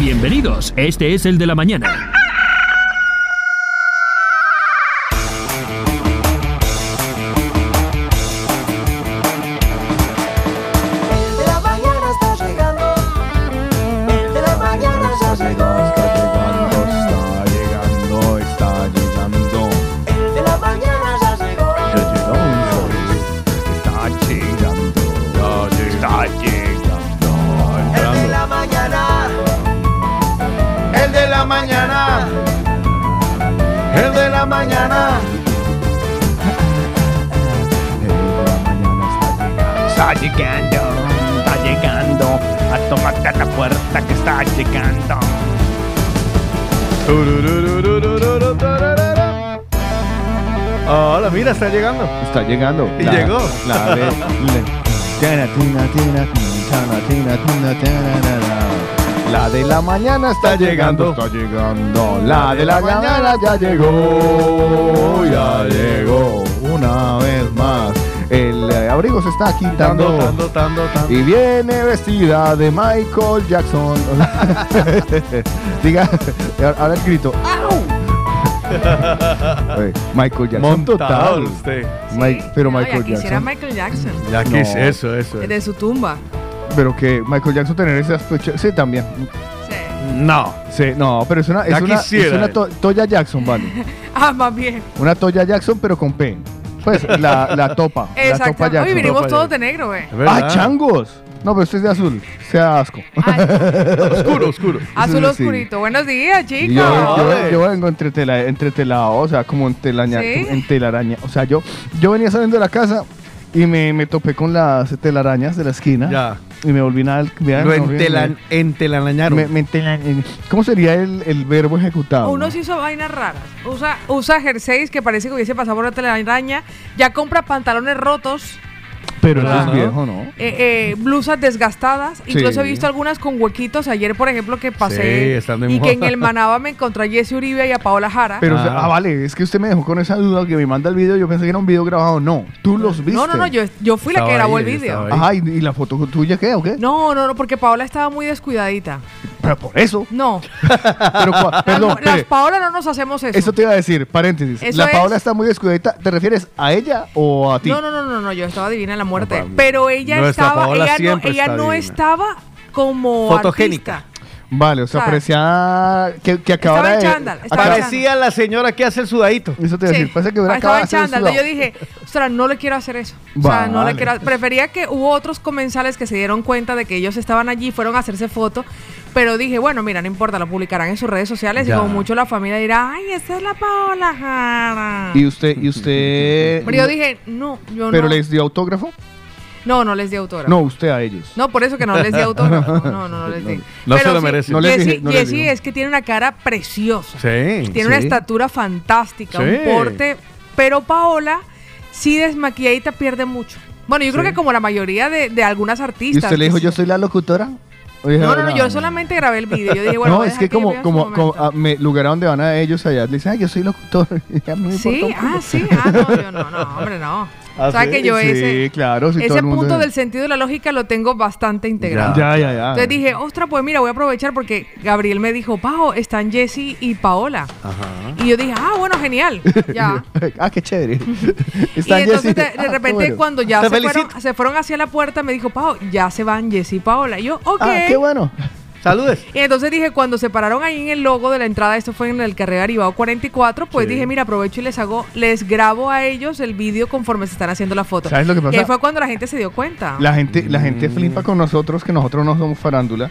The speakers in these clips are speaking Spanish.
Bienvenidos, este es el de la mañana. Está llegando. Está llegando. Y llegó. La tina, tina. La de la mañana está Está llegando. llegando. Está llegando. La de la mañana ya llegó. Ya llegó. Una vez más. El eh, abrigo se está quitando. Tando, tando, tando, tando. Y viene vestida de Michael Jackson. Diga, ahora el grito. ¡Au! Oye, Michael Jackson Montado total. usted. Pero No, ya Michael quisiera Jackson. Michael Jackson. Ya que No. es eso, eso. De su tumba. Pero que Michael Jackson tener ese aspecto. Sí, también. Sí. No. Sí, no, pero es una, es Ya una, es quisiera. una to- Toya Jackson, vale. Ah, más bien. Una Toya Jackson, pero con P. Pues la, la topa. La Exacto. topa Hoy Jackson. vinimos Topa todos de negro, güey. Es verdad. ¡Ah, changos! No, pero este es de azul. Sea asco. Oscuro, oscuro. Azul Sí. oscurito. Buenos días, Y chicos. yo, yo, Ay. yo vengo entre tela, entre telado, o sea, como en, telaraña, ¿Sí? en telaraña. O sea, yo, yo venía saliendo de la casa y me, me topé con las telarañas de la esquina. Ya. Y me volví nada. me- Lo me entelan, me- me entela- ¿Cómo sería el, el verbo ejecutado? Uno sí hizo vainas raras. Usa, usa jerseys que parece que hubiese pasado por la telaraña. Ya compra pantalones rotos, Pero eso es viejo, ¿no? eh, eh, blusas desgastadas. Incluso he Sí. visto algunas con huequitos. Ayer, por ejemplo, que Sí, pasé están de y que en moda. el Manaba me encontré a Jesse Uribe y a Paola Jara. Pero, Ah. ah. vale, es que usted me dejó con esa duda que me manda el video. Yo pensé que era un video grabado. No, tú los viste. no, no, no, yo, yo fui la que grabó ahí, el video. Ajá, ¿y, y la foto tuya qué o qué? No, no, no, porque Paola estaba muy descuidadita. Pero por eso. No, Pero, perdón, las, las. Paola no nos hacemos eso. Eso te iba a decir, paréntesis. Eso la es- Paola está muy descuidadita. ¿Te refieres a ella o a ti? No, no, no, no, no, yo estaba divina en la muerte. pero ella Nuestra estaba, Paola ella no, ella no divina. estaba como Fotogénica. artista. Vale, o sea, O sea, parecía que, que estaba acabara de... acaba- Parecía la señora que hace el sudadito. Eso te iba a Sí. parece que hubiera estaba acabado de en hacer chándal. sudado. Yo dije, ostras, no le quiero hacer eso. O sea, no le quiero. Prefería que hubo otros comensales que se dieron cuenta de que ellos estaban allí, fueron a hacerse foto. Pero dije, bueno, mira, no importa, lo publicarán en sus redes sociales Ya. y como mucho la familia dirá, ay, esa es la Paola Jara. Y usted, y usted... Pero yo dije, no, yo ¿Pero no. les dio autógrafo? No, no les di autógrafo. No, usted a ellos. No, por eso que no les di autógrafo. No, no, no les di. No se lo sí, merece. No dije- no digo. es que tiene una cara preciosa. Sí. Tiene una Sí. estatura fantástica, Sí. un porte. Pero Paola, sí desmaquilladita, pierde mucho. Bueno, yo creo Sí. que como la mayoría de, de algunas ¿Y artistas. usted le dijo, yo sí. soy la locutora? No, no, no, "Ah, yo solamente grabé el video. Yo dije, bueno, no, es que como, como, como a me, lugar a donde van a ellos allá, le dicen, ay, yo soy locutor. Y Sí, ah, sí, ah, no, yo no, no, hombre, no. ¿Ah, o sea que yo Sí, ese, claro, punto del sentido de la lógica lo tengo bastante integrado. Ya, ya, ya. Entonces dije, ostras, pues mira, voy a aprovechar porque Gabriel me dijo, Pau, están Jesse y Paola. Ajá. Y yo dije, ah, bueno, genial. Ya. ah, qué chévere. Y entonces de, de Ah, repente bueno. cuando ya se fueron, se fueron hacia la puerta me dijo, Pau, ya se van Jesse y Paola. Y yo, ok. Ah, qué bueno. Saludes. Y entonces dije, cuando se pararon ahí en el logo de la entrada, esto fue en el Carrera Aribao 44, pues Sí. dije, mira, aprovecho y les hago, les grabo a ellos el vídeo conforme se están haciendo la foto. ¿Sabes lo que pasa? Y ahí fue cuando la gente se dio cuenta. La gente, la gente Mm. flipa con nosotros, que nosotros no somos farándula,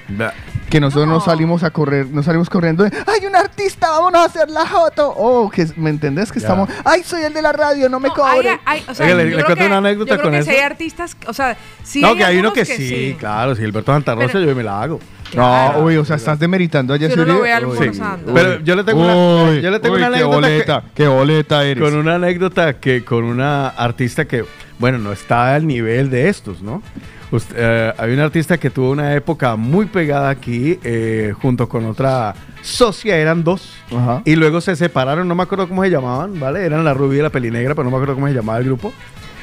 que nosotros no, No. salimos a correr, no salimos corriendo, de, ¡ay, un artista, vámonos a hacer la foto! Oh, que ¿me entendés? Que estamos, ¡ay, soy el de la radio, no me No, hay- cobre! hay- o sea, le- le cuento que- una anécdota yo creo con que eso. si hay artistas, o sea, sí no, que hay uno que, sí, claro, si Gilberto Santa Rosa, Pero- yo me la hago. Claro. No, uy, o sea, estás demeritando a Jessy uno lo Uribe. ve Uy, almorzando. uy, Pero yo le tengo una- uy, yo le tengo uy, una qué anécdota que- boleta, qué boleta eres. Con una anécdota que con una artista que, bueno, no está al nivel de estos, ¿no? Eh, hay una artista que tuvo una época muy pegada aquí, eh, junto con otra socia, eran dos. Ajá. Y luego se separaron, no me acuerdo cómo se llamaban, ¿vale? Eran la rubia y la pelinegra, pero no me acuerdo cómo se llamaba el grupo.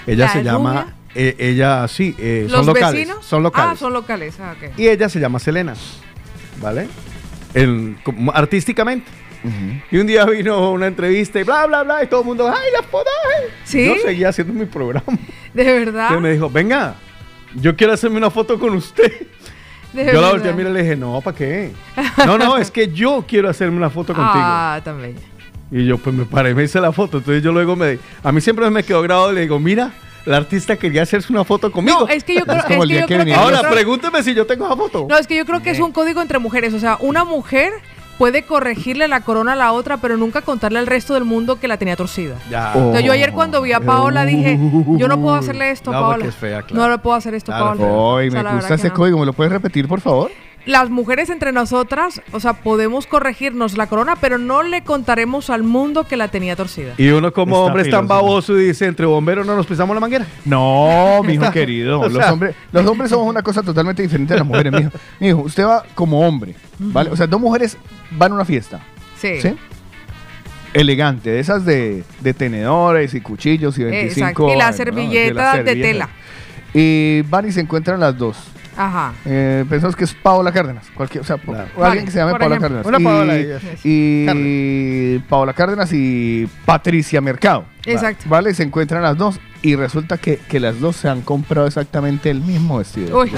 Ella ¿La se llama, rubia? Eh, ella, sí, eh, ¿Los son locales. vecinos? Son locales. Ah, son locales. Ah, ok. Y ella se llama Selena, ¿vale? como artísticamente. Y un día vino una entrevista y bla, bla, bla, y todo el mundo, ¡ay, la foto! ay". ¿Sí? Yo seguía haciendo mi programa. De verdad. Entonces me dijo, venga, yo quiero hacerme una foto con usted. De Yo la volteé a mirar y le dije, no, ¿para qué? No, no, es que yo quiero hacerme una foto contigo. Ah, bella. Y yo pues me paré y me hice la foto. Entonces yo luego me... A mí siempre me quedó grabado y le digo, mira, la artista quería hacerse una foto conmigo. No, es que yo creo, es que yo creo que. Ahora, yo creo- pregúnteme si yo tengo esa foto. No, es que yo creo que es un código entre mujeres. O sea, una mujer puede corregirle la corona a la otra, pero nunca contarle al resto del mundo que la tenía torcida. Ya. Oh. Entonces yo ayer cuando vi a Paola dije, yo no puedo hacerle esto a No, Paola. porque es fea, claro. No le puedo hacer esto a Claro, Paola. Hoy O sea, me gusta ese no. código. ¿Me lo puedes repetir, por favor? Las mujeres entre nosotras, o sea, podemos corregirnos la corona, pero no le contaremos al mundo que la tenía torcida. Y uno como Está hombre es tan baboso y dice, entre bomberos no nos pisamos la manguera. No, mijo querido. O los, sea- hombres, los hombres somos una cosa totalmente diferente a las mujeres, mijo. Mijo, usted va como hombre, ¿vale? O sea, dos mujeres van a una fiesta, Sí. ¿sí? Elegante, de esas de, de tenedores y cuchillos y 25 Exacto. Y la vainas, ¿no? servilleta de servilletas. tela. Y van y se encuentran las dos. Ajá. Eh, pensamos que es Paola Cárdenas. Cualquier, o sea, po- Claro. o alguien Vale, que se llame Paola ejemplo. Cárdenas. Una Paola, y Paola Cárdenas y Patricia Mercado. Exacto. Vale, se encuentran las dos y resulta que, que las dos se han comprado exactamente el mismo vestido. Uy.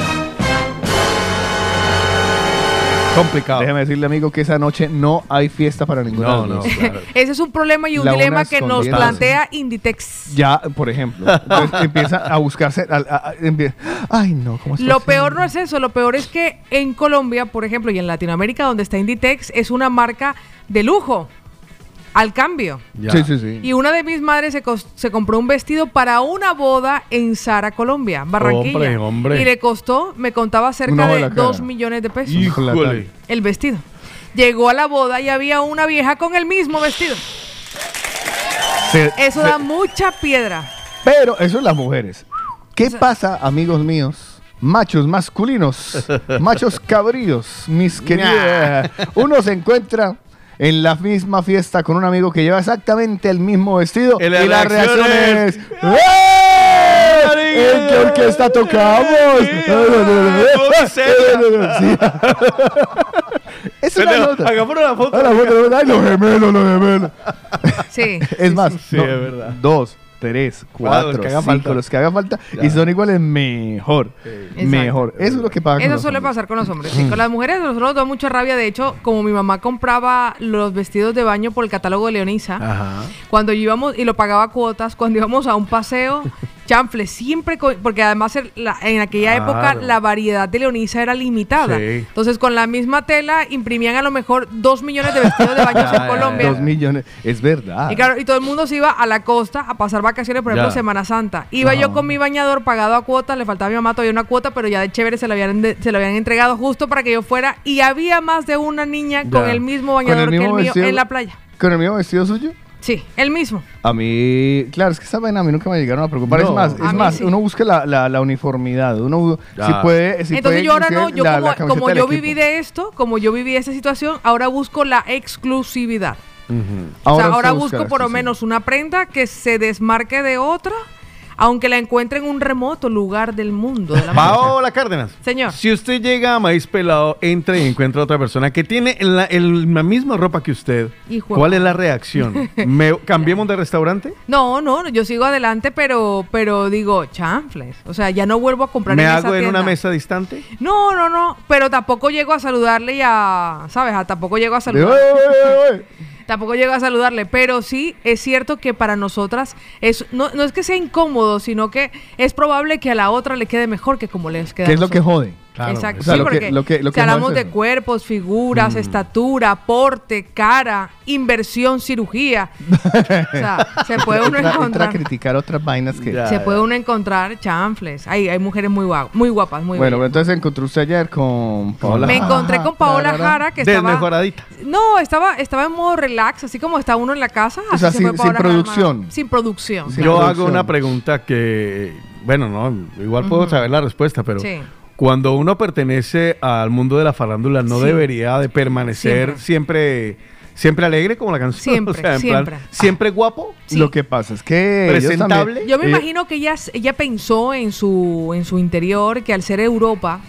Complicado. Déjeme decirle, amigo, que esa noche no hay fiesta para ninguna No, de las no, claro. Ese es un problema y un dilema que nos plantea Inditex. Ya, por ejemplo. Entonces empieza a buscarse. a- a- a- empie- ay, no, ¿cómo es Lo peor no es eso, lo peor es que en Colombia, por ejemplo, y en Latinoamérica, donde está Inditex, es una marca de lujo. Al cambio. Ya. Sí, sí, sí. Y una de mis madres se, se compró un vestido para una boda en Sara, Colombia, Barranquilla. Hombre, hombre. Y le costó, me contaba, cerca de buena cara. 2 millones de pesos. Híjole. El vestido. Llegó a la boda y había una vieja con el mismo vestido. Se- Eso se- da mucha piedra. Pero eso es las mujeres. ¿Qué pasa, amigos míos? Machos masculinos, machos cabríos, mis queridos. Uno se encuentra en la misma fiesta con un amigo que lleva exactamente el mismo vestido Y y la la, reacción reacción es, es ¡Eh! ¿En qué orquesta tocamos? Es una nota. Hagamos una foto. La foto, ay, los gemelos, los gemelos. Sí. Es más, sí, no, es verdad. dos, tres, cuatro, los que haga cinco, falta. los que haga falta. Ya. Y son iguales, mejor. Mejor. Eso es lo que pasa con Eso suele hombres. pasar con los hombres. sí. Con las mujeres nosotros nos da mucha rabia. De hecho, como mi mamá compraba los vestidos de baño por el catálogo de Leonisa, Ajá. cuando íbamos y lo pagaba a cuotas, cuando íbamos a un paseo, chanfle, siempre, porque además el- la- en aquella Claro. época la variedad de Leonisa era limitada. Sí. Entonces, con la misma tela imprimían a lo mejor dos millones de vestidos de baños Ya, en ya, Colombia. Dos millones. Es verdad. Y claro, y todo el mundo se iba a la costa a pasar vacaciones, por ejemplo, Ya. Semana Santa. Iba yo con mi bañador pagado a cuotas, le faltaba a mi mamá todavía una cuota, pero ya de chévere se lo habían, de- se lo habían entregado justo para que yo fuera. Y había más de una niña con el mismo bañador el que el mío vestido- en la playa. ¿Con el mismo vestido suyo? Sí, el mismo. A mí, claro, es que esa vaina a mí nunca me llegaron a preocupar. No. Es más, es más, sí. uno busca la, la, la uniformidad. Uno Ya. si puede. Si Entonces puede yo ahora no, yo la- como, la como yo equipo. viví de esto, como yo viví esa situación, ahora busco la exclusividad. Ujú. o sea, ahora busco por lo menos una prenda que se desmarque de otra, aunque la encuentre en un remoto lugar del mundo. De la moda. Paola Cárdenas. Señor. Si usted llega a Maíz Pelado, entra y encuentra a otra persona que tiene la, el- la misma ropa que usted, Hijo ¿cuál es la reacción? ¿Me, ¿Cambiemos de restaurante? No, no, yo sigo adelante, pero, pero digo, chanfles. O sea, ya no vuelvo a comprar ¿Me en esa hago en una mesa distante? No, no, no, pero tampoco llego a saludarle y a, ¿sabes? A, tampoco llego a saludarle. Tampoco llego a saludarle, pero sí es cierto que para nosotras es no, no es que sea incómodo, sino que es probable que a la otra le quede mejor que como les queda. ¿Qué a es lo que jode? Claro, Exacto, o sea, sí, lo que- porque lo que- lo si que hablamos de cuerpos, figuras, estatura, porte, cara, inversión, cirugía. o sea, se puede uno Entra, entra a encontrar. criticar otras vainas que. Ya. Se puede uno encontrar chanfles. Hay, hay mujeres muy, guapas, muy guapas, muy Bueno, bellas. entonces encontró usted ayer con Paola. Me encontré con Paola Tarara. Jara, que estaba... Desmejoradita. No, estaba, estaba en modo relax, así como está uno en la casa. O así sea, se sin- fue sin Jara, producción. Sin producción. Sin Yo hago una pregunta que, bueno, no, igual puedo saber la respuesta, pero Sí. Cuando uno pertenece al mundo de la farándula, no Sí. debería de permanecer siempre, siempre, alegre como la canción. Siempre, en plan, siempre. siempre guapo. Sí. Lo que pasa es que. Presentable. también- Yo me eh, imagino que ella, ella pensó en su, en su interior que al ser Europa,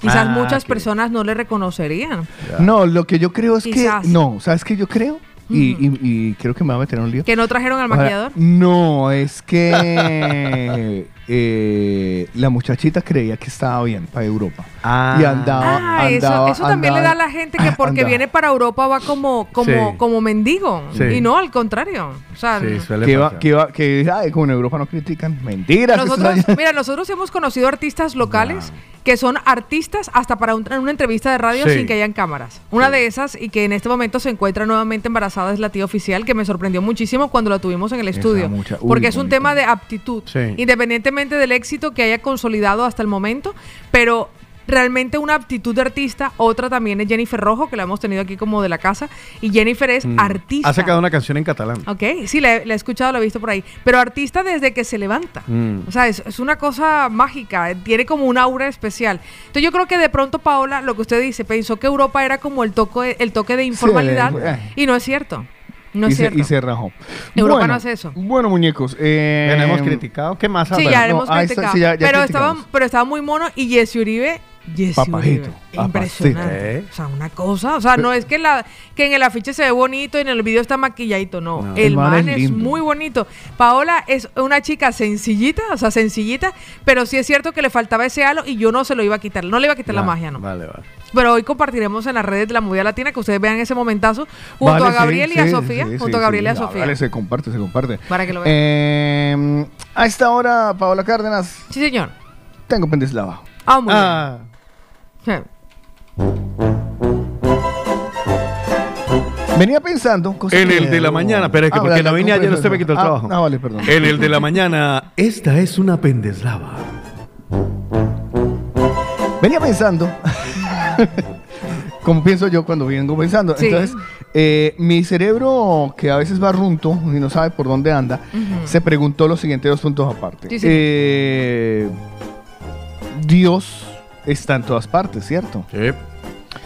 Quizás Ah, muchas personas no le reconocerían. No, lo que yo creo es Quizás. que. No, ¿sabes qué yo creo? Y, y- y creo que me va a meter en un lío. ¿Que no trajeron al Ahora, maquillador? No, es que eh, la muchachita creía que estaba bien para Europa. Ah. Y andaba. Ah, eso, andaba- eso también le da a la gente que porque andaba. viene para Europa va como, como, Sí. como mendigo. Sí. Y no, al contrario. O sea, Sí, suele Que, va, que, va, que ay, como en Europa no critican. Mentiras. nosotros, mira, nosotros hemos conocido artistas locales que son artistas hasta para un- una entrevista de radio Sí. sin que hayan cámaras. Una de esas y que en este momento se encuentra nuevamente embarazada es la tía oficial que me sorprendió muchísimo cuando la tuvimos en el estudio. uy, porque es un bonita. tema de aptitud, Sí. independientemente del éxito que haya consolidado hasta el momento, pero realmente una aptitud de artista. Otra también es Jennifer Rojo, que la hemos tenido aquí como de la casa. Y Jennifer es Mm. artista. Ha sacado una canción en catalán. Ok, sí, la, he- la he escuchado, la he visto por ahí. Pero artista desde que se levanta. Mm. O sea, es, es una cosa mágica, eh, tiene como un aura especial. Entonces yo creo que de pronto Paola, lo que usted dice, pensó que Europa era como el toque, el toque de informalidad eh. y no es cierto. No y, es se, cierto. y se rajó. Europa Bueno, no hace eso. Bueno, muñecos. eh, Bien, hemos criticado. ¿Qué más? Sí, ya hemos criticado. sí, ya- ya pero, criticamos. estaba, pero estaba muy mono y Jesse Uribe. Jesse Papajito. Impresionante. ¿Eh? O sea, una cosa. O sea, no es que, la, que en el afiche se ve bonito y en el video está maquilladito. No. No. El, El man man, es muy bonito. Paola es una chica sencillita, o sea, sencillita, pero sí es cierto que le faltaba ese halo y yo no se lo iba a quitar. No le iba a quitar la magia, ¿no? Vale, vale. Pero hoy compartiremos en las redes de la movida latina que ustedes vean ese momentazo junto Vale, a sí, Gabriel y a sí, Sofía. sí, junto sí, a Gabriel y a. Sofía. Vale, se comparte, se comparte. Para que lo vean. Eh, a esta hora, Paola Cárdenas, Sí, señor. tengo pendeslava. Ah, muy Ah, bien. Venía pensando. cosas en que- el de la mañana, pero es que Ah, porque no vine no, ayer, usted me quitó el ah, trabajo. Ah, vale, perdón. En el de la mañana, esta es una pendeslava. Venía pensando. como pienso yo cuando vengo pensando. Sí. Entonces, eh, mi cerebro, que a veces va runto y no sabe por dónde anda, se preguntó los siguientes dos puntos aparte. Sí. Eh, Dios está en todas partes, ¿cierto? Sí.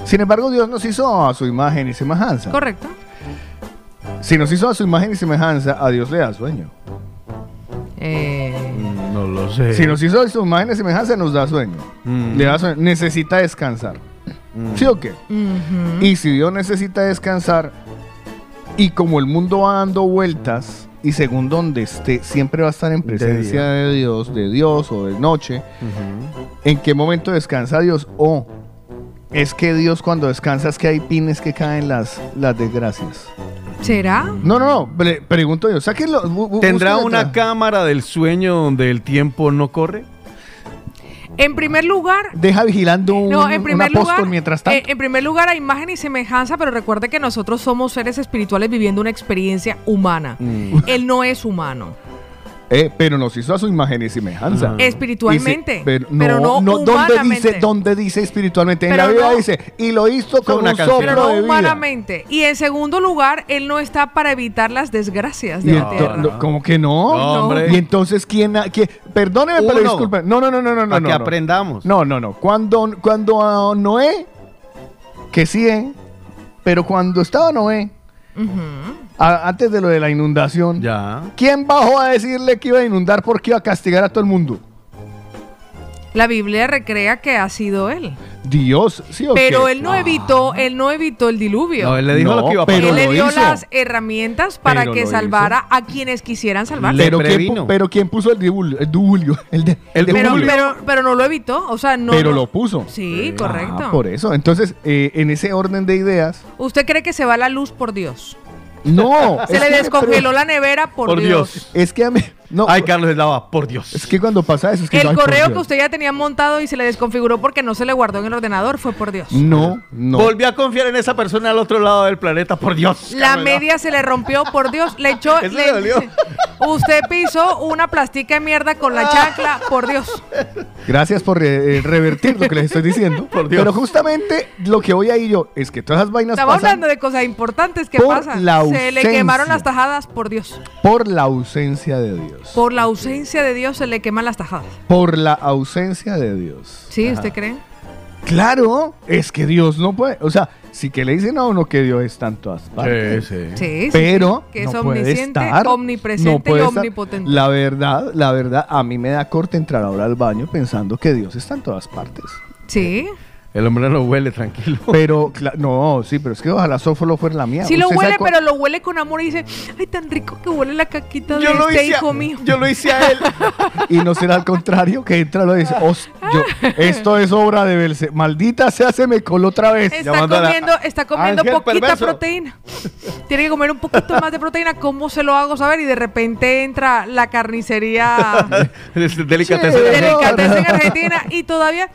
Sin embargo, Dios nos hizo a su imagen y semejanza. Correcto. Si nos hizo a su imagen y semejanza, a Dios le da sueño. Eh, No lo sé. Si nos hizo a su imagen y semejanza, nos da sueño. Mm. Le da sueño. Necesita descansar. Mm. ¿Sí o qué? Y si Dios necesita descansar, y como el mundo va dando vueltas, y según donde esté, siempre va a estar en presencia de, Dios, de Dios o de noche. ¿en qué momento descansa Dios? O es que Dios cuando descansa es que hay pines que caen las, las desgracias. ¿Será? No, no, no, pre- pregunto yo, sáquenlo. ¿Tendrá una cámara del sueño donde el tiempo no corre? En primer lugar, Deja vigilando un, no, en un primer apóstol lugar, mientras tanto. eh, en primer lugar, a imagen y semejanza, pero recuerde que nosotros somos seres espirituales viviendo una experiencia humana. Mm. Él no es humano. Eh, pero nos hizo a su imagen y semejanza. Ajá. Espiritualmente, pero no, pero no ¿dónde humanamente. dice, ¿dónde dice espiritualmente? En Pero la Biblia no- dice, y lo hizo con una un canción. soplo Pero no de vida. humanamente. Y en segundo lugar, él no está para evitar las desgracias de Y la tierra. no, ¿Cómo que no? No, hombre. Y entonces, ¿quién? ha- quién- Perdóneme, pero Uno. disculpe. No, no, no, no, no. Para no, que no. aprendamos. No, no, no. Cuando, cuando a Noé, que sí, ¿eh? pero cuando estaba Noé, Ujú. A- antes de lo de la inundación, Ya. ¿quién bajó a decirle que iba a inundar porque iba a castigar a todo el mundo? La Biblia recrea que ha sido él. Dios, ¿sí o Pero qué? él no evitó, él no evitó el diluvio. No, él le dijo No, lo que iba a pero pasar. él le dio hizo. las herramientas para Pero que salvara a quienes quisieran salvarle. Le Pero ¿quién, previno. pu- pero ¿quién puso el diluvio? El diluvio. El, de- El pero, Julio. pero, pero no lo evitó, o sea, no. Pero lo puso. Sí, Ah, correcto. por eso. Entonces, eh, en ese orden de ideas, ¿Usted cree que se va la luz por Dios? No. Se le que- descongeló la nevera por, Por Dios. Dios. Es que a mí. No, Ay, Carlos Eslava, por Dios. es que cuando pasa eso es que. El correo que usted ya tenía montado y se le desconfiguró porque no se le guardó en el ordenador fue por Dios. No, no. Volví a confiar en esa persona al otro lado del planeta, por Dios. La Carlos Eslava. media se le rompió por Dios. Le echó. Eso le- le dolió. Usted pisó una plastica de mierda con la chancla, por Dios. Gracias por eh, eh, revertir lo que les estoy diciendo. Por Dios. Pero justamente lo que voy ahí yo es que todas esas vainas Estaba pasan hablando de cosas importantes que por pasan. la Se le ausencia. quemaron las tajadas por Dios. por la ausencia de Dios. Por la ausencia de Dios se le queman las tajadas. Por la ausencia de Dios. ¿Sí? ¿Usted cree? Claro, es que Dios no puede. O sea, sí que le dicen a uno que Dios está en todas partes. Sí, sí. Sí, sí, pero sí, que es no puede omnisciente, estar, omnipresente no puede y estar. omnipotente. La verdad, la verdad, a mí me da corte entrar ahora al baño pensando que Dios está en todas partes. Sí. El hombre no huele, tranquilo. Pero, no, sí, pero es que ojalá solo fuera la mía. Sí lo ¿Usted sabe huele, pero lo huele con amor y dice, ay, tan rico que huele la caquita de lo, este hice a, hijo mío. yo lo hice a él. Y no será al contrario, que entra y lo dice, "Os- yo- esto es obra de Belce. Maldita sea, se me coló otra vez. Está llamando a la- comiendo, está comiendo Ángel poquita perverso. proteína. Tiene que comer un poquito más de proteína. ¿Cómo se lo hago saber? Y de repente entra la carnicería delicatessen en Argentina y todavía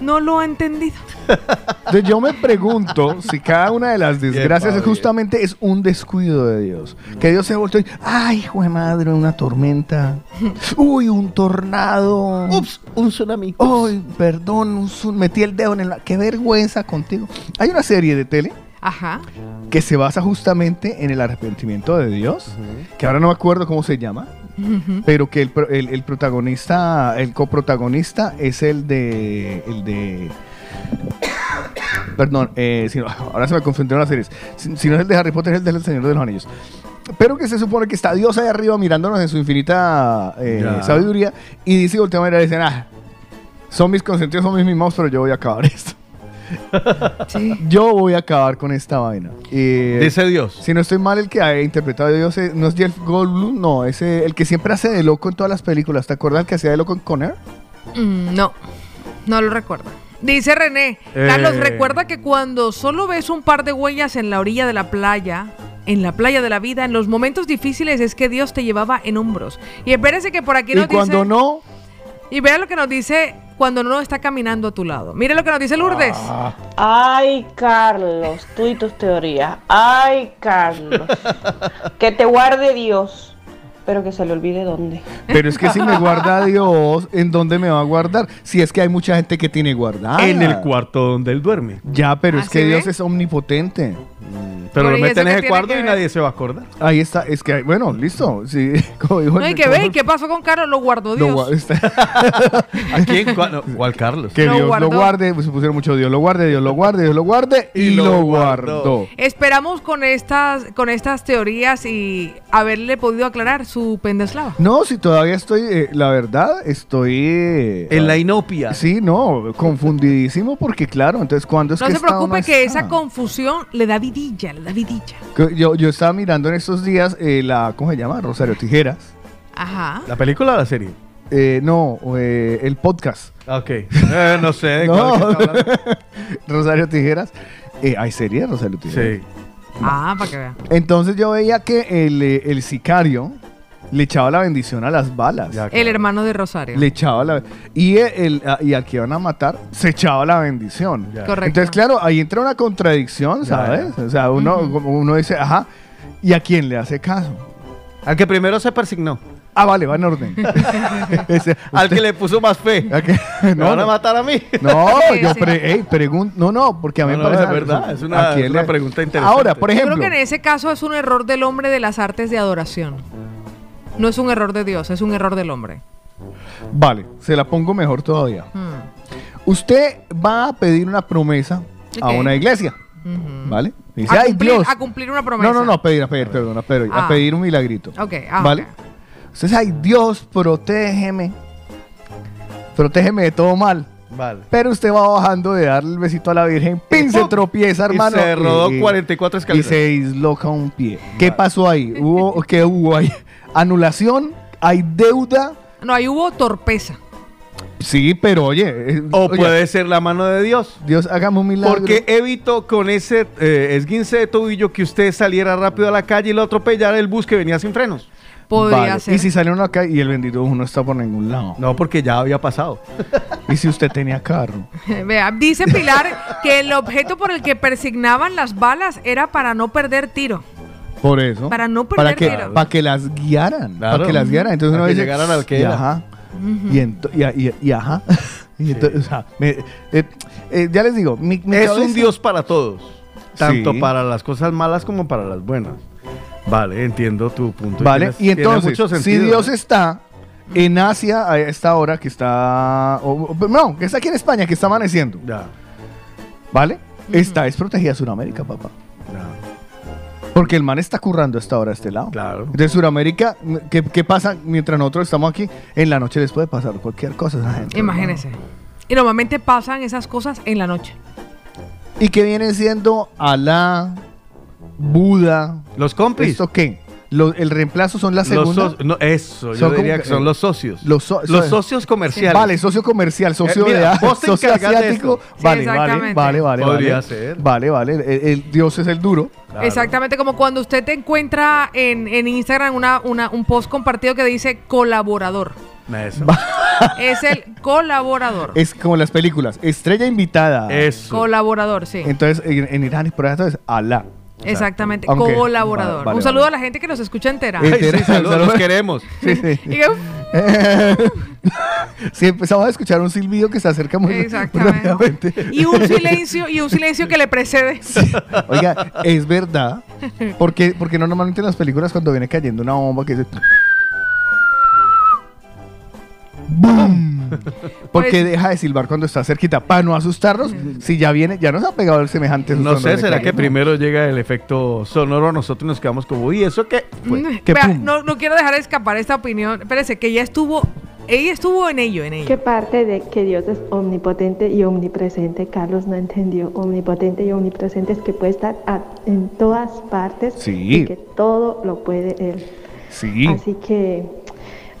no lo ha entendido. Entonces yo me pregunto si cada una de las desgracias es justamente es un descuido de Dios. Que Dios se volteó y, ay, hijo de madre, una tormenta. Uy, un tornado. Ups, un tsunami. Ay, perdón, un metí el dedo en el... Qué vergüenza contigo. Hay una serie de tele Ajá. que se basa justamente en el arrepentimiento de Dios, que ahora no me acuerdo cómo se llama, pero que el, el- el protagonista, el coprotagonista es el de... El de Perdón, eh, ahora se me confundieron las series. Si, si no es el de Harry Potter, es el del Señor de los Anillos. Pero que se supone que está Dios ahí arriba mirándonos en su infinita eh, sabiduría y dice voltea a mirar y dicen, ah, son mis consentidos, son mis mimados, pero yo voy a acabar esto. Sí. Yo voy a acabar con esta vaina. Y, Dice Dios. si no estoy mal, el que ha interpretado a Dios es- no es Jeff Goldblum, no, es eh, el que siempre hace de loco en todas las películas. ¿Te acuerdas el que hacía de loco en Conner? Mm, no, no lo recuerdo. Dice René, Carlos, Eh. recuerda que cuando solo ves un par de huellas en la orilla de la playa, en la playa de la vida, en los momentos difíciles es que Dios te llevaba en hombros. Y espérese que por aquí Y nos cuando dice... no, Y vea lo que nos dice cuando no está caminando a tu lado. Mire lo que nos dice Lourdes. Ah. Ay, Carlos, tú y tus teorías. Ay, Carlos. Que te guarde Dios, pero que se le olvide dónde. pero es que si me guarda Dios, ¿en dónde me va a guardar? Si es que hay mucha gente que tiene guardada. En el cuarto donde él duerme. Ya, pero ¿Ah, es que sí Dios ve? es omnipotente. Pero Por lo meten ¿eso en ese cuarto que y nadie se va a acordar. Ahí está, es que, hay- bueno, listo. Sí, como dijo No hay que ver, ¿y qué pasó con Carlos? Lo guardó Lo Dios. está- ¿A quién? ¿Cuál, no, cuál Carlos? que Lo Dios guardó. lo guarde, pues se pusieron mucho Dios lo guarde, Dios lo guarde, Dios lo guarde y, Y lo, lo guardó. guardó. Esperamos con estas, con estas teorías y haberle podido aclarar su pendeslava. No, si todavía estoy, eh, la verdad, estoy... eh, En la inopia. Sí, no, confundidísimo porque claro, entonces cuando es No que se esta preocupe que está? esa confusión le da vidilla, le da vidilla. Que Yo, yo estaba mirando en estos días eh, la, ¿cómo se llama? Rosario Tijeras. Ajá. ¿La película o la serie? Eh, no, eh, el podcast. Ok. Eh, no sé de No. cuál que está hablando. Rosario Tijeras. Eh, ¿Hay serie de Rosario Tijeras? Sí. Ah, para que vean. Entonces yo veía que el, eh, el sicario le echaba la bendición a las balas. Ya, El hermano de Rosario. Le echaba la... Y, el, a- y al que iban a matar, se echaba la bendición. Ya. Correcto. Entonces, claro, ahí entra una contradicción, ¿sabes? ya. O sea, uno, uno dice, ajá, ¿y a quién le hace caso? Al que primero se persignó. Ah, vale, va en orden. Ese- Al usted- que le puso más fe. ¿a qué? ¿Me No, van a no, matar a mí? no, Sí, yo sí. pre- ey, pregun- no, no, porque a mí No, me no, parece... es verdad, es una- ¿a quién es una pregunta interesante. Ahora, por Yo ejemplo... creo que en ese caso es un error del hombre de las artes de adoración. No es un error de Dios, es un error del hombre. Vale, se la pongo mejor todavía. Hmm. Usted va a pedir una promesa a una iglesia. ¿vale? Dice, A cumplir, Dios. a cumplir una promesa. No, no, no, a pedir, a pedir, perdón, a pedir, a Ah. pedir un milagrito. Ok, ah, ¿Vale? ok. Usted dice, ay, Dios, protégeme. Protégeme de todo mal. Vale. Pero usted va bajando de darle el besito a la Virgen, pin, se tropieza, Y hermano. se rodó y- 44 Y escaleras. se disloca un pie. ¿Qué pasó ahí? ¿Hubo, ¿Qué hubo ahí? ¿Anulación? ¿Hay deuda? No, ahí hubo torpeza. Sí, pero oye. eh, O oye, puede ser la mano de Dios. Dios, hágame un milagro. Porque evitó con ese eh, esguince de tobillo que usted saliera rápido a la calle y lo atropellara el bus que venía sin frenos. Podría Vale, ser. Y si salieron acá y el bendito no está por ningún lado. No, porque ya había pasado. Y si usted tenía carro. Vea, dice Pilar que el objeto por el que persignaban las balas era para no perder tiro. Por eso. Para no para perder que, tiro. para que las guiaran. Claro. Para que las guiaran. Entonces Para uno que dice, llegaran al que y era. ajá. y, ento- y, a- y- y ajá. Y entonces, o sea, me- eh, eh, ya les digo, mi, mi es cabeza- un Dios para todos. Tanto Sí. para las cosas malas como para las buenas. Vale, entiendo tu punto. Vale, Tienes- y entonces, mucho si Dios ¿eh? está en Asia a esta hora que está. o- o- no, que está aquí en España, que está amaneciendo. Ya, ¿Vale? Esta es protegida Sudamérica, papá. ya, Porque el man está currando a esta hora a este lado. claro. De Sudamérica, ¿qué, qué pasa mientras nosotros estamos aquí? En la noche les puede pasar cualquier cosa a esa gente. Imagínese. Y normalmente pasan esas cosas en la noche. ¿Y qué vienen siendo Alá, Buda? Los compis. ¿Esto qué? Lo- el reemplazo son la Los segunda. so- no, eso, yo Son como diría que- que son los socios. los so- los so- socios comerciales. Vale, socio comercial, socio Eh, mira, de socio asiático. Sí, Vale, vale, vale, vale. Podría vale. ser. Vale, vale. El, el Dios es el duro. Claro. Exactamente, como cuando usted te encuentra en, en Instagram una, una- un post compartido que dice colaborador. Eso. es el colaborador. Es como las películas. Estrella invitada. Eso. Colaborador, sí. Entonces, en, en Irán y por eso es Alá. Exactamente, Aunque- colaborador. vale, vale, un saludo vale. a la gente que nos escucha entera. Ay, sí, saludos, los queremos. Sí, sí. Sí, empezamos a escuchar un silbido que se acerca muy, Exactamente. rápidamente. y un silencio, y un silencio que le precede. Oiga, es verdad. Porque, porque no normalmente en las películas cuando viene cayendo una bomba que dice... ¡Boom! Porque Pues- deja de silbar cuando está cerquita para no asustarnos. Si ya viene, ya nos ha pegado el semejante. No sé, ¿será que primero llega el efecto sonoro? Nosotros nos quedamos como, uy, ¿eso qué? fue?" Mm, vea, no, no quiero dejar escapar esta opinión. Espérese, que ella estuvo, ella estuvo en ello, en ello. ¿Qué parte de que Dios es omnipotente y omnipresente Carlos no entendió? Omnipotente y omnipresente es que puede estar a- en todas partes Sí. y que todo lo puede Él. Sí. Así que,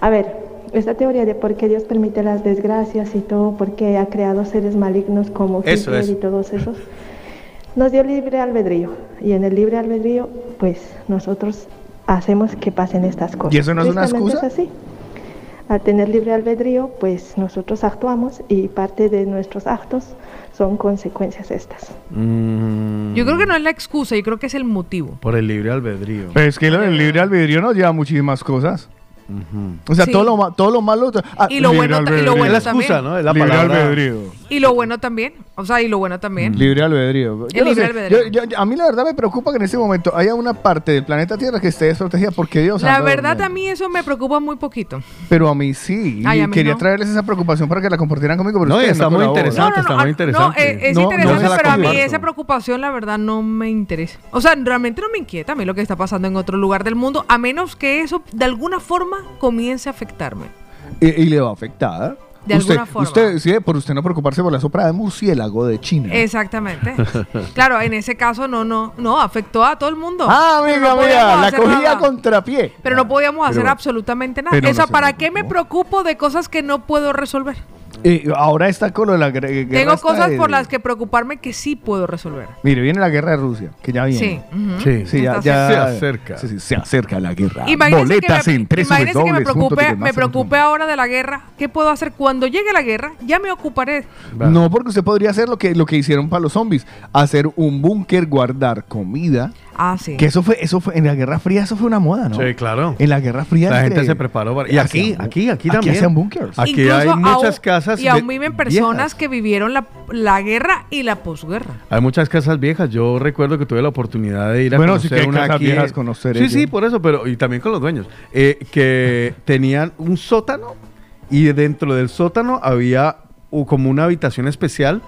a ver, esta teoría de por qué Dios permite las desgracias y todo, por qué ha creado seres malignos como Eso, Hitler eso. y todos esos, nos dio libre albedrío. Y en el libre albedrío, pues nosotros hacemos que pasen estas cosas. ¿Y eso no es una excusa? Es así. Al tener libre albedrío, pues nosotros actuamos y parte de nuestros actos son consecuencias estas. Mm, Yo creo que no es la excusa, yo creo que es el motivo. Por el libre albedrío. Pero es que del libre albedrío nos lleva a muchísimas cosas. O sea, Sí. todo, lo, ma- todo lo malo. ah, Y lo bueno y lo bueno la excusa, también. ¿no? Es la libre palabra. albedrío. Y lo bueno también. O sea, y lo bueno también. Libre albedrío. Yo El no libre sé, albedrío. yo- yo- a mí la verdad me preocupa que en este momento haya una parte del planeta Tierra que esté desprotegida porque Dios La anda verdad, durmiendo. a mí eso me preocupa muy poquito. Pero a mí sí. Ay, y a mí quería no. traerles esa preocupación para que la compartieran conmigo. Pero No, y ustedes está muy colaboran. interesante. está muy ah, interesante. No, eh, es No, interesante, no se la pero a mí comparto. esa preocupación, la verdad, no me interesa. O sea, realmente no me inquieta a mí lo que está pasando en otro lugar del mundo, a menos que eso de alguna forma comience a afectarme. Y, y le va a afectar. De usted, alguna forma. Usted, sí, por usted no preocuparse por la sopa de murciélago de China. Exactamente. claro, en ese caso no, no, no, afectó a todo el mundo. Ah, amiga no mía, la cogía nada. contrapié. Pero no podíamos hacer Pero- absolutamente nada. no Eso, se ¿para qué me preocupo de cosas que no puedo resolver? Eh, ahora está con lo de la guerra. Tengo cosas por las que preocuparme que sí puedo resolver. Mire, viene la guerra de Rusia, que ya viene. Sí. Sí. Sí, ya, Se acerca. Sí, sí, se acerca la guerra. Imagínese Boletas que me, en tres imagínese que me preocupe, me preocupe ahora de la guerra. ¿Qué puedo hacer cuando llegue la guerra? Ya me ocuparé. No, porque usted podría hacer lo que, lo que hicieron para los zombies. Hacer un búnker, guardar comida. Ah, sí. Que eso fue, eso fue, en la Guerra Fría eso fue una moda, ¿no? Sí, claro. En la Guerra Fría. La entre- gente se preparó. para- Y aquí, aquí, aquí también. hacían bunkers. Aquí Incluso hay muchas aún- casas. Y aún viven personas viejas. que vivieron la, la guerra y la posguerra. Hay muchas casas viejas. Yo recuerdo que tuve la oportunidad de ir a Bueno, sí conocer que hay una casas aquí. viejas conoceré Sí, yo. sí, por eso, pero y también con los dueños. eh, que tenían un sótano y dentro del sótano había como una habitación especial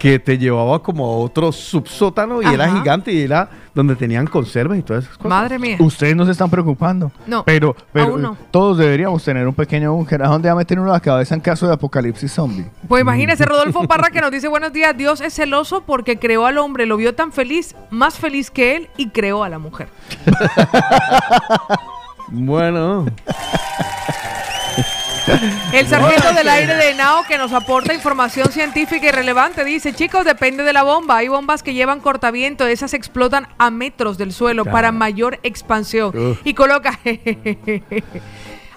que te llevaba como a otro subsótano y era gigante y era donde tenían conservas y todas esas cosas. Madre mía. Ustedes no se están preocupando. No, Pero, pero aún no. todos deberíamos tener un pequeño búnker. ¿A dónde va a meter uno la cabeza en caso de apocalipsis zombie? Pues imagínese, Rodolfo Parra que nos dice buenos días, Dios es celoso porque creó al hombre, lo vio tan feliz, más feliz que él y creó a la mujer. Bueno, El sargento del aire de Nao que nos aporta información científica y relevante dice, chicos, depende de la bomba. Hay bombas que llevan cortaviento, esas explotan a metros del suelo para mayor expansión. Uf. Y coloca...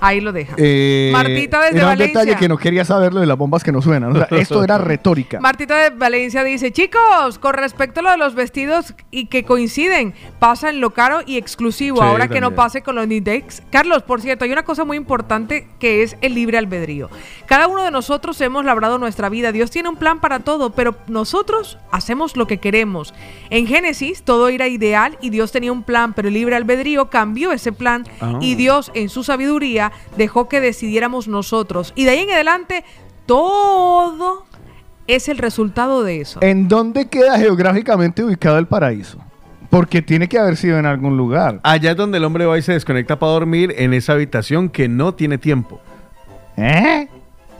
Ahí lo deja. Eh, Martita desde era un Valencia. detalle que no quería saber lo de las bombas que no suenan. O sea, esto era retórica. Martita de Valencia dice, chicos, con respecto a lo de los vestidos y que coinciden, pasa en lo caro y exclusivo, Sí, ahora que no pase con los Nidex. Carlos, por cierto, hay una cosa muy importante que es el libre albedrío. Cada uno de nosotros hemos labrado nuestra vida, Dios tiene un plan para todo, pero nosotros hacemos lo que queremos. En Génesis todo era ideal y Dios tenía un plan, pero el libre albedrío cambió ese plan Ah. y Dios en su sabiduría dejó que decidiéramos nosotros. Y de ahí en adelante todo es el resultado de eso. ¿En dónde queda geográficamente ubicado el paraíso? Porque tiene que haber sido en algún lugar. allá es donde el hombre va y se desconecta para dormir en esa habitación que no tiene tiempo. ¿Eh?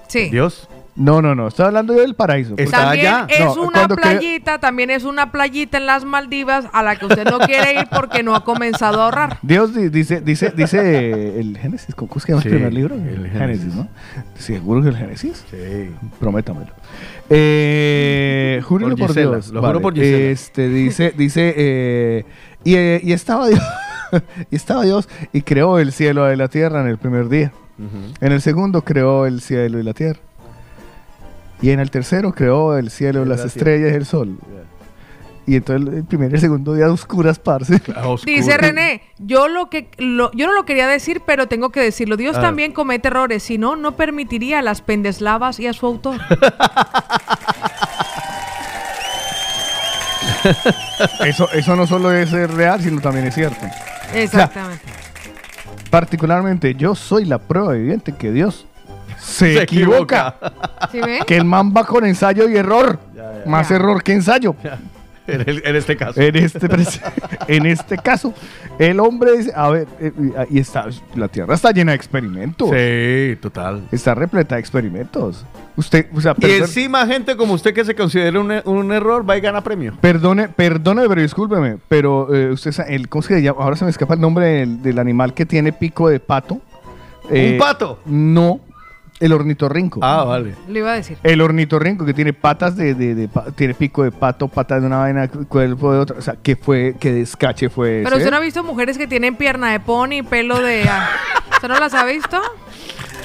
Sí. Dios. No, no, no. Estoy hablando yo del paraíso. Está También allá. es No, una playita, también es una playita en las Maldivas a la que usted no quiere ir porque no ha comenzado a ahorrar. Dios di- dice, dice, dice el Génesis, ¿cómo es que llama Sí, el primer libro? el Génesis, Génesis. ¿no? ¿Seguro que el Génesis? Sí. Prométamelo. Eh, júrelo Por por, Gisela, Dios. lo juro por Gisela. Este, dice, dice, eh, y, eh, y estaba Dios, y estaba Dios y creó el cielo y la tierra en el primer día. En el segundo creó el cielo y la tierra. Y en el tercero creó el cielo, las la estrellas y el sol. Y entonces el primer y el segundo día oscuras, parce. A. Dice René, yo lo que lo- yo no lo quería decir, pero tengo que decirlo. Dios Ah. también comete errores, si no, no permitiría a las pendeslavas y a su autor. Eso, eso no solo es eh, real, sino también es cierto. Exactamente. Particularmente, yo soy la prueba viviente que Dios se, Se equivoca. equivoca. ¿Sí ven? Que el man va con ensayo y error. Más Ya. error que ensayo. En, el- en este caso. En este, en este caso, el hombre dice, a ver, eh, y está, la Tierra está llena de experimentos. Sí, total. Está repleta de experimentos. Usted, o sea, Y encima gente como usted que se considera un, un error va y gana premio. Perdone, perdone, pero discúlpeme, pero eh, usted sabe, el, ¿cómo se llama? Ahora se me escapa el nombre del, del animal que tiene pico de pato. Eh, ¿Un pato? No, el ornitorrinco. Ah, vale. Le iba a decir. El ornitorrinco que tiene patas de, de- de pa- tiene pico de pato, patas de una vaina, cuerpo de otra, o sea, que fue, que descache fue Pero ese? usted no ha visto mujeres que tienen pierna de pony, pelo de... ah, ¿Usted no las ha visto?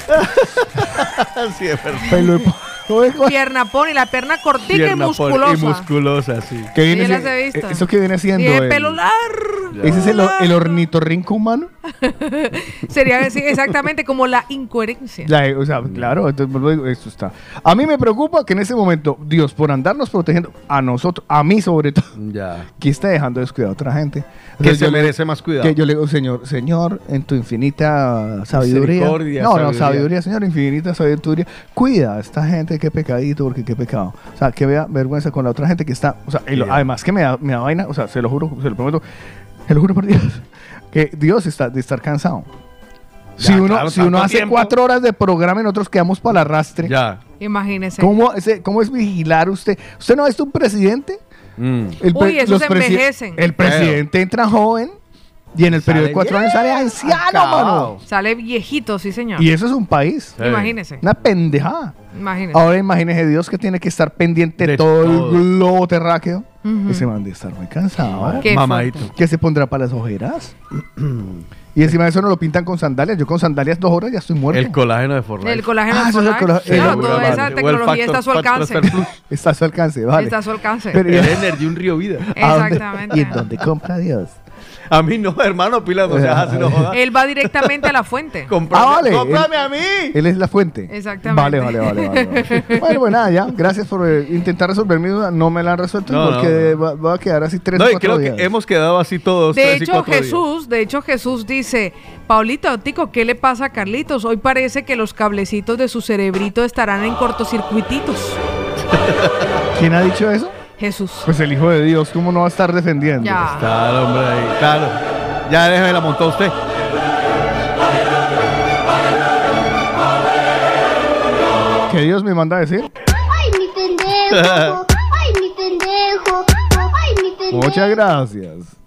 sí, es verdad. Pelo de Oiga, Pierna pony, la pierna cortica y por- musculosa. Y musculosa, sí. ¿qué viene Sí, las si- he visto. ¿Eso que viene siendo? Tiene el- pelo largo. ¿Ese es el, or- el ornitorrinco humano? Sería sí, exactamente como la incoherencia. La- o sea, claro, entonces esto está. A mí me preocupa que en ese momento Dios, por andarnos protegiendo, a nosotros, a mí sobre todo, Ya. que está dejando descuidado a otra gente. Que se merece más cuidado. Que yo le digo, Señor, Señor, en tu infinita sabiduría. No, no, sabiduría. sabiduría, Señor, infinita sabiduría. Cuida a esta gente, qué pecadito, porque qué pecado. O sea, que vea vergüenza con la otra gente que está. O sea, y lo- además que me da, me da vaina, o sea, se lo juro, se lo prometo, se lo juro por Dios, que Dios está de estar cansado. Si uno, claro, si uno tanto hace tiempo. cuatro horas de programa y nosotros quedamos para el arrastre, Ya. Imagínese. ¿cómo, ese- ¿cómo es vigilar usted? ¿Usted no ha visto un presidente? Mm. El Uy, esos los presi- envejecen. El presidente entra joven y en el periodo de cuatro años sale anciano, acabado. mano. Sale viejito, sí, señor. Y eso es un país. Sí. Imagínese. Una pendejada. Imagínese. Ahora imagínese Dios que tiene que estar pendiente de De todo, todo. el globo terráqueo. Ese man de estar muy cansado. Qué Mamadito. ¿Qué se pondrá para las ojeras? y encima de eso no lo pintan con sandalias. Yo con sandalias dos horas ya estoy muerto. El colágeno de Fortnite. El colágeno Ah, de Fortnite. toda esa tecnología está a su alcance. Está a su alcance, vale. Está a su alcance. Pero- El Energy, un río vida. ¿A dónde- Exactamente. ¿Y en dónde compra Dios? A mí no, hermano, pila, no seas así, no jodas. Él va directamente a la fuente. Comprame, Ah, vale. ¡Cómprame Él- a mí! Él es la fuente. Exactamente. Vale, vale, vale. vale, vale. bueno, pues nada, ya. Gracias por eh, intentar resolver mi duda. No me la han resuelto No, porque no, Va, va a quedar así tres No, o y cuatro creo días. que hemos quedado así todos. De tres y hecho, cuatro días. Jesús, de hecho, Jesús dice, Paulito, Tico, ¿qué le pasa a Carlitos? Hoy parece que los cablecitos de su cerebrito estarán en cortocircuititos. ¿Quién ha dicho eso? Jesús. Pues el Hijo de Dios. ¿Cómo no va a estar defendiendo? Ya. Está el hombre ahí, claro. Ya déjame la montó usted. ¿Qué Dios me manda a decir? Ay, mi pendejo. Ay, mi pendejo. Ay, mi pendejo. Muchas gracias.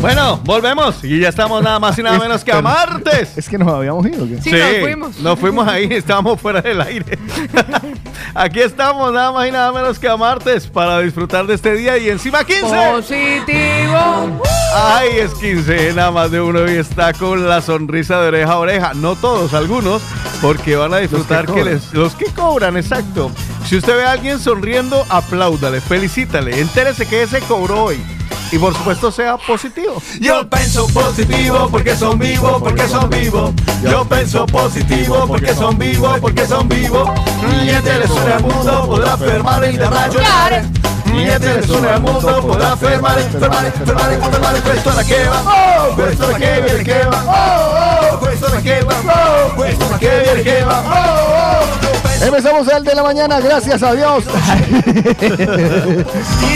Bueno, volvemos. Y ya estamos nada más y nada menos que a martes. Es que nos habíamos ido. ¿o qué? Sí, nos fuimos. Nos fuimos ahí, estábamos fuera del aire. Aquí estamos, nada más y nada menos que a martes para disfrutar de este día y encima 15. Positivo. Ay, es 15, nada más de uno y está con la sonrisa de oreja a oreja. No todos, algunos, porque van a disfrutar que, cobran. les, los que cobran, exacto. Si usted ve a alguien sonriendo, apláudale, felicítale, entérese que ese cobró hoy. Y por supuesto sea positivo. Yo pienso positivo porque son vivos, porque son vivos. Yo pienso positivo porque son vivos, porque son vivos. Niente le suena al mundo, podrá fermare y de ragionare. Niente le suena al mundo, podrá fermare, fermare, fermare, fermare. Questo la che va, oh, questo la che viene che va, oh, oh, questo la che va, oh, questo la che viene che va, oh, oh. Empezamos el de la mañana, gracias a Dios.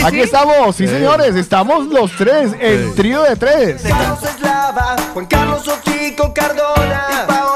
Aquí estamos, sí señores, estamos los tres, el trío de tres. Carlos Eslava, Juan Carlos Ochico Cardona y Paola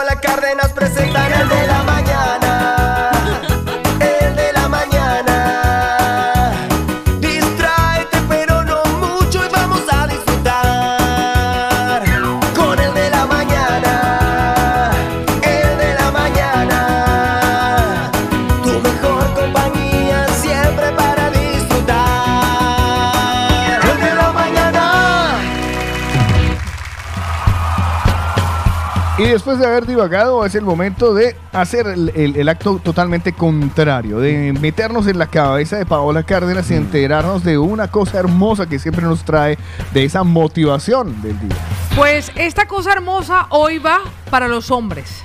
Y después de haber divagado, es el momento de hacer el, el- el acto totalmente contrario, de meternos en la cabeza de Paola Cárdenas y enterarnos de una cosa hermosa que siempre nos trae de esa motivación del día. Pues esta cosa hermosa hoy va para los hombres.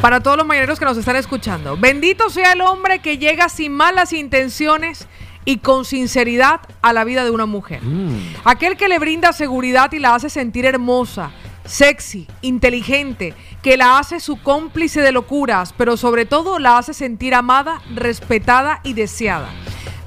Para todos los mañaneros que nos están escuchando. Bendito sea el hombre que llega sin malas intenciones y con sinceridad a la vida de una mujer. Aquel que le brinda seguridad y la hace sentir hermosa, sexy, inteligente, que la hace su cómplice de locuras, pero sobre todo la hace sentir amada, respetada y deseada.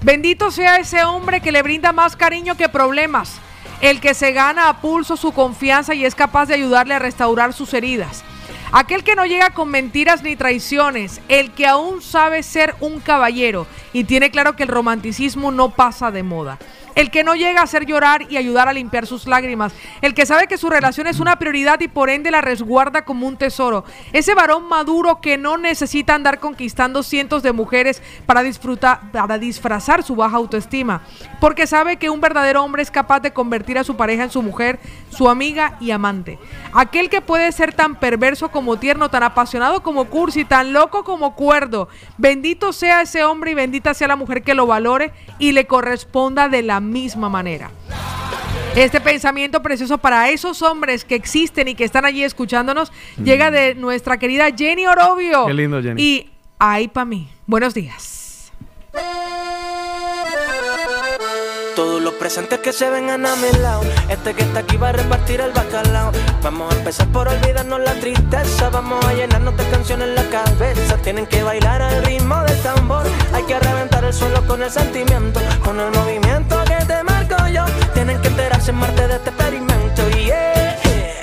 Bendito sea ese hombre que le brinda más cariño que problemas, el que se gana a pulso su confianza y es capaz de ayudarle a restaurar sus heridas. Aquel que no llega con mentiras ni traiciones, el que aún sabe ser un caballero y tiene claro que el romanticismo no pasa de moda. El que no llega a hacer llorar y ayudar a limpiar sus lágrimas. El que sabe que su relación es una prioridad y por ende la resguarda como un tesoro. Ese varón maduro que no necesita andar conquistando cientos de mujeres para disfrutar, para disfrazar su baja autoestima. Porque sabe que un verdadero hombre es capaz de convertir a su pareja en su mujer, su amiga y amante. Aquel que puede ser tan perverso como tierno, tan apasionado como cursi, tan loco como cuerdo. Bendito sea ese hombre y bendita sea la mujer que lo valore y le corresponda de la misma manera. Este pensamiento precioso para esos hombres que existen y que están allí escuchándonos llega de nuestra querida Jenny Orobio. Qué lindo, Jenny. Y ahí para mí. Buenos días. Todos los presentes que se vengan a mi lado. Este que está aquí va a repartir el bacalao. Vamos a empezar por olvidarnos la tristeza. Vamos a llenarnos de canciones en la cabeza. Tienen que bailar al ritmo del tambor. Hay que reventar el suelo con el sentimiento. Con el movimiento que te marco yo. Tienen que enterarse en Marte de este experimento. Yeah.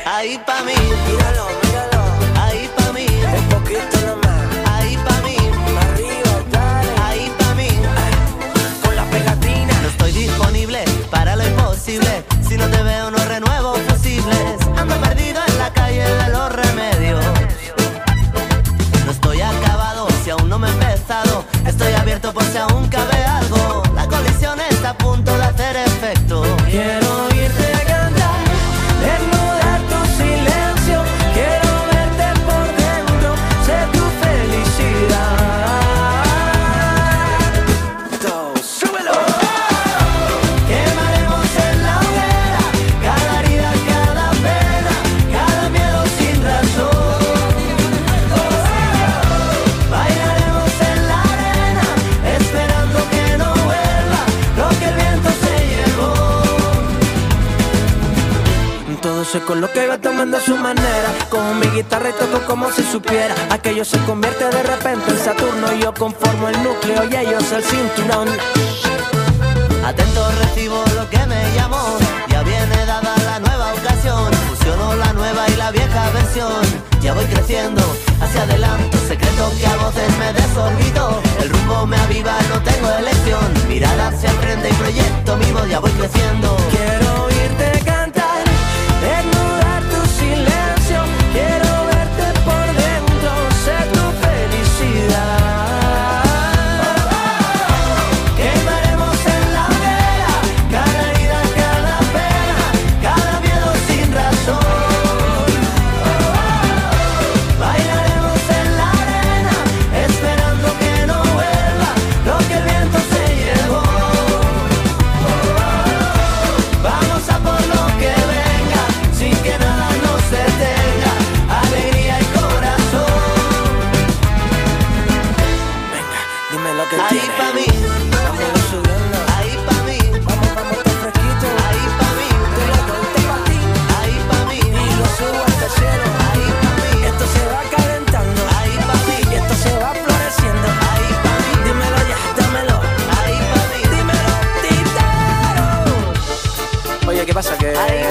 Ahí pa' mí. Míralo, míralo. Ahí pa' mí. Un poquito nomás. Ahí pa' mí. Arriba, dale. Ahí pa' mí. Con la pegatina. No estoy disponible para lo imposible. Si no te veo, no renuevo fusibles. Ando perdido en la calle de los remedios. No estoy acabado si aún no me he empezado. Estoy abierto por si aún hacer efecto. Quiero Se coloca y va tomando a su manera. Con mi guitarra y toco como si supiera. Aquello se convierte de repente en Saturno. Yo conformo el núcleo y ellos el cinturón. Atento recibo lo que me llamó. Ya viene dada la nueva ocasión. Fusiono la nueva y la vieja versión. Ya voy creciendo hacia adelante. Secreto que a voces me desorbito. El rumbo me aviva, no tengo elección. Mirada hacia el frente y proyecto mi voz. Ya voy creciendo. Quiero oírte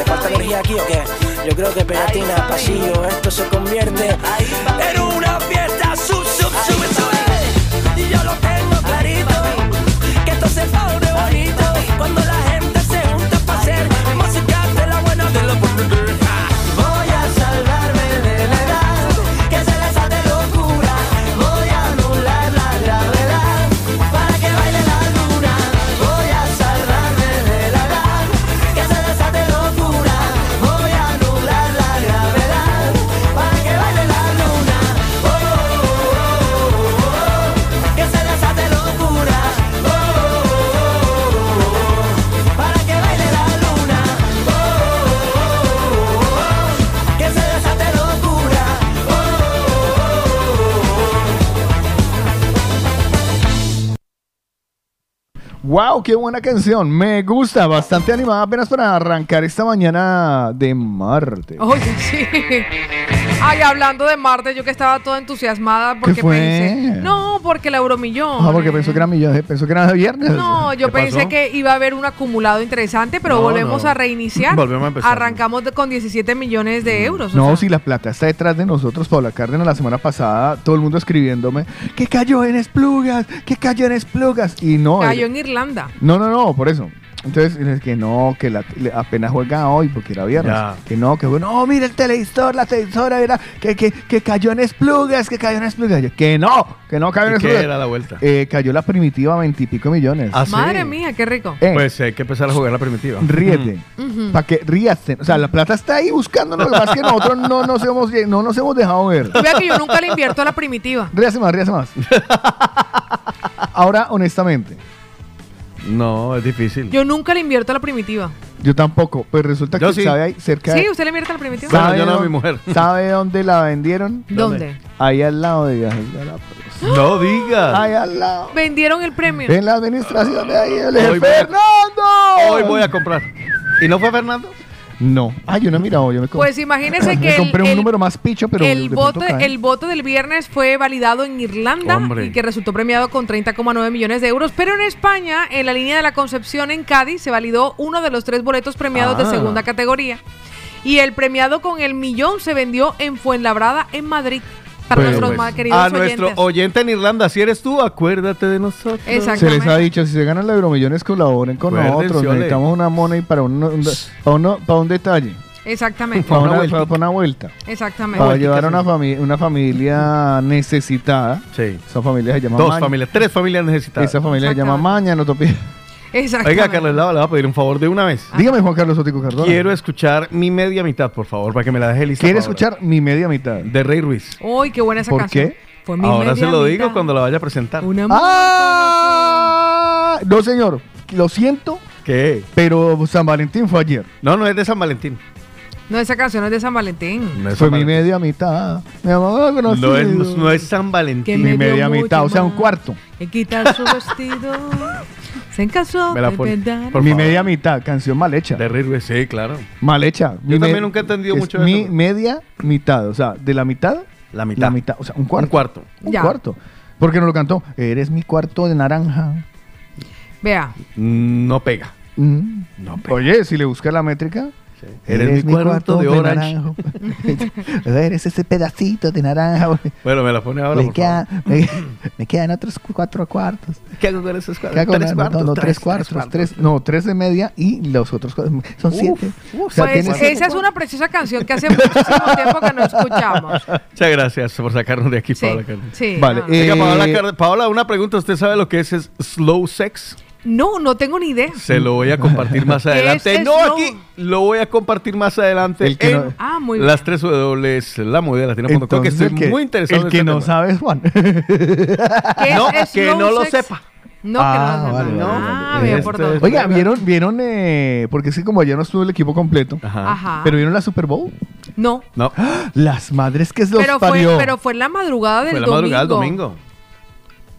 falta energía aquí o qué? Yo creo que pegatina, pasillo, esto se convierte en una fiesta. Sub, sub, sube, sube. Y yo lo tengo clarito. Que esto se pone bonito. Cuando Wow, qué buena canción. Me gusta, bastante animada apenas para arrancar esta mañana de martes. Oye, sí. Ay, hablando de Marte, yo que estaba toda entusiasmada porque fue? pensé. No, porque el euromillón. Ah, porque pensó que era millón, pensó que era de viernes. No, yo ¿Qué pensé pasó? que iba a haber un acumulado interesante, pero No, volvemos no. a reiniciar. Volvemos a empezar. Arrancamos con 17 millones de euros. o No, sea. si la plata está detrás de nosotros, Paula Cárdenas, la semana pasada, todo el mundo escribiéndome que cayó en Esplugas, que cayó en Esplugas. Y no. Cayó era- en Irlanda. No, no, no, por eso. Entonces, es que no, que la, apenas juega hoy porque era viernes. Ya. Que no, que bueno, no, mira el televisor, la televisora era que, que, que cayó en Esplugas, que cayó en Esplugas. Yo, que no, que no cayó en ¿Y qué Esplugas. era la vuelta? Eh, cayó la primitiva veintipico millones. Ah, sí. Madre mía, qué rico. Eh, Pues hay que empezar a jugar la primitiva. ríete. Para que ríaste. O sea, la plata está ahí buscándonos. Lo que pasa es que nosotros no nos hemos, no nos hemos dejado ver. Vea que yo nunca le invierto a la primitiva. Ríase más, ríase más. Ahora, honestamente, No, es difícil. Yo nunca le invierto a la primitiva. yo tampoco. Pues resulta Yo que sí. sabe ahí cerca ¿Sí? de. ¿Usted le invierte a la primitiva? Bueno, ¿sabe yo no a mi mujer. ¿Sabe dónde la vendieron? ¿Dónde? Ahí al lado de Viajes Galápagos. No digas. Ahí al lado. Vendieron el premio. En la administración de ahí. Yo le dije, Hoy voy a- ¡Fernando! Hoy voy a comprar. ¿Y no fue Fernando? No. Ah, yo no he mirado. Yo me, com- Pues imagínese me que el, compré un el- número más picho, pero. el voto, el del viernes fue validado en Irlanda Hombre. y que resultó premiado con 30,9 millones de euros. Pero en España, en la línea de la Concepción en Cádiz, se validó uno de los tres boletos premiados de Ah. segunda categoría. Y el premiado con el millón se vendió en Fuenlabrada, en Madrid. Para Pues, nuestros pues, más queridos a oyentes. nuestro oyente en Irlanda, si eres tú, acuérdate de nosotros. Exacto. Se les ha dicho, si se ganan los euromillones, colaboren con Acuérdense, nosotros. ole. Necesitamos una money para un, un- para uno- para un detalle, Exactamente. para una una, vueltica. para una vuelta. Exactamente. Para llevar a una, fami- una familia necesitada. Sí. Esa familia se llama Dos Maña. familias, tres familias necesitadas. Esa familia se llama. Maña, no topía. Exactamente. Oiga, Carlos Lava, le voy a pedir un favor de una vez. Dígame, Juan Carlos Otico Cardona. Quiero escuchar mi media mitad, por favor, para que me la deje lista. ¿Quiere para ahora. escuchar mi media mitad? De Rey Ruiz. Uy, qué buena esa ¿Por canción. qué? Fue mi Ahora se lo digo cuando la vaya a presentar. Una ¡Ah! No, señor. Lo siento, ¿Qué? pero San Valentín fue ayer. No, no es de San Valentín. No, esa canción es de San Valentín. No es Fue San mi Valentín. media mitad. Mi amor conocido. No es, no es San Que Valentín. Mi dio media mucho mitad, o sea, un más. cuarto. Y quitar su vestido. Se encasó Me la de verdad. Por mi favor. media mitad, canción mal hecha. De Ruiz, sí, claro. Mal hecha. Yo Mi también nunca he entendido es mucho de Mi eso. media mitad, o sea, de la mitad, La mitad. la mitad, o sea, un cuarto. Un cuarto. Un Ya. cuarto. Porque no lo cantó. Eres mi cuarto de naranja. Vea, Mm, No pega. Mm. No pega. Oye, si le busca la métrica. Eres, mi cuarto, de orange. naranja. Eres ese pedacito de naranja. Bueno, me la pone ahora, me, por queda- me, me quedan otros cu- cuatro cuartos. ¿Qué hago con esos ¿Qué hago? Tres No, cuartos. no, tres cuartos. Tres, no, tres de media y los otros cuatro. Son siete. O sea, pues tienes esa es una preciosa canción que hace muchísimo tiempo que no escuchamos. Muchas gracias por sacarnos de aquí, Sí, Paola. Sí. Vale, no, no. eh, Paola, Paola, una pregunta. ¿Usted sabe lo que es, es slow sex? No, no tengo ni idea. Se lo voy a compartir más ¿Qué adelante. es No aquí, lo voy a compartir más adelante El que en no- Ah, muy bien. las tres W, la movida latina.com, que estoy el que- muy interesado El en que este no tema. sabe es Juan. ¿Qué No, es que no lo sex? sepa. No, Ah, que no lo sepa. vale, vale, ah, vale. vea por Este-. Oiga, ¿vieron? ¿Vieron? eh, porque es que como ayer no estuvo el equipo completo. Ajá. Ajá. ¿Pero vieron la Super Bowl? no. No, Las madres que los Pero fue, pero fue en la madrugada del fue la domingo. madrugada del domingo.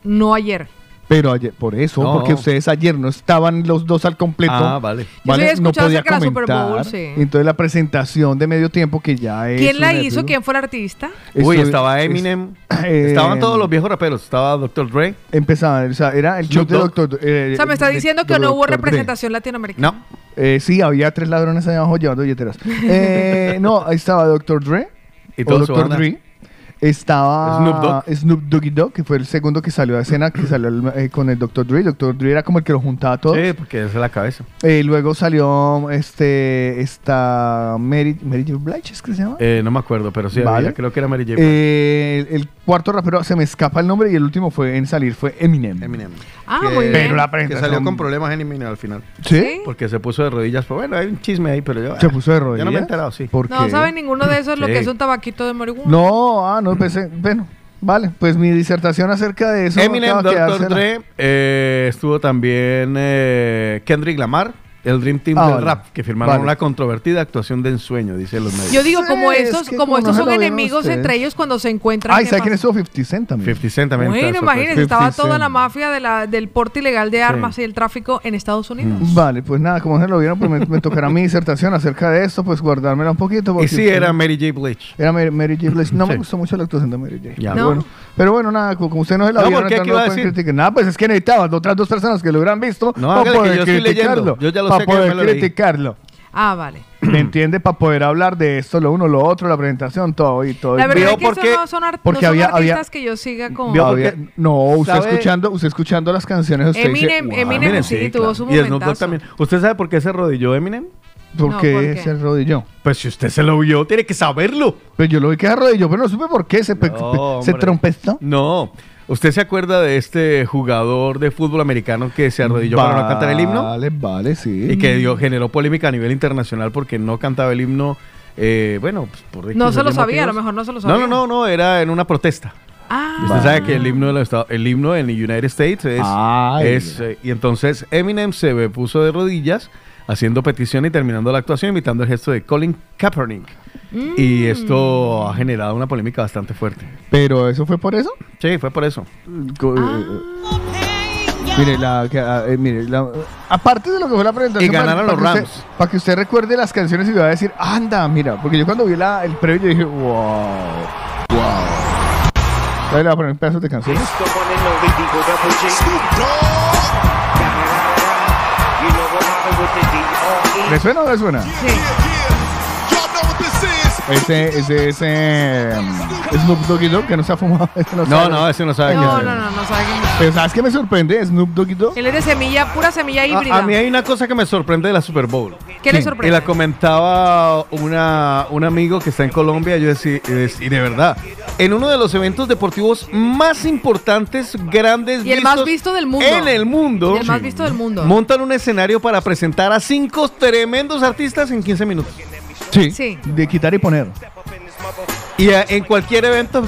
No ayer. Pero ayer, por eso, No. porque ustedes ayer no estaban los dos al completo. Ah, vale. Yo sí no escuchado podía acerca de la Super Bowl, comentar. sí. Entonces la presentación de medio tiempo que ya es. ¿Quién la hizo? ¿Quién fue el artista? Uy, Esto estaba es- Eminem. eh, Estaban todos los viejos raperos. Estaba Dr. Dre. Empezaba, o sea, era el show de. Doctor. eh, O sea, me está de- diciendo que no hubo Dr. Dre. representación latinoamericana. No. Eh, sí, había tres ladrones allá abajo llevando billeteras. Eh, no, ahí estaba Dr. Dre. Y o toda su Dr. Dre. Estaba Snoop Dogg. Snoop Doggy Dogg, que fue el segundo que salió a escena, que salió el- eh, con el Dr. Dre. Dr. Dre era como el que lo juntaba a todos. Sí, porque es la cabeza. Eh, luego salió este esta Mary, Mary J. Blige, ¿es que se llama? Eh, no me acuerdo, pero sí, Vale. había, creo que era Mary J. Eh, el, el cuarto rapero se me escapa el nombre y el último fue en salir fue Eminem. Eminem. Ah, Que- muy bien. Pero la Que presentación salió con problemas Eminem al final. ¿Sí? Porque se puso de rodillas. Pues bueno, hay un chisme ahí, pero yo. Se puso de rodillas. Yo no me he enterado, sí. ¿Por No qué? sabe ninguno de esos lo que es un tabaquito de marihuana. No, ah, no pensé. Bueno, vale, pues mi disertación acerca de eso. Eminem, Dr. Dre, eh, estuvo también eh, Kendrick Lamar, el Dream Team Ah, del vale. rap, que firmaron Vale. una controvertida actuación de ensueño, dicen los medios. Yo digo, como Sí, es estos, que como estos son enemigos ustedes. entre ellos cuando se encuentran. Ay, ¿qué ¿sabes quién es pasa? eso? 50 Cent también. 50 Cent también. Bueno, imagínense, estaba 50 toda la mafia de la, del porte ilegal de armas y el tráfico en Estados Unidos. Vale, pues nada, como se lo vieron, pues me, me tocará mi disertación acerca de esto, pues guardármela un poquito. Y porque sí, usted- era Mary J. Blige. Era Mary, Mary J. Blige. No me Sí. gustó mucho la actuación de Mary J. Ya. Pero ¿No? bueno, pero bueno, nada, co- como usted no se la No, vieron, ¿por qué? entonces ¿Qué no pueden decir? criticar. Nada, pues es que necesitaban otras dos personas que lo hubieran visto No, para poder yo estoy leyendo. criticarlo. Yo ya lo para poder criticarlo. Ah, vale. ¿Me entiende? Para poder hablar de esto, lo uno, lo otro, la presentación, todo y todo. La Y verdad es que por eso qué- no son, art- porque no son había- artistas había- que yo siga con... había- no, usted ¿Sabe? escuchando, usted escuchando las canciones, usted Eminem- dice, Eminem Eminem, sí, tuvo su Y Snoop Dogg momentazo. también. ¿Usted sabe por qué se arrodilló Eminem? ¿por No, qué ¿por qué? se arrodilló? Pues si usted se lo vio, tiene que saberlo. Pues yo lo vi que se arrodilló, pero no supe por qué, se, No, se trompestó. No. ¿Usted se acuerda de este jugador de fútbol americano que se arrodilló para no cantar el himno? Vale, vale, sí. Y que dio, generó polémica a nivel internacional porque no cantaba el himno. eh, bueno, pues, por No se lo sabía, a lo mejor no se lo No, sabía. no, no, no, era en una protesta. Ah, Usted sabe que el himno de los Estados- el himno en el United States es, Ay. es, eh, y entonces Eminem se puso de rodillas haciendo petición y terminando la actuación imitando el gesto de Colin Kaepernick. Y esto ha generado una polémica bastante fuerte. Pero eso fue por eso. Sí, fue por eso. Ah. eh, Mire, la, que, ah, eh, mire la- aparte de lo que fue la presentación, Y ganaron para, los para Rams. usted- para que usted recuerde las canciones y va a decir, anda, mira, porque yo cuando vi la, el previo yo dije, wow, wow. Ahí le voy a poner pedazos de canciones. ¿Le suena o le suena? Ese, ese, ese um, Snoop Doggy Dogg que no se ha fumado. ese no No, sabe. no, ese no sabe No, quién no, es. no, no sabe quién es. Pero ¿sabes qué me sorprende? Snoop Doggy Dogg. Él es de semilla, pura semilla híbrida. A, a mí hay una cosa que me sorprende de la Super Bowl. ¿Qué le Sí, Y sorprende? la comentaba una, un amigo que está en Colombia, yo decía, y de- y de verdad, en uno de los eventos deportivos más importantes, grandes, Y el más visto del mundo. en el mundo, Y el más visto del mundo. montan un escenario para presentar a cinco tremendos artistas en 15 minutos. Sí. Sí. De quitar y poner. Y en cualquier evento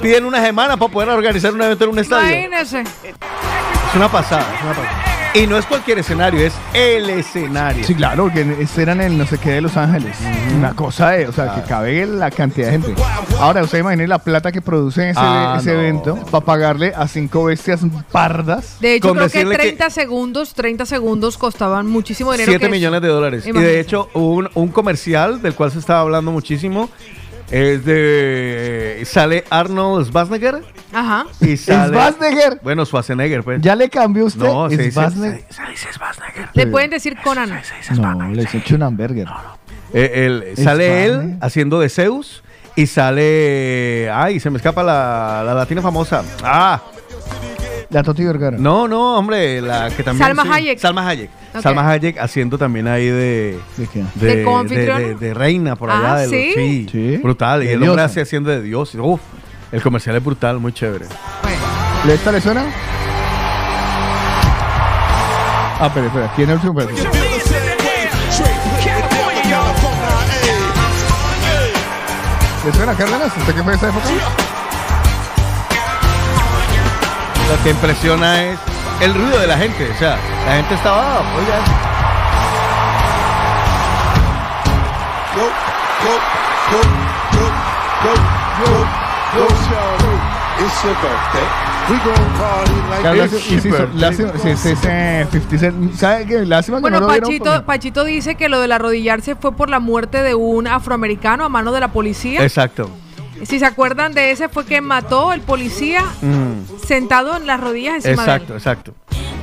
piden una semana para poder organizar un evento en un estadio. Imagínese. Es una pasada, es una pasada. Y no es cualquier escenario, es el escenario. Sí, claro, que este era en el no sé qué de Los Ángeles. Una cosa de, o sea, que cabe la cantidad de gente. Ahora, usted imagine la plata que produce ese, Ah, ese no. evento para pagarle a cinco bestias pardas. De hecho, Con creo que decirle que- 30 segundos, 30 segundos costaban muchísimo dinero. 7 que es- millones de dólares. Y de hecho, un, un comercial del cual se estaba hablando muchísimo. Es de. Sale Arnold Schwarzenegger Ajá. y sale. Schwarzenegger. Bueno, Schwarzenegger, pues. ¿Ya le cambió usted? No, se dice- Schwarzenegger. se- se dice Schwarzenegger. Le pueden decir Conan. No, le hice Chunamberger. Eh, él- sale él haciendo de Zeus y sale. Ay, se me escapa la, la latina famosa. Ah, La Toti Vergara. no, no, hombre, la que también. Salma sí, Hayek. Salma Hayek. Salma Hayek haciendo también ahí de. ¿De qué? de, ¿De de- de reina por Ah, allá. de los- ¿sí? brutal. Y De el hombre hace haciendo de Dios. Uf, el comercial es brutal, muy chévere. ¿Le esta le suena? Ah, espera, espera. ¿Quién es el último pedacito? ¿Le suena, Cárdenas? ¿Usted qué fue de esa época? Lo que impresiona es el ruido de la gente. O sea, la gente estaba, oiga, lástima, sí, sí, sí, 50 Cent. ¿Sabe qué? Lástima que bueno Pachito, Pachito dice que lo del arrodillarse fue por la muerte de un afroamericano a mano de la policía. exacto. Si se acuerdan de ese, fue que mató el policía Mm, sentado en las rodillas encima exacto, de él. exacto.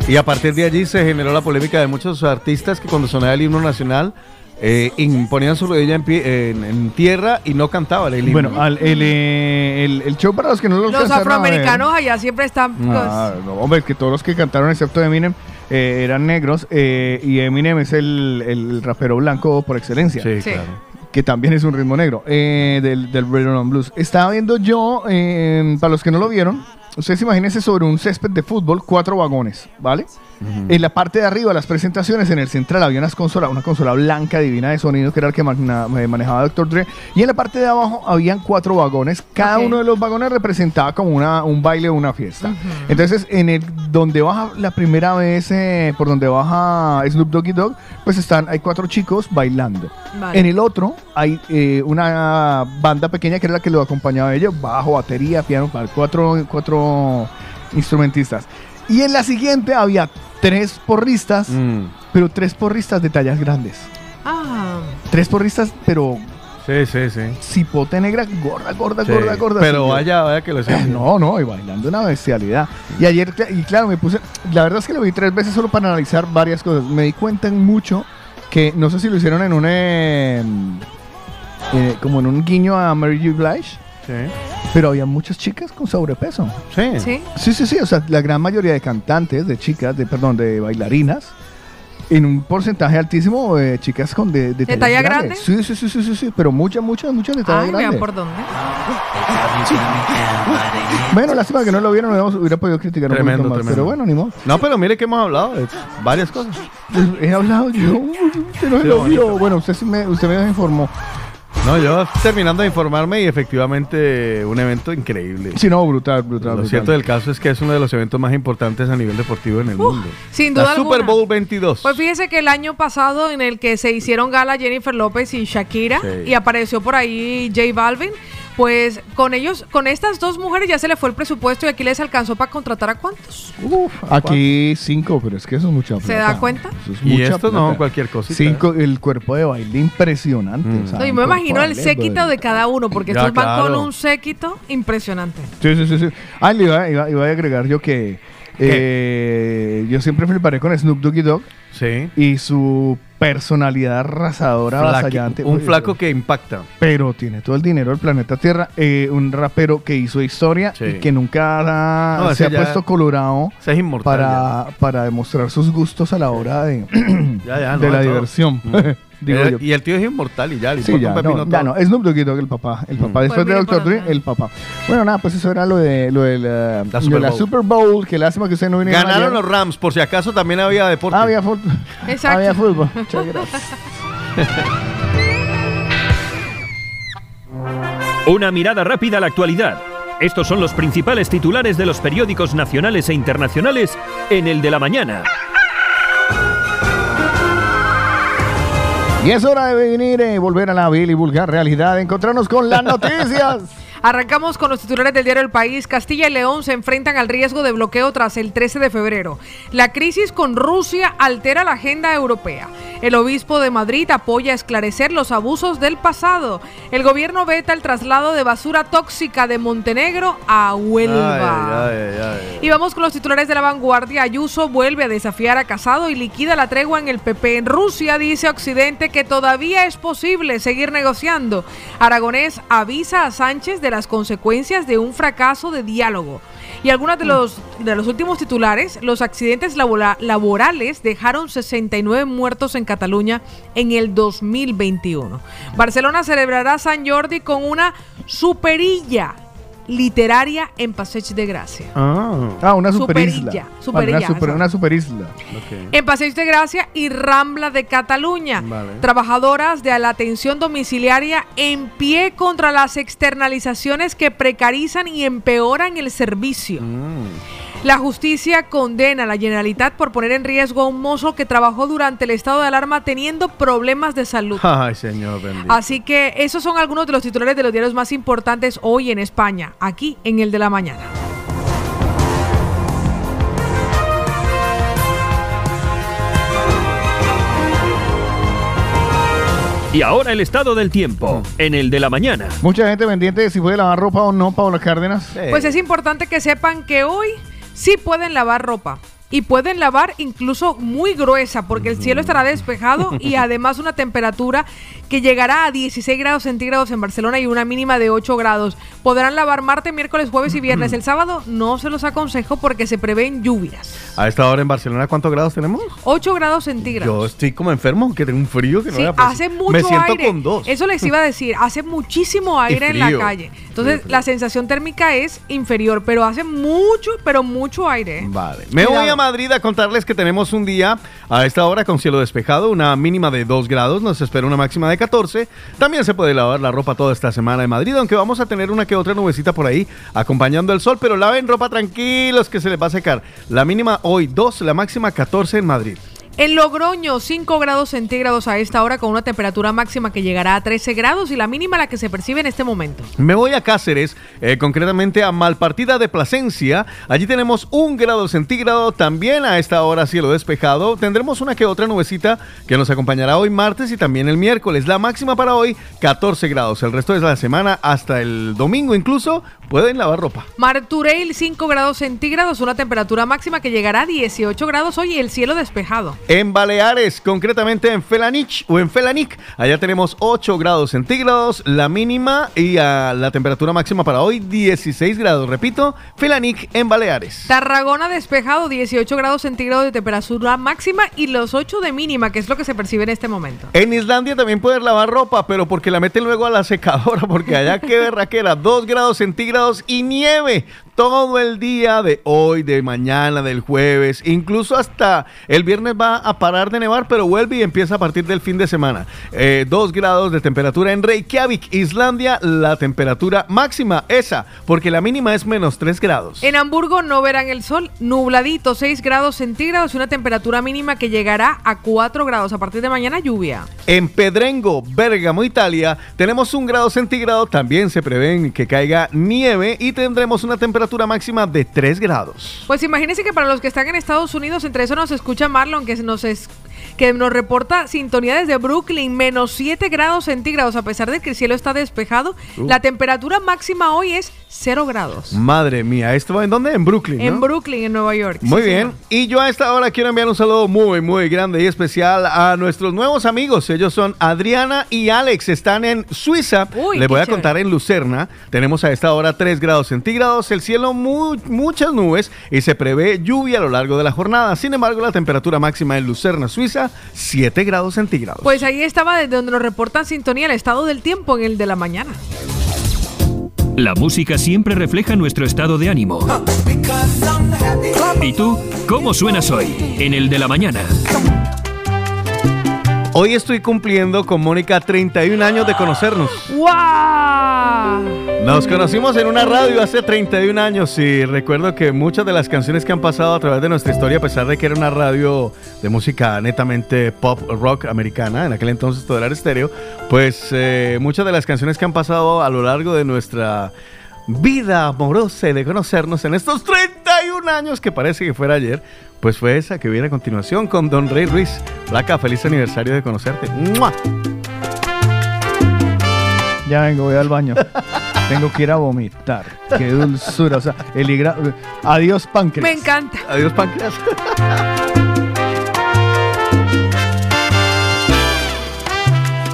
Y a partir de allí se generó la polémica de muchos artistas que cuando sonaba el himno nacional eh, imponían su rodilla en, pie- en- en tierra y no cantaban el himno. Bueno, al- el, eh, el, el show para los que no lo Los afroamericanos allá siempre están... pues, Ah, no, hombre, que todos los que cantaron excepto Eminem eh, eran negros eh, y Eminem es el, el rapero blanco por excelencia. sí, Sí. claro. que también es un ritmo negro, eh, del, del Rhythm and Blues. Estaba viendo yo, eh, para los que no lo vieron, ustedes imagínense sobre un césped de fútbol, cuatro vagones, ¿vale? En la parte de arriba, las presentaciones, en el central había unas consolas, una consola blanca divina de sonido que era el que eh, manejaba Dr. Dre. Y en la parte de abajo habían cuatro vagones. Cada uno de los vagones representaba como una, un baile o una fiesta. Entonces, en el donde baja la primera vez, eh, por donde baja Snoop Doggy Dogg, pues están, hay cuatro chicos bailando. Vale. En el otro hay eh, una banda pequeña que era la que lo acompañaba a ellos, bajo, batería, piano, cuatro, cuatro instrumentistas. Y en la siguiente había tres porristas, Mm. pero tres porristas de tallas grandes. Ah, Tres porristas, pero Sí, sí, sí. cipote negra, gorda, gorda, Sí, gorda, gorda. Pero vaya, vaya que lo sé. no, no, y bailando una bestialidad. Y ayer, y claro, me puse, la verdad es que lo vi tres veces solo para analizar varias cosas. Me di cuenta en mucho que, no sé si lo hicieron en un, eh, eh, como en un guiño a Mary J. Blige, Sí. pero había muchas chicas con sobrepeso. Sí. sí. Sí, sí, sí, o sea, la gran mayoría de cantantes, de chicas, de, perdón, de bailarinas, en un porcentaje altísimo, eh, chicas con de, de, talla grande? Sí, sí, sí, sí, sí, sí, pero muchas, muchas, muchas de talla Ay, grande. vean por dónde. Bueno, lástima que no lo vieron, hubiéramos- hubiera podido criticar Tremendo, un poquito más, tremendo. pero bueno, ni modo. No, pero mire que hemos hablado de varias cosas. He hablado yo, usted no Sí, lo vio. Bueno, usted, sí me, usted me informó. No, yo terminando de informarme y efectivamente un evento increíble. Sí, no, brutal, brutal. Lo brutal. cierto del caso es que es uno de los eventos más importantes a nivel deportivo en el mundo. Sin duda La Super alguna. Bowl 22. Pues fíjese que el año pasado en el que se hicieron gala Jennifer López y Shakira Sí. y apareció por ahí J Balvin, pues con ellos, con estas dos mujeres ya se le fue el presupuesto y aquí les alcanzó para contratar a cuántos. Aquí cinco, pero es que eso es mucha plata. ¿Se da cuenta? Eso es Y mucha esto no, cualquier cosita. Cinco, el cuerpo de baile impresionante. Mm. o sea, No, y me imagino el séquito de cada uno, porque Ya, estos van con un séquito impresionante. Sí, sí, sí. sí. Ah, le iba, iba- iba a agregar yo que eh, yo siempre fliparé con Snoop Doggy Dogg Sí. y su personalidad arrasadora, avasallante. un flaco que impacta. Pero tiene todo el dinero del planeta Tierra. eh, un rapero que hizo historia Sí. y que nunca No, se ha puesto colorado Ese es inmortal. para, para demostrar sus gustos a la hora de, Ya, ya, no, de la todo. diversión. Mm. Digo Eh, yo. Y el tío es inmortal y ya, le Sí, ya, un no, ya no, Snoop Doggy Dogg, el papá, el papá. Mm. Después Pues de por Dre, el papá. Bueno, nada, pues eso era lo de, lo del, La de Super la Bowl. Super Bowl. Qué lástima que usted no vinieron Ganaron los Rams, por si acaso también había deporte. Ah, había fútbol. Exacto. Había fútbol. Muchas gracias. Una mirada rápida a la actualidad. Estos son los principales titulares de los periódicos nacionales e internacionales en el de la mañana. Y es hora de venir y volver a la vil y vulgar realidad, encontrarnos con las noticias. Arrancamos con los titulares del diario El País. Castilla y León se enfrentan al riesgo de bloqueo tras el 13 de febrero. La crisis con Rusia altera la agenda europea. El obispo de Madrid apoya esclarecer los abusos del pasado. El gobierno veta el traslado de basura tóxica de Montenegro a Huelva. Ay, ay, ay, ay. Y vamos con los titulares de la vanguardia. Ayuso vuelve a desafiar a Casado y liquida la tregua en el PP. En Rusia dice Occidente que todavía es posible seguir negociando. Aragonés avisa a Sánchez de las consecuencias de un fracaso de diálogo. Y algunos de los, de los últimos titulares, los accidentes labora- laborales dejaron 69 muertos en Cataluña en el 2021. Barcelona celebrará San Jordi con una superilla literaria en Passeig de Gracia. Ah, Ah, una superisla. superilla, Una, super, una superisla. ok. En Passeig de Gracia y Rambla de Cataluña. Vale. Trabajadoras de la atención domiciliaria en pie contra las externalizaciones que precarizan y empeoran el servicio. Mm. La justicia condena a la Generalitat por poner en riesgo a un mozo que trabajó durante el estado de alarma teniendo problemas de salud. Ay, señor bendito. Así que esos son algunos de los titulares de los diarios más importantes hoy en España, aquí en el de la mañana. Y ahora el estado del tiempo en el de la mañana. Mucha gente pendiente de si puede lavar ropa o no, Paola Cárdenas. Sí. Pues es importante que sepan que hoy sí pueden lavar ropa. Y pueden lavar incluso muy gruesa porque el cielo estará despejado y además una temperatura que llegará a 16 grados centígrados en Barcelona y una mínima de 8 grados. Podrán lavar martes, miércoles, jueves y viernes. El sábado no se los aconsejo porque se prevén lluvias. A esta hora en Barcelona, ¿cuántos grados tenemos? 8 grados centígrados. Yo estoy como enfermo, que tengo un frío que no Sí, vea, pues, hace mucho Me siento aire. con dos. Eso les iba a decir, hace muchísimo aire en la calle. Entonces, la sensación térmica es inferior, pero hace mucho, pero mucho aire. ¿eh? Vale. Me Cuidado. voy a Madrid a contarles que tenemos un día a esta hora con cielo despejado, una mínima de 2 grados, nos espera una máxima de 14. También se puede lavar la ropa toda esta semana en Madrid, aunque vamos a tener una que otra nubecita por ahí acompañando el sol, pero laven ropa tranquilos que se les va a secar. La mínima hoy 2, la máxima 14 en Madrid. En Logroño, 5 grados centígrados a esta hora con una temperatura máxima que llegará a 13 grados y la mínima la que se percibe en este momento. Me voy a Cáceres, eh, concretamente a Malpartida de Plasencia. Allí tenemos un grado centígrado, también a esta hora cielo despejado. Tendremos una que otra nubecita que nos acompañará hoy martes y también el miércoles. La máxima para hoy, 14 grados. El resto de la semana hasta el domingo incluso pueden lavar ropa. Martureil, 5 grados centígrados, una temperatura máxima que llegará a 18 grados hoy y el cielo despejado. En Baleares, concretamente en Felanich o en Felanic, allá tenemos 8 grados centígrados, la mínima y a la temperatura máxima para hoy 16 grados. Repito, Felanic en Baleares. Tarragona despejado, 18 grados centígrados de temperatura máxima y los 8 de mínima, que es lo que se percibe en este momento. En Islandia también puedes lavar ropa, pero porque la meten luego a la secadora, porque allá qué berraquera, 2 grados centígrados y nieve todo el día de hoy, de mañana, del jueves, incluso hasta el viernes va a parar de nevar, pero vuelve y empieza a partir del fin de semana. Eh, dos grados de temperatura en Reykjavik, Islandia, la temperatura máxima esa, porque la mínima es menos 3 grados. En Hamburgo no verán el sol, nubladito, 6 grados centígrados y una temperatura mínima que llegará a 4 grados. A partir de mañana lluvia. En Pedrengo, Bérgamo, Italia, tenemos un grado centígrado, también se prevén que caiga nieve y tendremos una temperatura máxima de 3 grados. Pues imagínense que para los que están en Estados Unidos, entre eso nos escucha Marlon, que nos es que nos reporta sintonía desde Brooklyn, menos 7 grados centígrados, a pesar de que el cielo está despejado. Uh. La temperatura máxima hoy es 0 grados. Madre mía, ¿esto va en dónde? En Brooklyn. ¿no? En Brooklyn, en Nueva York. Muy Sí, bien. señor. Y yo a esta hora quiero enviar un saludo muy, muy grande y especial a nuestros nuevos amigos. Ellos son Adriana y Alex. Están en Suiza. Uy, Les voy a chévere. contar en Lucerna. Tenemos a esta hora 3 grados centígrados, el cielo mu- muchas nubes y se prevé lluvia a lo largo de la jornada. Sin embargo, la temperatura máxima en Lucerna, Suiza, 7 grados centígrados. Pues ahí estaba desde donde nos reportan sintonía el estado del tiempo en el de la mañana. La música siempre refleja nuestro estado de ánimo. ¿Y tú? ¿Cómo suenas hoy? En el de la mañana. Hoy estoy cumpliendo con Mónica 31 años de conocernos. ¡Wow! Nos conocimos en una radio hace 31 años y recuerdo que muchas de las canciones que han pasado a través de nuestra historia, a pesar de que era una radio de música netamente pop rock americana, en aquel entonces todo era estéreo, pues eh, muchas de las canciones que han pasado a lo largo de nuestra vida amorosa y de conocernos en estos 31 años que parece que fuera ayer, pues fue esa que viene a continuación con Don Rey Ruiz. Placa, feliz aniversario de conocerte. ¡Mua! Ya vengo, voy al baño. Tengo que ir a vomitar. Qué dulzura. O sea, el higra- Adiós, páncreas. Me encanta. Adiós, páncreas.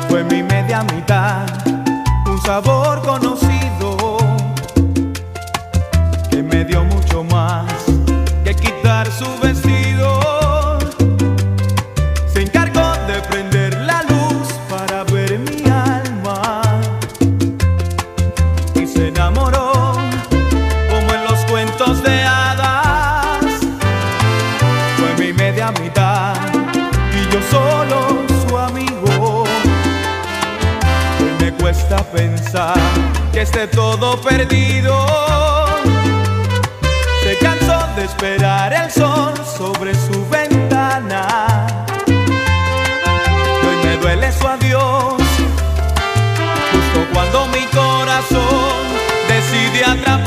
Fue mi media mitad, un sabor conocido todo perdido. Se cansó de esperar el sol sobre su ventana. Hoy me duele su adiós. Justo cuando mi corazón decide atraparla.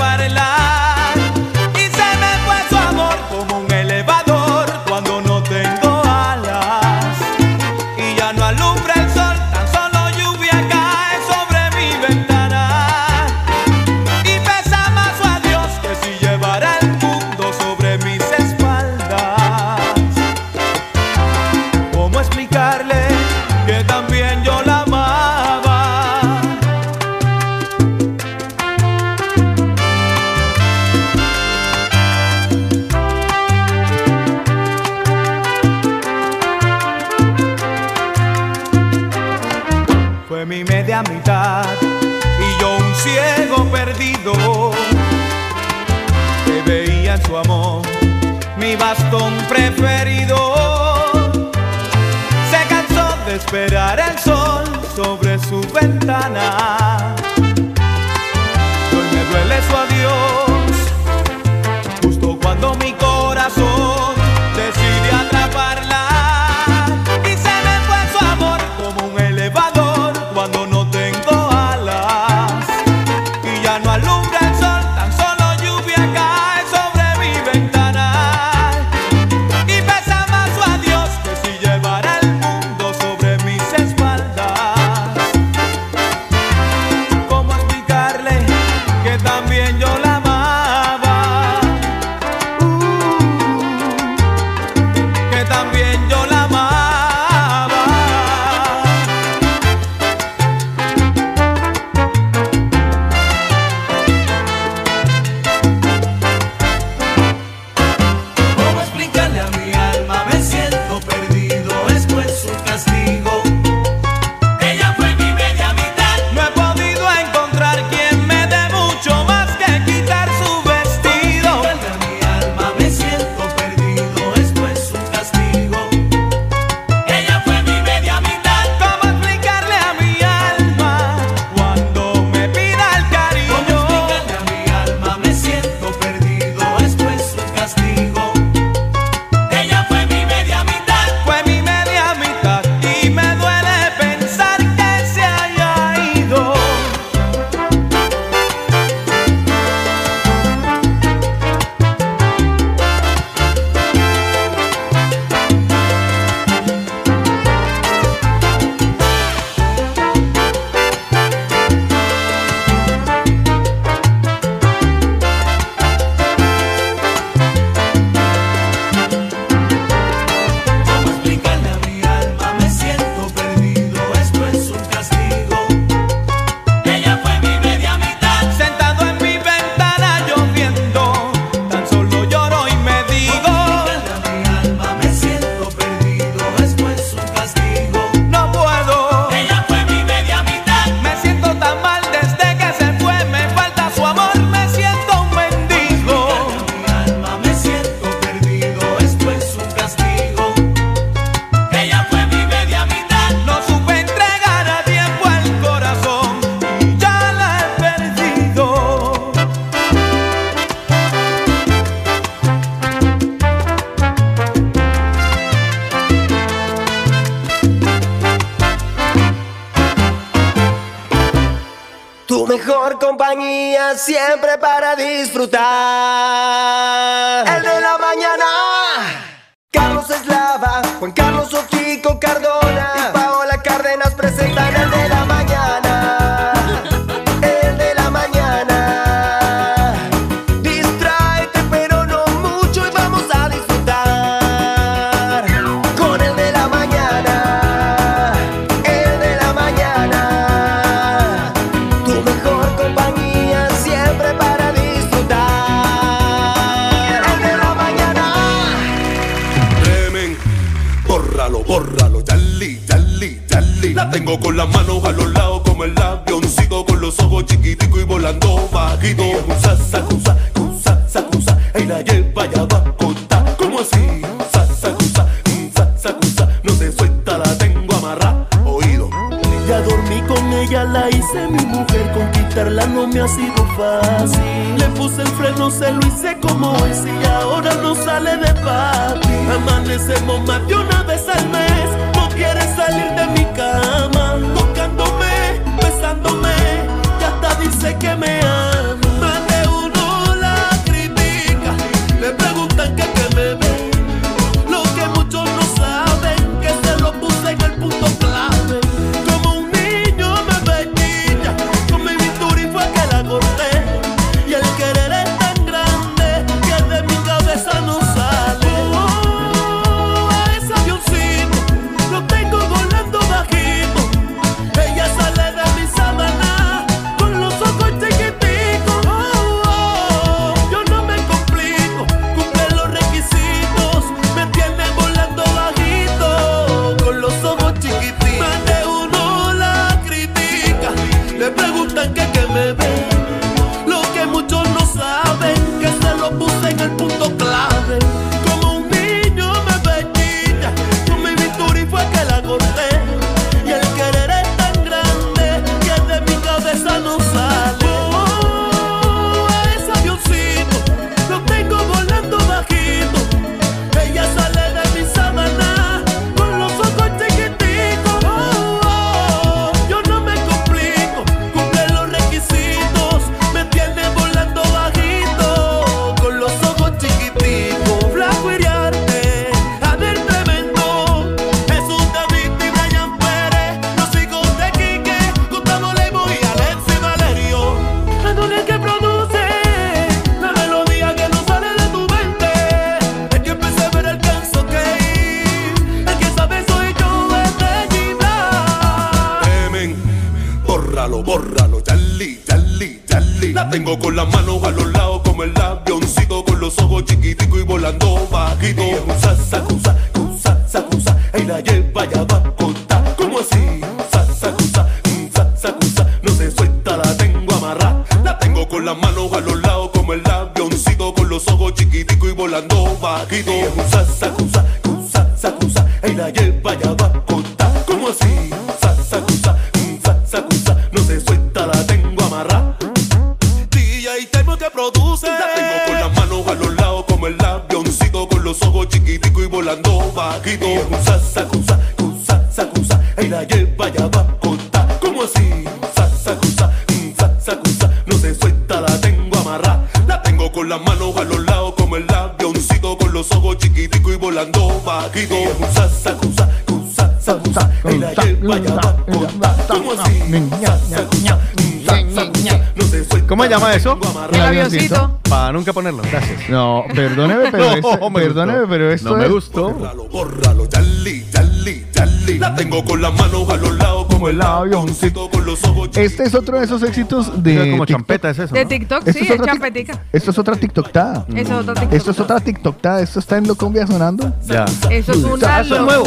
Para nunca ponerlo, gracias. No, perdóneme, pero, No, esto- me perdóneme, gustó. pero esto No me es- gustó. Bórralo, bórralo, yali, yali, yali. La tengo con las manos a los lados como el avioncito con los ojos Este es otro de esos éxitos de. como TikTok. champeta es eso. De ¿no? TikTok, Esto sí, es es champetica. Esto es otra TikToktada. Eso es otra TikTok. Esto es otra TikToktada. Esto está en Locombia sonando. Ya. Eso es una Eso es nuevo.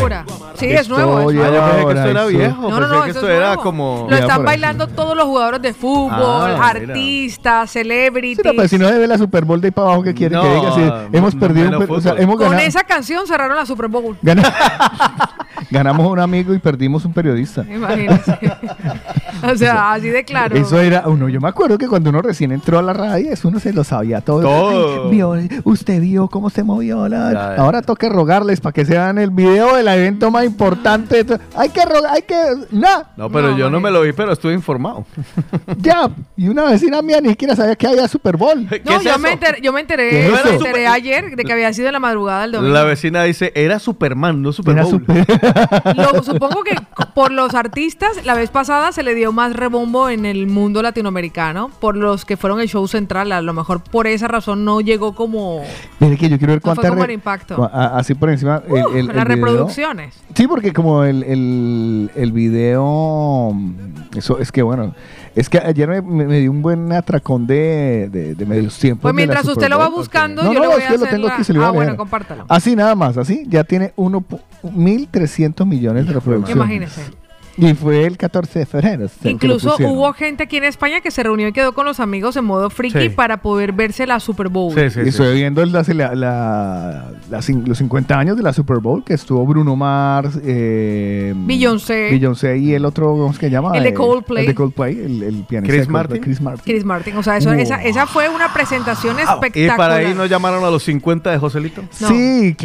Sí, es nuevo. es Ah, yo pensé que esto era eso. viejo. No, no, pensé no, que eso es era nuevo. como. Lo están bailando todos los jugadores de fútbol, Ah, artistas, celebrities. Sí, no, pero si no debe la Super Bowl de ahí para abajo que quiere No, que diga. Si hemos no, perdido un o sea, fútbol. hemos Con ganado. esa canción cerraron la Super Bowl. gana- ganamos un amigo y perdimos un periodista. Imagínense. o sea, así de claro. Eso era uno. Yo me acuerdo que cuando uno recién entró a la radio, eso uno se lo sabía todo. Todo. Ay, vio, usted vio cómo se movió la. Ya, ya. Ahora toca rogarles para que se hagan el video del evento más importante. Hay que rogar, hay que. No, No, pero No, yo no me lo vi, pero estuve informado. ya. Y una vecina mía ni siquiera sabía que había Super Bowl. ¿Qué No, es yo, eso? me enteré, yo me enteré, ¿Qué es me enteré ayer de que había sido en la madrugada del domingo. La vecina dice, era Superman, no Super Era Bowl. super- Lo- supongo que por los artistas, la vez pasada se le dio más rebombo en el mundo latinoamericano, por los que fueron el show central. A lo mejor por esa razón no llegó como Mire que yo quiero ver No fue cuántas. como el impacto. a- Así por encima. el- uh, el- el las reproducciones. Sí, porque como el, el, el video, eso es que bueno, es que ayer me, me- dio un buen atracón de, de, de medios tiempos. Pues mientras usted lo va buscando, No, yo no, le voy es a que lo hacer tengo la- aquí, se lo iba Ah, a leer. bueno, compártalo. Así nada más, así, ya tiene 1.300 millones de reproducciones. Imagínese. Y fue el 14 de febrero. que Incluso hubo gente aquí en España que se reunió y quedó con los amigos en modo friki Sí. para poder verse la Super Bowl. y estoy viendo la, la- la- los 50 años de la Super Bowl, que estuvo Bruno Mars, eh, Beyoncé. Beyoncé y el otro, ¿cómo se llama? El de Eh, Coldplay. El de Coldplay, el, el pianista. Chris Martin. Chris Martin. Chris Martin. O sea, eso, Wow. esa, esa fue una presentación Y espectacular. para ahí nos llamaron a los 50 de Joselito. Sí,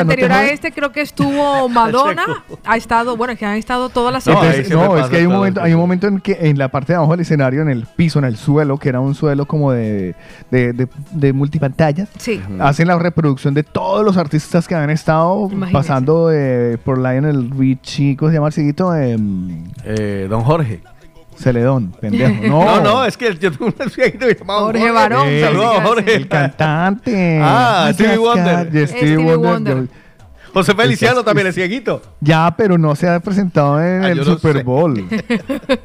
Anterior a este creo que estuvo Madonna. ha estado, bueno, que han estado todas las Entonces, semanas. no, es que hay un momento, hay un momento en que en la parte de abajo del escenario, en el piso, en el suelo, que era un suelo como de, de, de, de multipantallas, Sí. hacen la reproducción de todos los artistas que han estado Imagínese. pasando eh, por Lionel Richie, ¿cómo se llama el seguito? Eh, don Jorge. Celedón, pendejo. No, No, no, es que yo tengo un que se llama Jorge Barón, Eh, Saludos Jorge. El cantante. Ah, Stevie Wonder. Stevie Stevie Wonder. Wonder. José Feliciano también es cieguito. Ya, pero no se ha presentado en Ah, el Super sé. Bowl.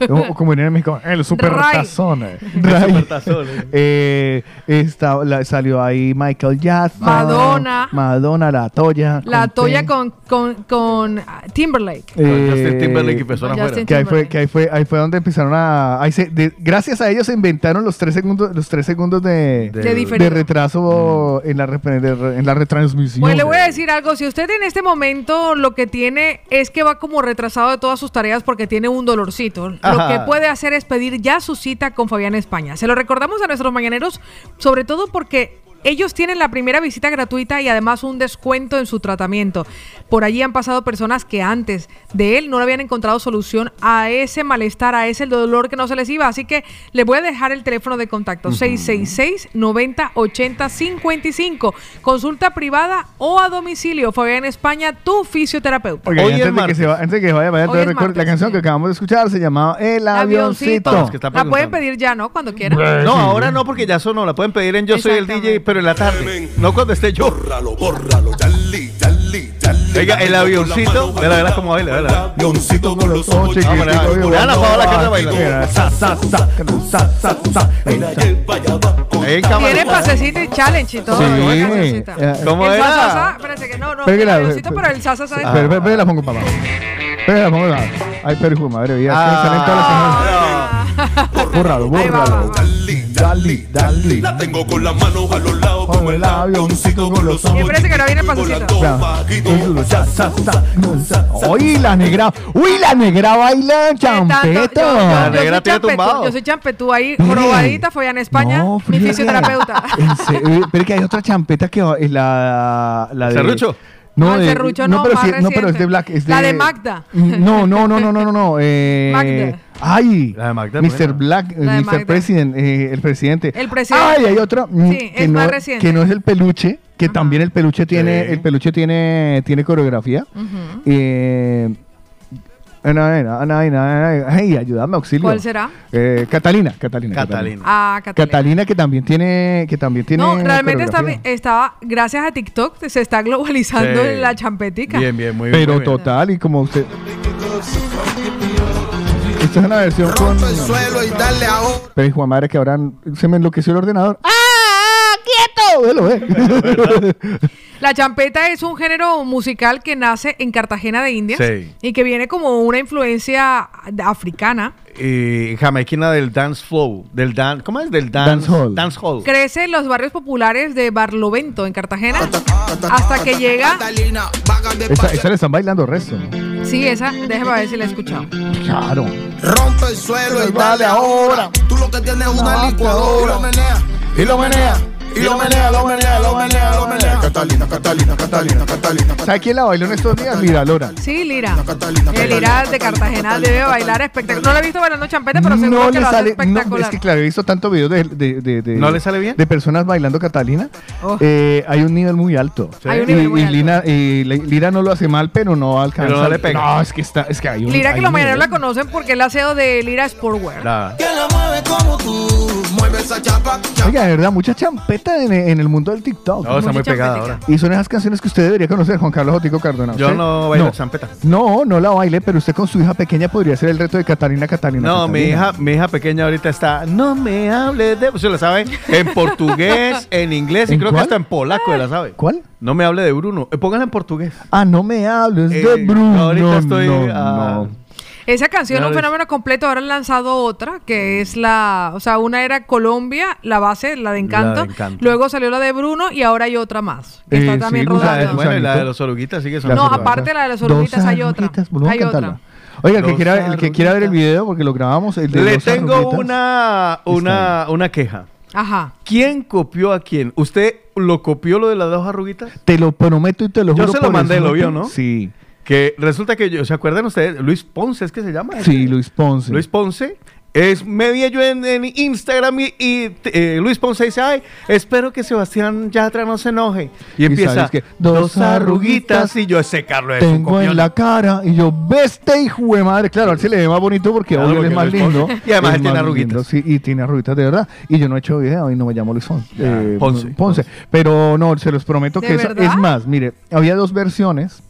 como, en México, el Super Ray. Tazón. eh. El Eh, está- la- salió ahí Michael Jackson. Madonna. Madonna, la Toya. La con toya con, con, con Timberlake. Eh, Justin Timberlake y persona Justin afuera. que ahí fue, que ahí fue, ahí fue donde empezaron a, ahí se- de- gracias a ellos se inventaron los tres segundos, los tres segundos de, De retraso en la rep- de- en la retransmisión. Pues le voy a decir algo, si usted en este momento lo que tiene es que va como retrasado de todas sus tareas porque tiene un dolorcito, lo que puede hacer es pedir ya su cita con Fabián España. Se lo recordamos a nuestros mañaneros, sobre todo porque ellos tienen la primera visita gratuita y además un descuento en su tratamiento. Por allí han pasado personas que antes de él no le habían encontrado solución a ese malestar, a ese dolor que no se les iba. Así que les voy a dejar el teléfono de contacto 666 90 80 55. Consulta privada o a domicilio. Fabián España, tu fisioterapeuta. Oiga, y Hoy es antes, de que martes. se va- antes de que vaya, vaya, martes, la canción sí. que acabamos de escuchar se llamaba El Avioncito. Avioncito. que está La pueden pedir ya, ¿no? Cuando quieran. No, ahora no, porque ya sonó. La pueden pedir en Yo Soy el DJ, pero en la tarde. No cuando esté yo. Bórralo, bórralo, yali, yali. Dale, dale. Oiga, el avioncito. Vela, vela cómo baila, vela. Avioncito con los ojos Paola sa, sa, sa, sa, sa, sa. En cámara. Tiene pasecito y challenge y todo. Sí. ¿Cómo sa, sa, sa, espérate que no, no, Pégala, el avioncito, pe- pero el pero, pero la pongo para abajo. La pongo para abajo. Ay, de madre, vida. Ah. que salen todas las. Bórralo, bórralo. va. Dale, dale. La tengo con las manos a los lados como el avioncito con los ojos parece que no viene el pasecito. Uy, la negra. Uy, la negra baila yo La negra tiene tumbado. Yo soy champetú ahí, Mire. jorobadita, fue allá en España, No, mi fisioterapeuta. Pero que hay otra champeta que va- es la, la de. ¿Serrucho? No, el de- serrucho no, pero, más sí, no, pero es de Black. Es de, La de Magda. No, no, no, no, no, no. no eh, Magda. Ay, La de Magda, Mr. Black, eh, Mr. Magda. President, eh, el presidente. El presidente. Ay, hay otra mm, Sí, que, es no, más reciente. que no es el peluche, que Ajá. también el peluche tiene, Sí. el peluche tiene, tiene coreografía. Eh, Ana, Ana, Ana, ay, ayúdame, auxilio. ¿Cuál será? Eh, Catalina, Catalina. Catalina. Ah, Catalina. Catalina que también tiene, que también tiene. No, realmente está, estaba, gracias a TikTok, se está globalizando Sí. la champetica. Bien, bien, muy bien. Pero muy bien. total, y como usted. Esta es una versión con. Pero hijo de madre que ahora se me enloqueció el ordenador. ¡Ah! ¡Quieto! Velo, eh. La champeta es un género musical que nace en Cartagena de Indias Sí. y que viene como una influencia africana. Y jamaiquina del dance flow, del dan, ¿cómo es? Del dance, Dancehall. dance hall. Crece en los barrios populares de Barlovento, en Cartagena, hasta que llega... Esa, esa le están bailando resto. Sí, esa, déjame ver si la he escuchado. Claro. Rompe el suelo y dale ahora. Tú lo que tienes es una licuadora. Y lo menea. Y lo menea, lo menea, lo menea, lo menea. Catalina, Catalina, Catalina, Catalina. ¿Sabe quién la bailó en estos días? Lira Lora. Sí, Lira. El Lira de Cartagena debe bailar espectacular. No la he visto bailando champeta, pero seguro no que le lo hace sale. No, espectacular. es que claro, he visto tantos videos de, de, de, de- ¿No le sale bien? de personas bailando Catalina. Oh. Eh, hay un nivel muy alto. Hay un Y- nivel muy y, alto. Lina, y Lira no lo hace mal, pero no alcanza. Pero no le pega. No, es que está, es que hay un. Lira hay que los mañaneros la conocen porque es la CEO de Lira Sportwear. La- ¿Quién la mueve como tú? Mueve esa chapa, chapa. Oiga, de verdad, mucha champeta en, en el mundo del TikTok. No, está muy pegada ahora. Y son esas canciones que usted debería conocer, Juan Carlos Otico Cardona. Yo ¿Usted? no bailo champeta. No, no la baile, pero usted con su hija pequeña podría hacer el reto de Catalina, Catalina. No, mi hija, mi hija pequeña ahorita está, no me hable de, usted la sabe, en portugués, en inglés y ¿En creo cuál? que hasta en polaco la sabe. ¿Cuál? No me hable de Bruno, eh, póngala en portugués. Ah, no me hables Eh, de Bruno. ahorita estoy, no, ah, no. Esa canción es un fenómeno completo. Ahora han lanzado otra, que es la. O sea, una era Colombia, la base, la de Encanto. La de Encanto. Luego salió la de Bruno y ahora hay otra más. Que Eh, está sí, también Gusano, rodando. Gusano. Bueno, y la de los oruguitas sigue. No, aparte de la de los oruguitas, hay otra. Hay cantarla. otra. Oiga, el que, quiera, el que quiera ver el video, porque lo grabamos, el de Le tengo una, una, una queja. Ajá. ¿Quién copió a quién? ¿Usted lo copió lo de las dos arruguitas? Te lo prometo y te lo Yo juro. se lo por mandé, lo vio. ¿no? Sí. Que resulta que yo, ¿se acuerdan ustedes? Luis Ponce, ¿es que se llama? Sí, Luis Ponce. Luis Ponce. Es, me vi yo en, en Instagram y, y, eh, Luis Ponce dice, ay, espero que Sebastián Yatra no se enoje. Y, Y empieza, que, dos arruguitas y yo, ese Carlos Tengo en la cara y yo, veste hijo de madre. Claro, a él se le ve más bonito porque Claro, obvio él es más lindo. Y además él tiene arruguitas. lindo, sí, y tiene arruguitas de verdad. Y yo no he hecho video y no me llamo Luis Ponce. eh, Ponce, Ponce. Pero no, se los prometo ¿De que es, es más. Mire, había dos versiones.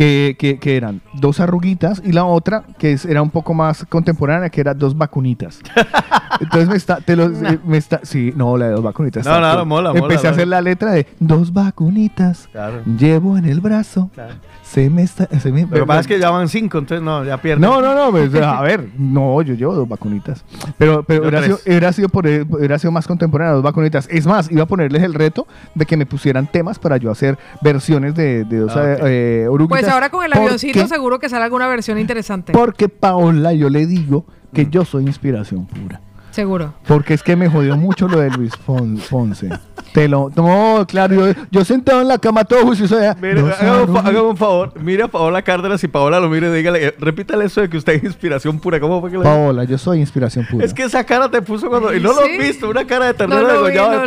Que, que, que eran dos arruguitas y la otra que es- era un poco más contemporánea que era dos vacunitas. Entonces me está, te los, eh, me está, sí, no, la de dos vacunitas. No, no, cool. mola, mola, Empecé a mola. hacer la letra de dos vacunitas, Claro. llevo en el brazo, Claro. Se me está, se me, Lo que pasa es que ya van cinco, entonces no, ya pierden. no, no, no, pues, a ver, no, yo llevo dos vacunitas. Pero, pero hubiera, sido, hubiera, sido por, hubiera sido más contemporánea, dos vacunitas. Es más, iba a ponerles el reto de que me pusieran temas para yo hacer versiones de, de dos Ah, ok. eh, oruguitas. Pues ahora con el avioncito seguro que sale alguna versión interesante. Porque Paola, yo le digo que yo soy inspiración pura. Seguro. Porque es que me jodió mucho lo de Luis Fon- Ponce. Te lo. No, claro, yo, yo sentado en la cama todo juicioso. allá, Mire, hágame un, favor, mire a Paola Cárdenas y Paola lo mire dígale, eh, repítale eso de que usted es inspiración pura. ¿Cómo fue que le Paola, yo soy inspiración pura. Es que esa cara te puso cuando. Y no lo has visto, una cara de ternura No degollado no de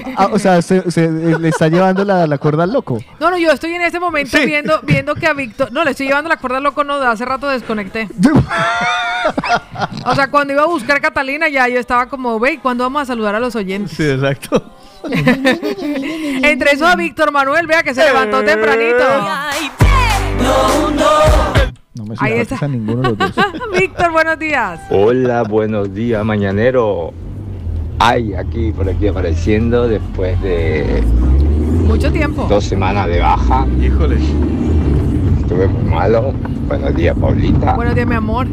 pendejo. Ah, o sea, se, se- le está llevando la, la cuerda al loco. No, no, yo estoy en este momento Sí. viendo, viendo que a Víctor. No, le estoy llevando la cuerda al loco, no, de hace rato desconecté. O sea, cuando iba a buscar a Catalina, ya yo estaba como, ve, ¿cuándo vamos a saludar a los oyentes? Sí, exacto. Entre eso a Víctor Manuel, vea que se levantó tempranito. No me Ahí simpatiza está. ninguno de los dos. Víctor, buenos días. Hola, buenos días, mañanero. Ay, aquí, por aquí apareciendo después de Mucho tiempo. dos semanas de baja. Híjole. Estuve muy malo. Buenos días, Paulita. Buenos días, mi amor.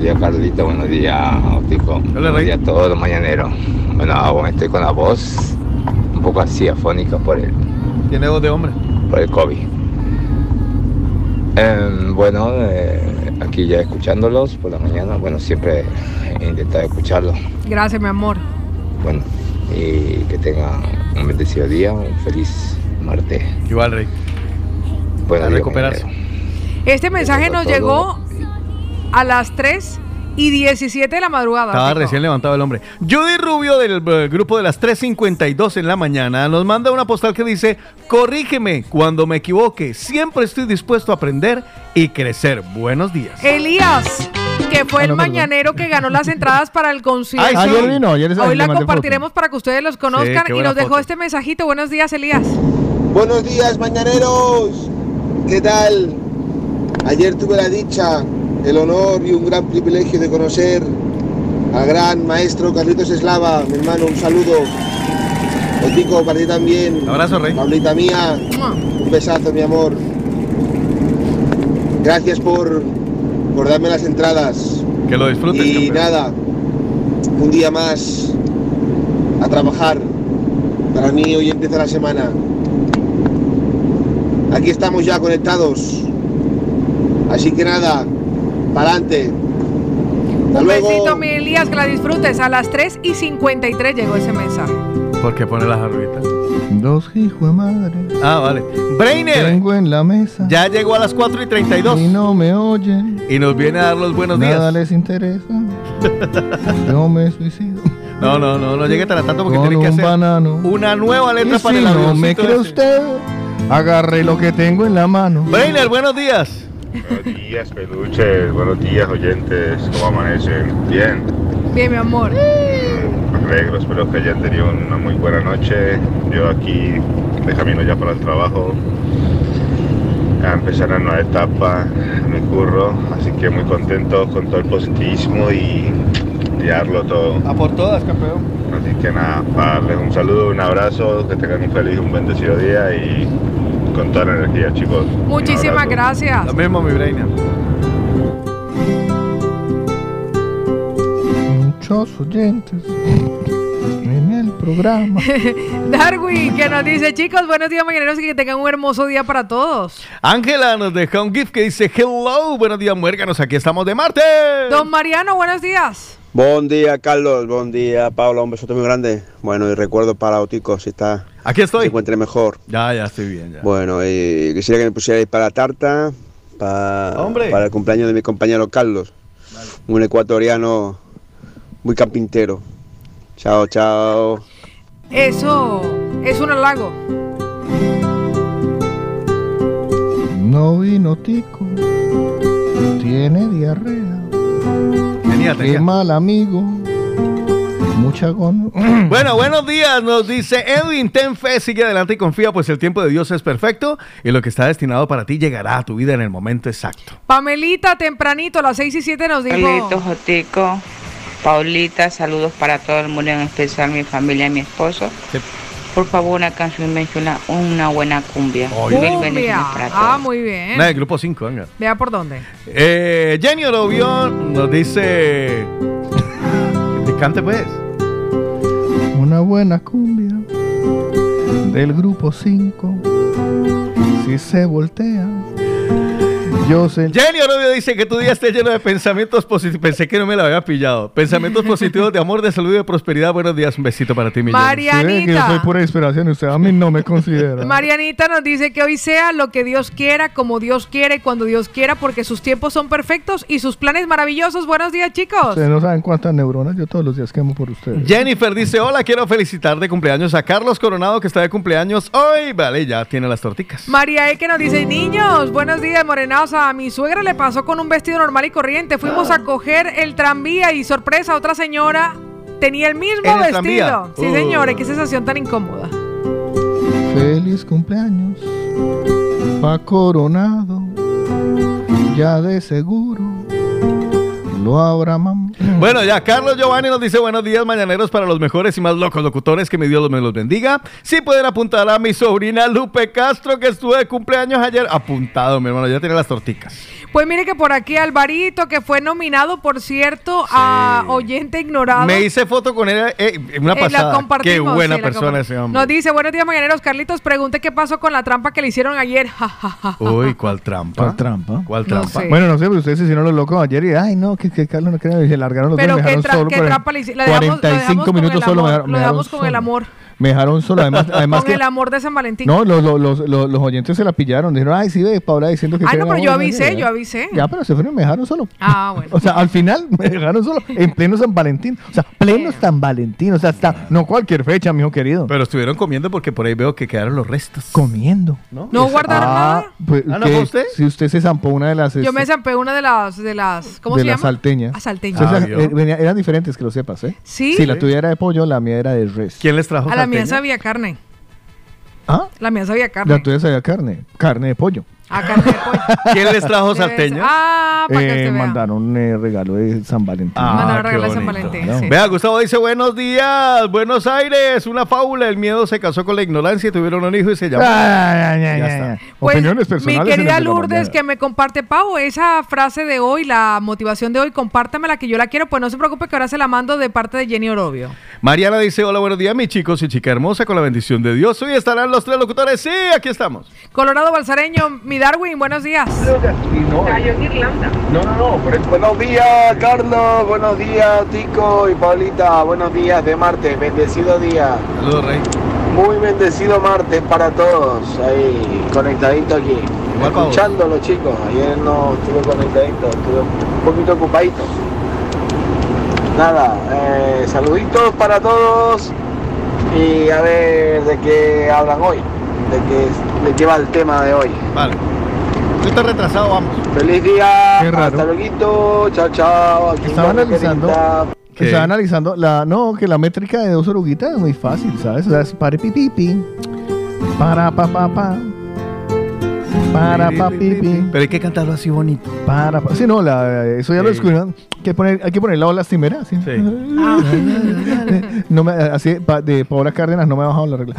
Buenos días, Carlita. Buenos días, Óptico. Buenos días a todos los mañaneros. Bueno, aún estoy con la voz un poco así afónica por el, Tiene voz de hombre. por el COVID. Em, bueno, eh, aquí ya escuchándolos por la mañana. Bueno, siempre he intentado escucharlos. Gracias, mi amor. Bueno, y que tengan un bendecido día, un feliz martes. Igual, Rey. Bueno, A recuperarse. Este mensaje nos todo. llegó a las 3 y 17 de la madrugada. Estaba recién levantado el hombre. Judy Rubio del eh, grupo de las 3.52 en la mañana nos manda una postal que dice, corrígeme cuando me equivoque, siempre estoy dispuesto a aprender y crecer. Buenos días. Elías, que fue Ah, el perdón. mañanero que ganó las entradas para el concierto. Ay, sí. Ayer vino, ayer Hoy la compartiremos para que ustedes los conozcan y nos dejó foto. este mensajito. Buenos días, Elías. Buenos días, mañaneros. ¿Qué tal? Ayer tuve la dicha, el honor y un gran privilegio de conocer al gran maestro Carlitos Eslava. Mi hermano, un saludo. Otico, para ti también. abrazo, Rey. Pablita mía, un besazo, mi amor. Gracias por, por darme las entradas. Que lo disfrutes. Y campeón. nada, un día más a trabajar. Para mí hoy empieza la semana. Aquí estamos ya conectados. Así que nada, para adelante. Un besito, mi Elías, que la disfrutes. A las 3 y 53 llegó ese mensaje. ¿Por qué pone las arruguitas? Dos hijos de madre. Ah, vale. Brainer. Tengo en la mesa. Ya llegó a las 4 y 32. Y no me oyen. Y nos viene a dar los buenos Nada días. les interesa. Yo me suicido. No, no, no, no llegue tan tanto porque Con tiene que un hacer banano. una nueva letra Y para si el no me cree ese. usted, agarre lo que tengo en la mano. Brainer, buenos días. Buenos días, peluches. Buenos días, oyentes. ¿Cómo amanecen? Bien. Bien, mi amor. Me alegro. Espero que hayan tenido una muy buena noche. Yo aquí de camino ya para el trabajo. A empezar una nueva etapa, me curro. Así que muy contento con todo el positivismo y, y darlo todo. A por todas, campeón. Así que nada, para darles un saludo, un abrazo, que tengan un feliz, un bendecido día y con toda la energía, chicos. Muchísimas gracias. Lo mismo, mi Brainer. Muchos oyentes en el programa. Darwin, que nos dice, chicos, buenos días, mañaneros, y que tengan un hermoso día para todos. Ángela nos deja un gift que dice Hello, buenos días, muérganos. Aquí estamos de martes. Don Mariano, buenos días. Buen día, Carlos. Buen día, Paula. Un besote muy grande. Bueno, y recuerdo para Otico, si está. Aquí estoy. Se encuentre mejor. Ya, ya estoy bien. Ya. Bueno, y quisiera que me pusierais para la tarta, para, Hombre. para el cumpleaños de mi compañero Carlos. Un ecuatoriano muy campintero. Chao, chao. Eso es un halago. No vino tico. Tiene diarrea. Tenía, Qué tenía. mal amigo. Mucha gono. Bueno, buenos días, nos dice Edwin, ten fe, sigue adelante y confía, pues el tiempo de Dios es perfecto y lo que está destinado para ti llegará a tu vida en el momento exacto. Pamelita, tempranito, a las 6 y 7 nos dijo. Carlitos, Jotico, Paulita, saludos para todo el mundo, en especial mi familia y mi esposo. Por favor, una canción menciona una buena cumbia. Cumbia. para todos. Ah, muy bien. Nada, el grupo 5, venga. Vea por dónde. Eh, Jenny Orobión nos dice... Cante pues. Una buena cumbia del grupo 5. Si se voltea, Jenny Orobio dice que tu día esté lleno de pensamientos positivos. Pensé que no me lo había pillado. Pensamientos positivos de amor, de salud y de prosperidad. Buenos días, un besito para ti, mi que yo soy pura inspiración y usted a mí no me considera. Marianita nos dice que hoy sea lo que Dios quiera, como Dios quiere, cuando Dios quiera, porque sus tiempos son perfectos y sus planes maravillosos. Buenos días, chicos. Ustedes no saben cuántas neuronas yo todos los días quemo por ustedes. Jennifer dice, hola, quiero felicitar de cumpleaños a Carlos Coronado que está de cumpleaños hoy. Vale, ya tiene las torticas. María E que nos dice, niños, buenos días, morenados. A mi suegra le pasó con un vestido normal y corriente. Fuimos a coger el tranvía y sorpresa, otra señora tenía el mismo ¿En el vestido. tranvía? Sí, Uh. señores, qué sensación tan incómoda. Feliz cumpleaños, pa Coronado. Ya de seguro habrá mam- Bueno, ya Carlos Giovanni nos dice buenos días mañaneros para los mejores y más locos locutores, que mi Dios me los bendiga. Si pueden apuntar a mi sobrina Lupe Castro, que estuvo de cumpleaños ayer. Apuntado, mi hermano, ya tiene las torticas. Pues mire que por aquí Alvarito, que fue nominado, por cierto, a Oyente Ignorado. Me hice foto con él eh, en una Eh, la pasada. Qué compartimos, buena sí, persona ese hombre. Nos dice, buenos días, mañaneros. Carlitos, pregunte qué pasó con la trampa que le hicieron ayer. Ja, ja, ja, ja. Uy, ¿cuál trampa? ¿Cuál trampa? ¿Cuál No trampa? sé. Bueno, no sé, pero ustedes se hicieron los locos ayer y, ay, no, que, que Carlos no y se largaron los Pero dos, qué, tra- solo. qué trampa le hicieron. Lo dejamos, lo 45 dejamos con minutos el solo amor, Lo dejaron dejamos con el amor. Me dejaron solo, además, además con que... el amor de San Valentín. No, los, los, los, los, los oyentes se la pillaron. Dijeron, ay, sí, ve, Paula diciendo que... Ay, no, pero yo avisé, yo avisé. Ya, pero se fueron y me dejaron solo. Ah, bueno. O sea, al final me dejaron solo, en pleno San Valentín. O sea, pleno San Valentín. O sea, hasta, no cualquier fecha, mijo querido. Pero estuvieron comiendo porque por ahí veo que quedaron los restos. Comiendo. ¿No? ¿No guardaron Ah, nada? pues, Ah, ¿no fue usted? Si usted se zampó una de las... Yo este, me zampé una de las, de las, ¿cómo de se las llama? salteñas. Ah, salteñas. O sea, Ah, eh, eran diferentes, que lo sepas, ¿eh? ¿Sí? Si la tuya era de pollo, la mía era de res. ¿Quién les trajo A la mía salteña? sabía carne. ¿Ah? La mía sabía carne. La tuya sabía carne. Carne de pollo. Carne de pollo. ¿Quién les trajo salteñas? Ah, para que Eh, vea. mandaron eh, regalo de San Valentín. Ah, Mandaron qué regalo de San bonito. Valentín, sí. Vea, Gustavo dice, buenos días, Buenos Aires, una fábula, el miedo se casó con la ignorancia y tuvieron un hijo y se llamó. Ay, ay, ay, Ya ay. Pues, Opiniones mi personales. en el querida de la Lourdes mañana. que me comparte, Pau, esa frase de hoy, la motivación de hoy, compártamela que yo la quiero, pues no se preocupe que ahora se la mando de parte de Jenny Orobio. Mariana dice, hola, buenos días, mis chicos y chica hermosa, con la bendición de Dios. Hoy estarán los tres locutores. Sí, aquí estamos. Colorado Balsareño, mi Darwin, buenos días. No, no, no, buenos días, Carlos. Buenos días, Tico y Paulita. Buenos días de martes. Bendecido día. Saludos, Rey. Muy bendecido martes para todos. Ahí, conectadito aquí. Vos. Escuchándolo, chicos. Ayer no estuve conectadito, estuve un poquito ocupadito. Nada, eh, saluditos para todos. Y a ver de qué hablan hoy. De qué, de qué va el tema de hoy. Vale. Yo estoy retrasado, vamos. Feliz día. Qué raro. Hasta luego. Chao, chao. Aquí Estaba la analizando. ¿Qué? estaba analizando la, no, que la métrica de dos oruguitas es muy fácil, ¿sabes? O sea, es para pipipi, para pa pa pa, para pa pipi, Pero hay que cantarlo así bonito. para pa. Sí, no, la, eso ya lo descubrieron. Que poner, hay que poner la ola lastimera, ¿sí? Sí. No me, así pa- de Paola Cárdenas no me ha bajado la regla.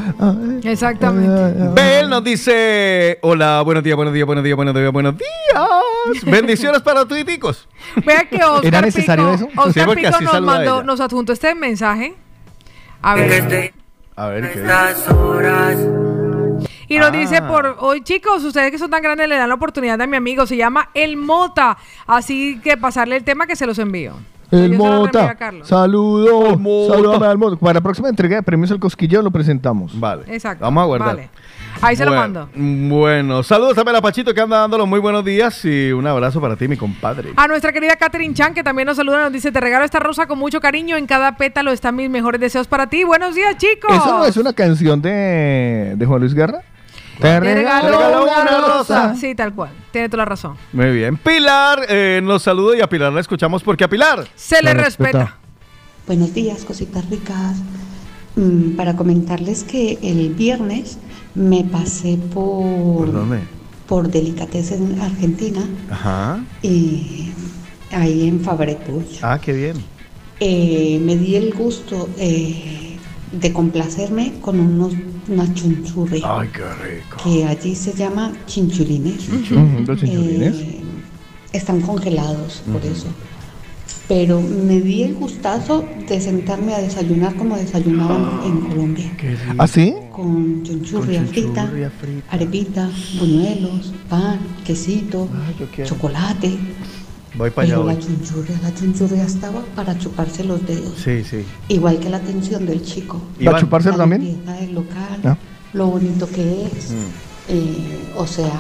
Exactamente. Bel nos dice, hola, buenos días, buenos días, buenos días, buenos días, buenos días. Bendiciones para tu ticos. Vea que Oscar ¿Era necesario Pico, eso? Oscar Sí, porque Pico así nos mandó, nos adjuntó este mensaje. A ver. A ver, ¿qué Y nos Ah. dice por hoy, chicos, ustedes que son tan grandes le dan la oportunidad a mi amigo, se llama El Mota, así que pasarle el tema que se los envío. El Mota, saludos, saludame al Mota. Para la próxima entrega de premios El Cosquilleo lo presentamos. Vale. Exacto. Vamos a guardar. Vale. Ahí se lo mando. Bueno, saludos también a Pachito que anda dándolo muy buenos días y un abrazo para ti, mi compadre. A nuestra querida Catherine Chan, que también nos saluda, nos dice, te regalo esta rosa con mucho cariño, en cada pétalo están mis mejores deseos para ti. Buenos días, chicos. ¿Eso no es una canción de, de Juan Luis Guerra? Te Te regalo regalo una rosa. Sí, tal cual. Tiene toda la razón. Muy bien. Pilar eh, nos saluda y a Pilar la escuchamos porque a Pilar. Se le respeta. Buenos días, cositas ricas. Mm, para comentarles que el viernes me pasé por, ¿Por dónde? por Delicatessen Argentina, Ajá. y ahí en Favorite Bush. Ah, qué bien. Eh, me di el gusto eh, de complacerme con unos, unas chunchurri, Ay, qué rico. que allí se llama chinchulines. Ujú, Los chinchulines. Eh, están congelados, por eso. Pero me di el gustazo de sentarme a desayunar como desayunaban en Colombia. ¿Ah, sí? Con chunchurria frita, arepita, buñuelos, pan, quesito, chocolate. Voy para allá Pero la chunchurria, la chunchurria estaba para chuparse los dedos. Sí, sí. Igual que la atención del chico. ¿Va a chuparse la también? limpieza del local, Ah. lo bonito que es. Eh, o sea,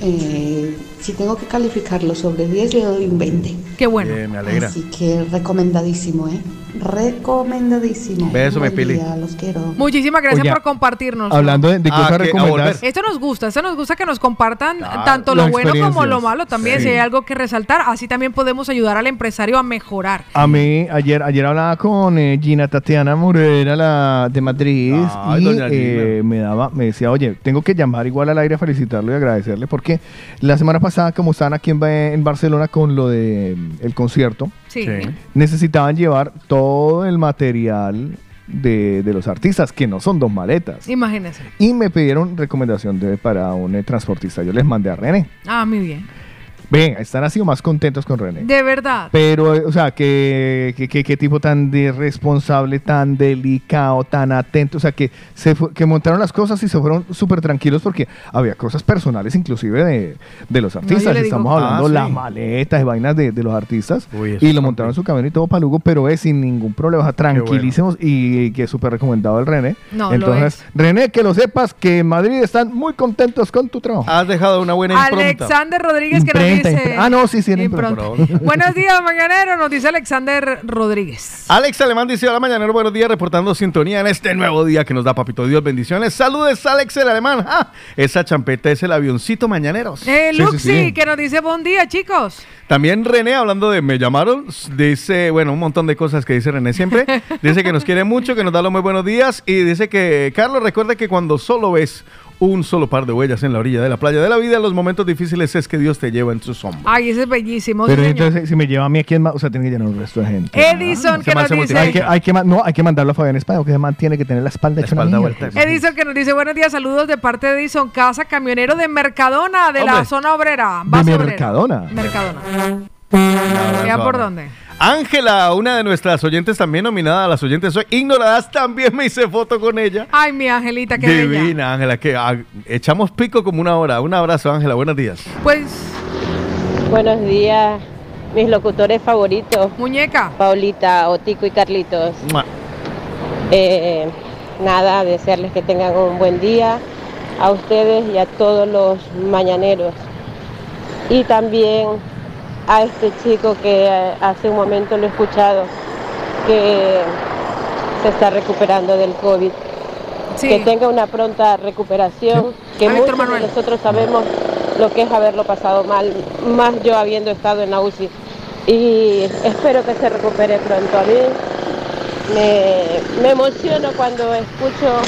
eh, si tengo que calificarlo sobre 10, le doy un 20. Qué bueno. Bien, me alegra. Así que recomendadísimo, ¿eh? Recomendadísimo. Beso, mi Pili. día, los quiero. Muchísimas gracias Oye, por compartirnos. Hablando de, de Ah, cosas recomendadas. Esto nos gusta, esto nos gusta que nos compartan Claro. tanto lo bueno como lo malo también, Sí. si hay algo que resaltar, así también podemos ayudar al empresario a mejorar. A mí, ayer, ayer hablaba con eh, Gina Tatiana Morera, la de Madrid, y eh, me daba, me decía, oye, tengo que llamar igual al aire a felicitarlo y agradecerle, porque la semana pasada, como estaban aquí en, Ba- en Barcelona con lo de mm, el concierto, Sí. necesitaban llevar todo el material de, de los artistas, que no son dos maletas. Imagínense. Y me pidieron recomendación de, para un eh, transportista. Yo les mandé a René. Ah, muy bien. Ven, están así o más contentos con René. De verdad. Pero, o sea, que- que tipo tan de responsable, tan delicado, tan atento. O sea, que, se que montaron las cosas y se fueron súper tranquilos porque había cosas personales inclusive de, de los artistas. digo- Estamos hablando Ah, de las sí. maletas y vainas de, de los artistas. Uy, y es lo montaron en su camino y todo palugo, pero es sin ningún problema. o sea, tranquilísimos y que es súper recomendado el René. No, lo Entonces, René, que lo sepas que en Madrid están muy contentos con tu trabajo. Has dejado una buena impronta. Alexander Rodríguez que nos Ah, no, sí, sí, era. Buenos días, mañanero, nos dice Alexander Rodríguez. Alex Alemán dice, hola mañanero, buenos días, reportando sintonía en este nuevo día que nos da Papito Dios, bendiciones. Saludes, Alex el Alemán. Ah, esa champeta es el avioncito mañaneros. Eh, sí, Luxi, sí. que nos dice buen día, chicos. También René, hablando de me llamaron, dice, bueno, un montón de cosas que dice René siempre. Dice que nos quiere mucho, que nos da los muy buenos días. Y dice que, Carlos, recuerda que cuando solo ves un solo par de huellas en la orilla de la playa de la vida, en los momentos difíciles es que Dios te lleva en sus hombros. Ay, ese es bellísimo. Pero sí, señor. entonces, si me lleva a mí, ¿a quién más? O sea, tiene que llenar un resto de gente. Edison, que nos Hay dice. que, hay, que, no, hay que mandarlo a Fabián España, porque ese man tiene que tener la espalda hecha una espalda mierda. vuelta. Edison que nos dice buenos días, saludos de parte de Edison Casa, camionero de Mercadona, de la zona obrera. De base obrera. Mercadona. Mercadona. ¿Ya por dónde? Ángela, una de nuestras oyentes también nominada a las oyentes hoy ignoradas, también me hice foto con ella. Ay, mi Angelita, qué bella. Divina, Ángela, que ah, echamos pico como una hora. Un abrazo, Ángela, buenos días. Pues, Buenos días, mis locutores favoritos. muñeca. Paulita, Otico y Carlitos. Eh, nada, desearles que tengan un buen día a ustedes y a todos los mañaneros. Y también a este chico que eh, hace un momento lo he escuchado, que se está recuperando del COVID. Sí. Que tenga una pronta recuperación, que A muchos de nosotros sabemos lo que es haberlo pasado mal, más yo habiendo estado en la UCI. Y espero que se recupere pronto. A mí me, me emociono cuando escucho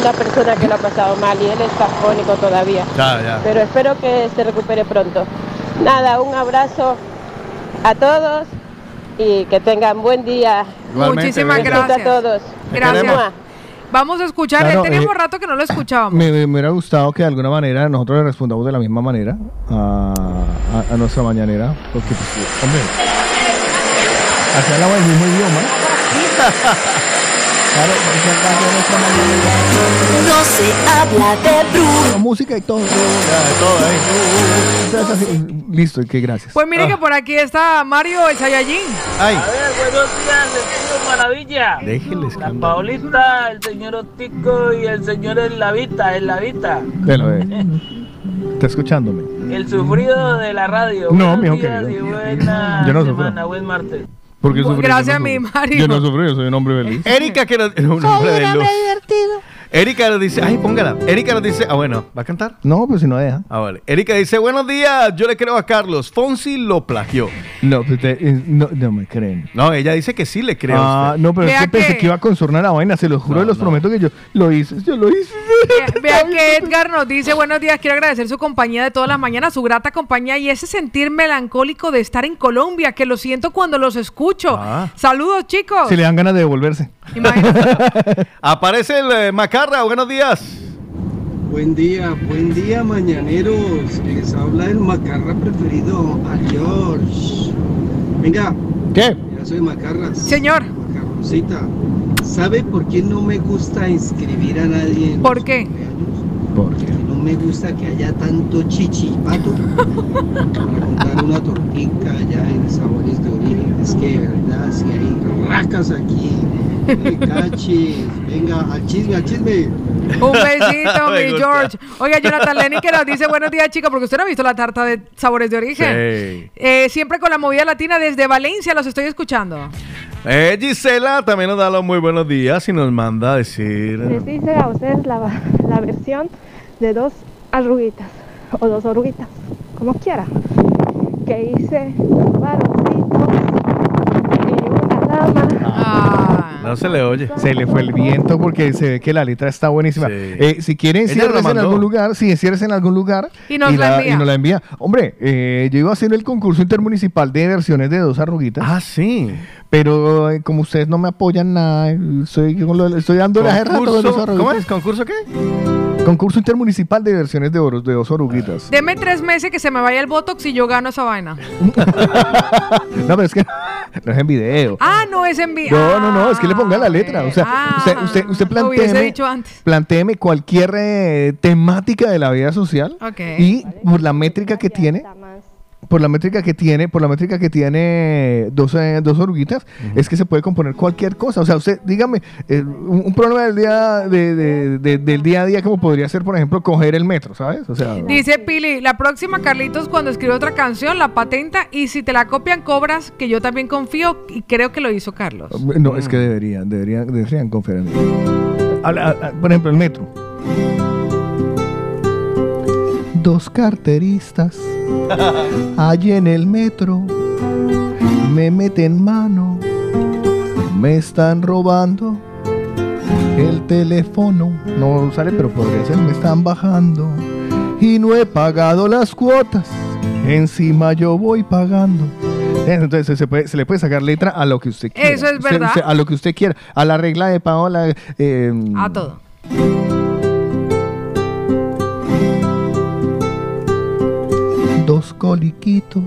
una persona que lo ha pasado mal y él está fónico todavía. Ya, ya. Pero espero que se recupere pronto. Nada, un abrazo a todos y que tengan buen día. Igualmente, Muchísimas gracias. a todos. Gracias. Vamos a escuchar, Claro, teníamos eh, rato que no lo escuchábamos. Me, me- me hubiera gustado que de alguna manera nosotros le respondamos de la misma manera a, a- a nuestra mañanera, porque, pues, hombre, hacia la el mismo idioma. No se habla de Bruno. Música y todo. Entonces, así, listo, y que gracias. Pues mire que por aquí está Mario el Saiyajin. Ay, A ver, buenos días, Estudio Maravilla. déjenles La Paulita, el señor Otico y el señor El Lavita, El Lavita. Velo, eh. Está escuchándome. El sufrido de la radio. No, Buenos mijo días querido. y buena Yo no sufro. semana, buen martes. Porque Pues gracias a mi sufro. Mario. Yo no sufrí, yo soy un hombre feliz. Erika, que nos, un hombre de luz. Erika nos dice, ay, póngala. Erika nos dice, ah, bueno, ¿va a cantar? No, pues si no deja. Ah, vale. Erika dice, buenos días, yo le creo a Carlos. Fonsi lo plagió. No, pues te- eh, no, no me creen. No, ella dice que sí le creo. a Ah, usted. no, pero Vea es que pensé que- que iba a consornar la vaina, se los juro, No, los no. prometo que yo lo hice, yo lo hice. Vea- Vea que Edgar nos dice, buenos días, quiero agradecer su compañía de todas las mañanas, su grata compañía y ese sentir melancólico de estar en Colombia, que lo siento cuando los escucho. Ah. Saludos, chicos. Se le dan ganas de devolverse. Aparece el eh, Buenos días. Buen día, buen día mañaneros. Les habla el macarra preferido, a George. Venga, ¿Qué? ya soy macarras. Señor. Macarroncita. ¿Sabe por qué no me gusta inscribir a nadie? en ¿Por qué? cumpleaños? Me gusta que haya tanto chichipato para comprar una tortica allá en sabores de origen. Es que, de verdad, si hay racas aquí. Cachis, venga, al chisme, al chisme. Un besito, mi gusta. George. Oiga, Jonathan Lenny que nos dice buenos días, chicos, porque usted no ha visto la tarta de sabores de origen. Sí. Eh, siempre con la movida latina desde Valencia los estoy escuchando. Eh, Gisela también nos da los muy buenos días y nos manda a decir. Les dice a ustedes la, la versión de dos arruguitas o dos oruguitas, como quiera, que hice dos varoncitos y una dama. No se le oye. Se le fue el viento porque se ve que la letra está buenísima. Eh, si quieren, cierres en algún lugar, sí, cierres en algún lugar Y nos la envía. y nos la envía. Hombre, eh, yo iba a hacer el concurso intermunicipal de versiones de dos arruguitas. Ah, sí. Pero eh, como ustedes no me apoyan nada, eh, estoy, lo- estoy dos Concurso- arruguitas. ¿Cómo es? ¿Concurso qué? Concurso intermunicipal de versiones de oros de dos oruguitas. Deme tres meses que se me vaya el Botox y yo gano esa vaina. No, pero es que no es en video. Ah, no es en vivo. No, no, no, es que le ponga la letra. O sea, usted, usted, usted lo hubiese planteeme, dicho antes. plantéeme cualquier eh, temática de la vida social Ok. y por la métrica que tiene, por la métrica que tiene, por la métrica que tiene dos, eh, dos oruguitas, es que se puede componer cualquier cosa. O sea, usted, dígame, eh, un, un problema del día de, de- de- del día a día como podría ser, por ejemplo, coger el metro, ¿sabes? O sea, Dice Pili, la próxima Carlitos cuando escribe otra canción la patenta y si te la copian cobras, que yo también confío y creo que lo hizo Carlos. No, es que deberían, deberían, deberían confiar en mí. Por ejemplo, el metro. Dos carteristas allí en el metro me meten mano, me están robando el teléfono. No sale, pero podría ser, me están bajando y no he pagado las cuotas. Encima yo voy pagando. Entonces se, puede- se le puede sacar letra a lo que usted quiera. Eso es verdad. a lo que usted quiera. A la regla de Paola. eh, A todo. Coliquitos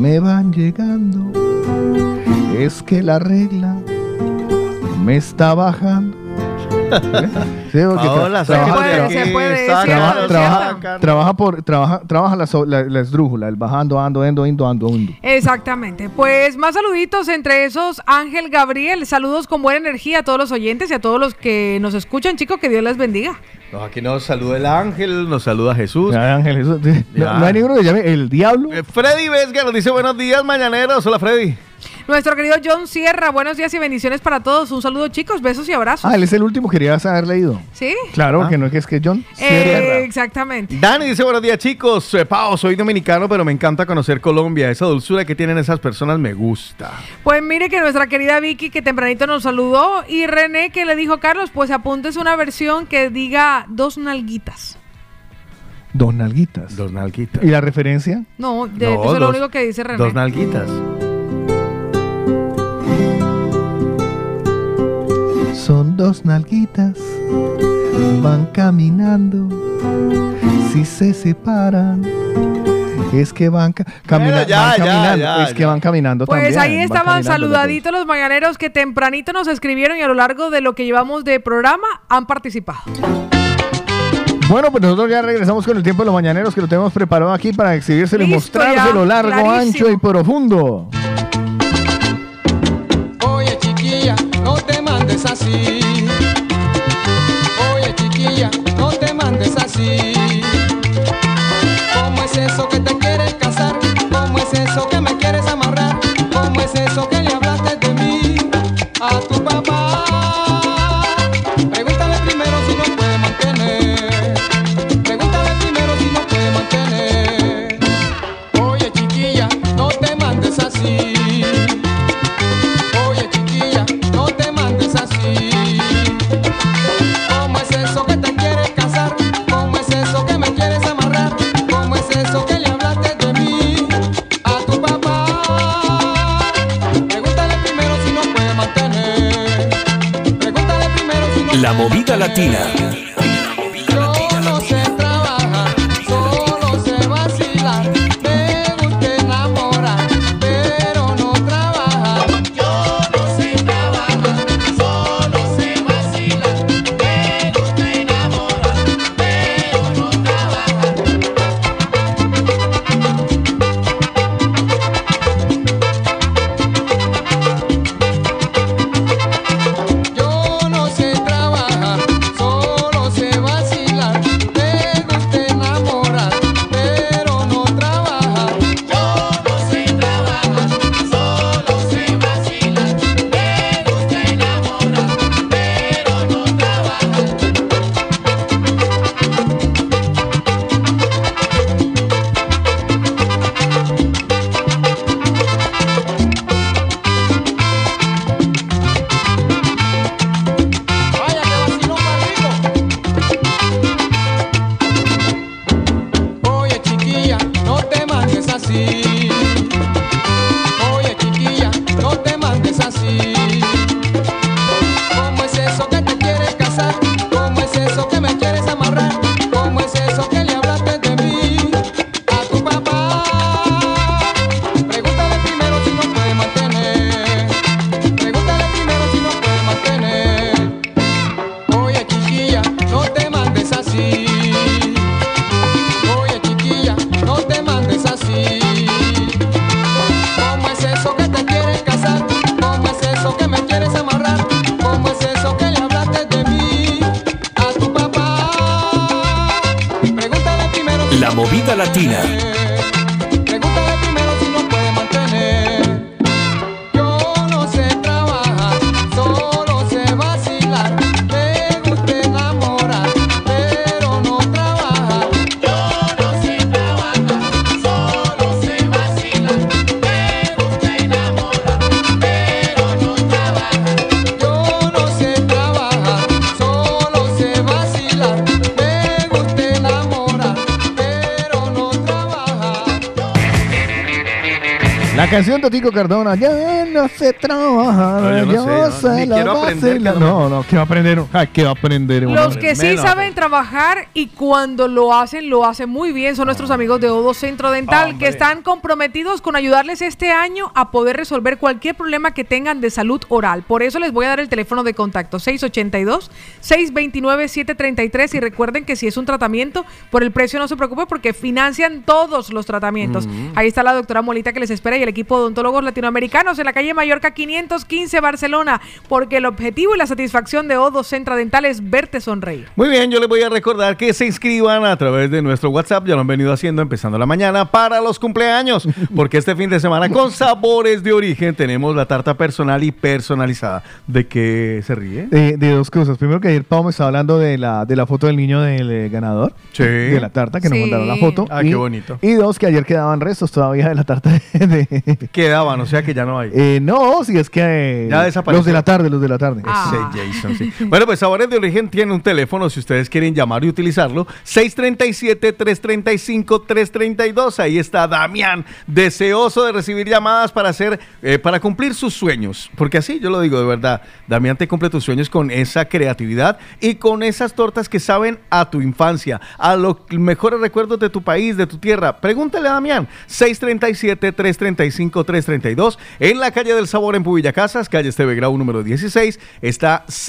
me van llegando. Es que la regla me está bajando. Sí, Paola, tra- trabaja, sácate de tra- puede, trabaja- trabaja- por trabaja trabaja la, la, la esdrújula, el bajando, ando, endo, indo, ando, undo. Exactamente. Pues más saluditos entre esos, Ángel Gabriel. Saludos con buena energía a todos los oyentes y a todos los que nos escuchan, chicos. Que Dios les bendiga. No, aquí nos saluda el ángel, nos saluda Jesús. Ya, Ángel, no, Ya. no hay ninguno que llame el diablo. Eh, Freddy Vesga nos dice buenos días, mañaneros. Hola, Freddy. Nuestro querido John Sierra, buenos días y bendiciones para todos. Un saludo, chicos. Besos y abrazos. Ah, él es el último que querías haber leído. ¿Sí? Claro, Ah. que no es que es que John. Eh, exactamente. Dani dice buenos días, chicos. Eh, Pao, soy dominicano, pero me encanta conocer Colombia. Esa dulzura que tienen esas personas me gusta. Pues mire que nuestra querida Vicky que tempranito nos saludó y René que le dijo Carlos, pues apuntes una versión que diga dos nalguitas. Dos nalguitas. Dos nalguitas. ¿Y la referencia? No, de, No, eso es lo único que dice René. Dos nalguitas. Son dos nalguitas, van caminando. Si se separan, es que van, ca- camina- Bueno, ya, van ya, caminando. ya, es que van caminando Pues también. ahí estaban caminando saludaditos los mañaneros que tempranito nos escribieron y a lo largo de lo que llevamos de programa han participado. Bueno, pues nosotros ya regresamos con el tiempo de los mañaneros que lo tenemos preparado aquí para exhibírselo y mostrárselo ya, largo, clarísimo. ancho y profundo. Así. Oye chiquilla, no te mandes así. ¿Cómo es eso que te quieres casar? ¿Cómo es eso que me quieres amarrar? ¿Cómo es eso que le hablaste de mí a tu La movida latina. La no No, ¿qué va a aprender? ¿qué va a aprender? Los que sí saben trabajar y cuando lo hacen, lo hacen muy bien son nuestros amigos de Odo Centro Dental que están comprometidos con ayudarles este año a poder resolver cualquier problema que tengan de salud oral. Por eso les voy a dar el teléfono de contacto 682-629-733 y recuerden que si es un tratamiento, por el precio no se preocupe porque financian todos los tratamientos. Mm. Ahí está la doctora Molita que les espera y el equipo de odontólogos latinoamericanos en la calle Mallorca 515 Barcelona porque el objetivo y la satisfacción de Odo Centro Dental es verte sonreír. Muy bien, yo les voy a recordar que se inscriban a través de nuestro WhatsApp, ya lo han venido haciendo empezando la mañana para los cumpleaños, porque este fin de semana con sabores de origen tenemos la tarta personal y personalizada. ¿De qué se ríe? De, de dos cosas. Primero que ayer Pau me estaba hablando de la, de la foto del niño del eh, ganador. Sí. De la tarta, que nos mandaron la foto. Ah, qué bonito. Y dos, que ayer quedaban restos todavía de la tarta de... Quedaban, o sea que ya no hay. Eh, no, si es que... eh, Ya desapareció. Los de la tarde, los de la tarde. Ese Jason, Bueno, pues Sabores de Origen tiene un teléfono si ustedes quieren llamar y utilizarlo. 637-335-332. Ahí está Damián, deseoso de recibir llamadas para hacer, eh, para cumplir sus sueños. Porque así, yo lo digo de verdad, Damián te cumple tus sueños con esa creatividad y con esas tortas que saben a tu infancia, a los mejores recuerdos de tu país, de tu tierra. Pregúntale a Damián. 637-335-332. En la calle del Sabor en Pubilla Casas, calle Esteve Grau número 16, está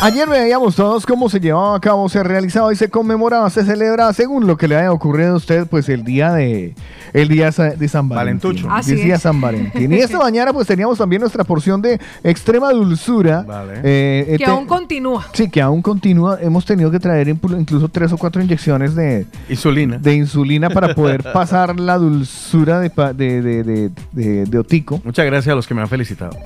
Ayer veíamos todos cómo se llevaba a cabo, se realizaba y se conmemoraba, se celebraba según lo que le haya ocurrido a usted, pues el día de el día de San Valentín. Valentucho. Así Decía es. San Valentín. Y esta mañana pues teníamos también nuestra porción de extrema dulzura. Eh, Que este- aún continúa. Sí, que aún continúa. Hemos tenido que traer incluso tres o cuatro inyecciones de insulina, de insulina para poder pasar la dulzura de, pa- de, de, de, de- de Otico. Muchas gracias a los que me han felicitado.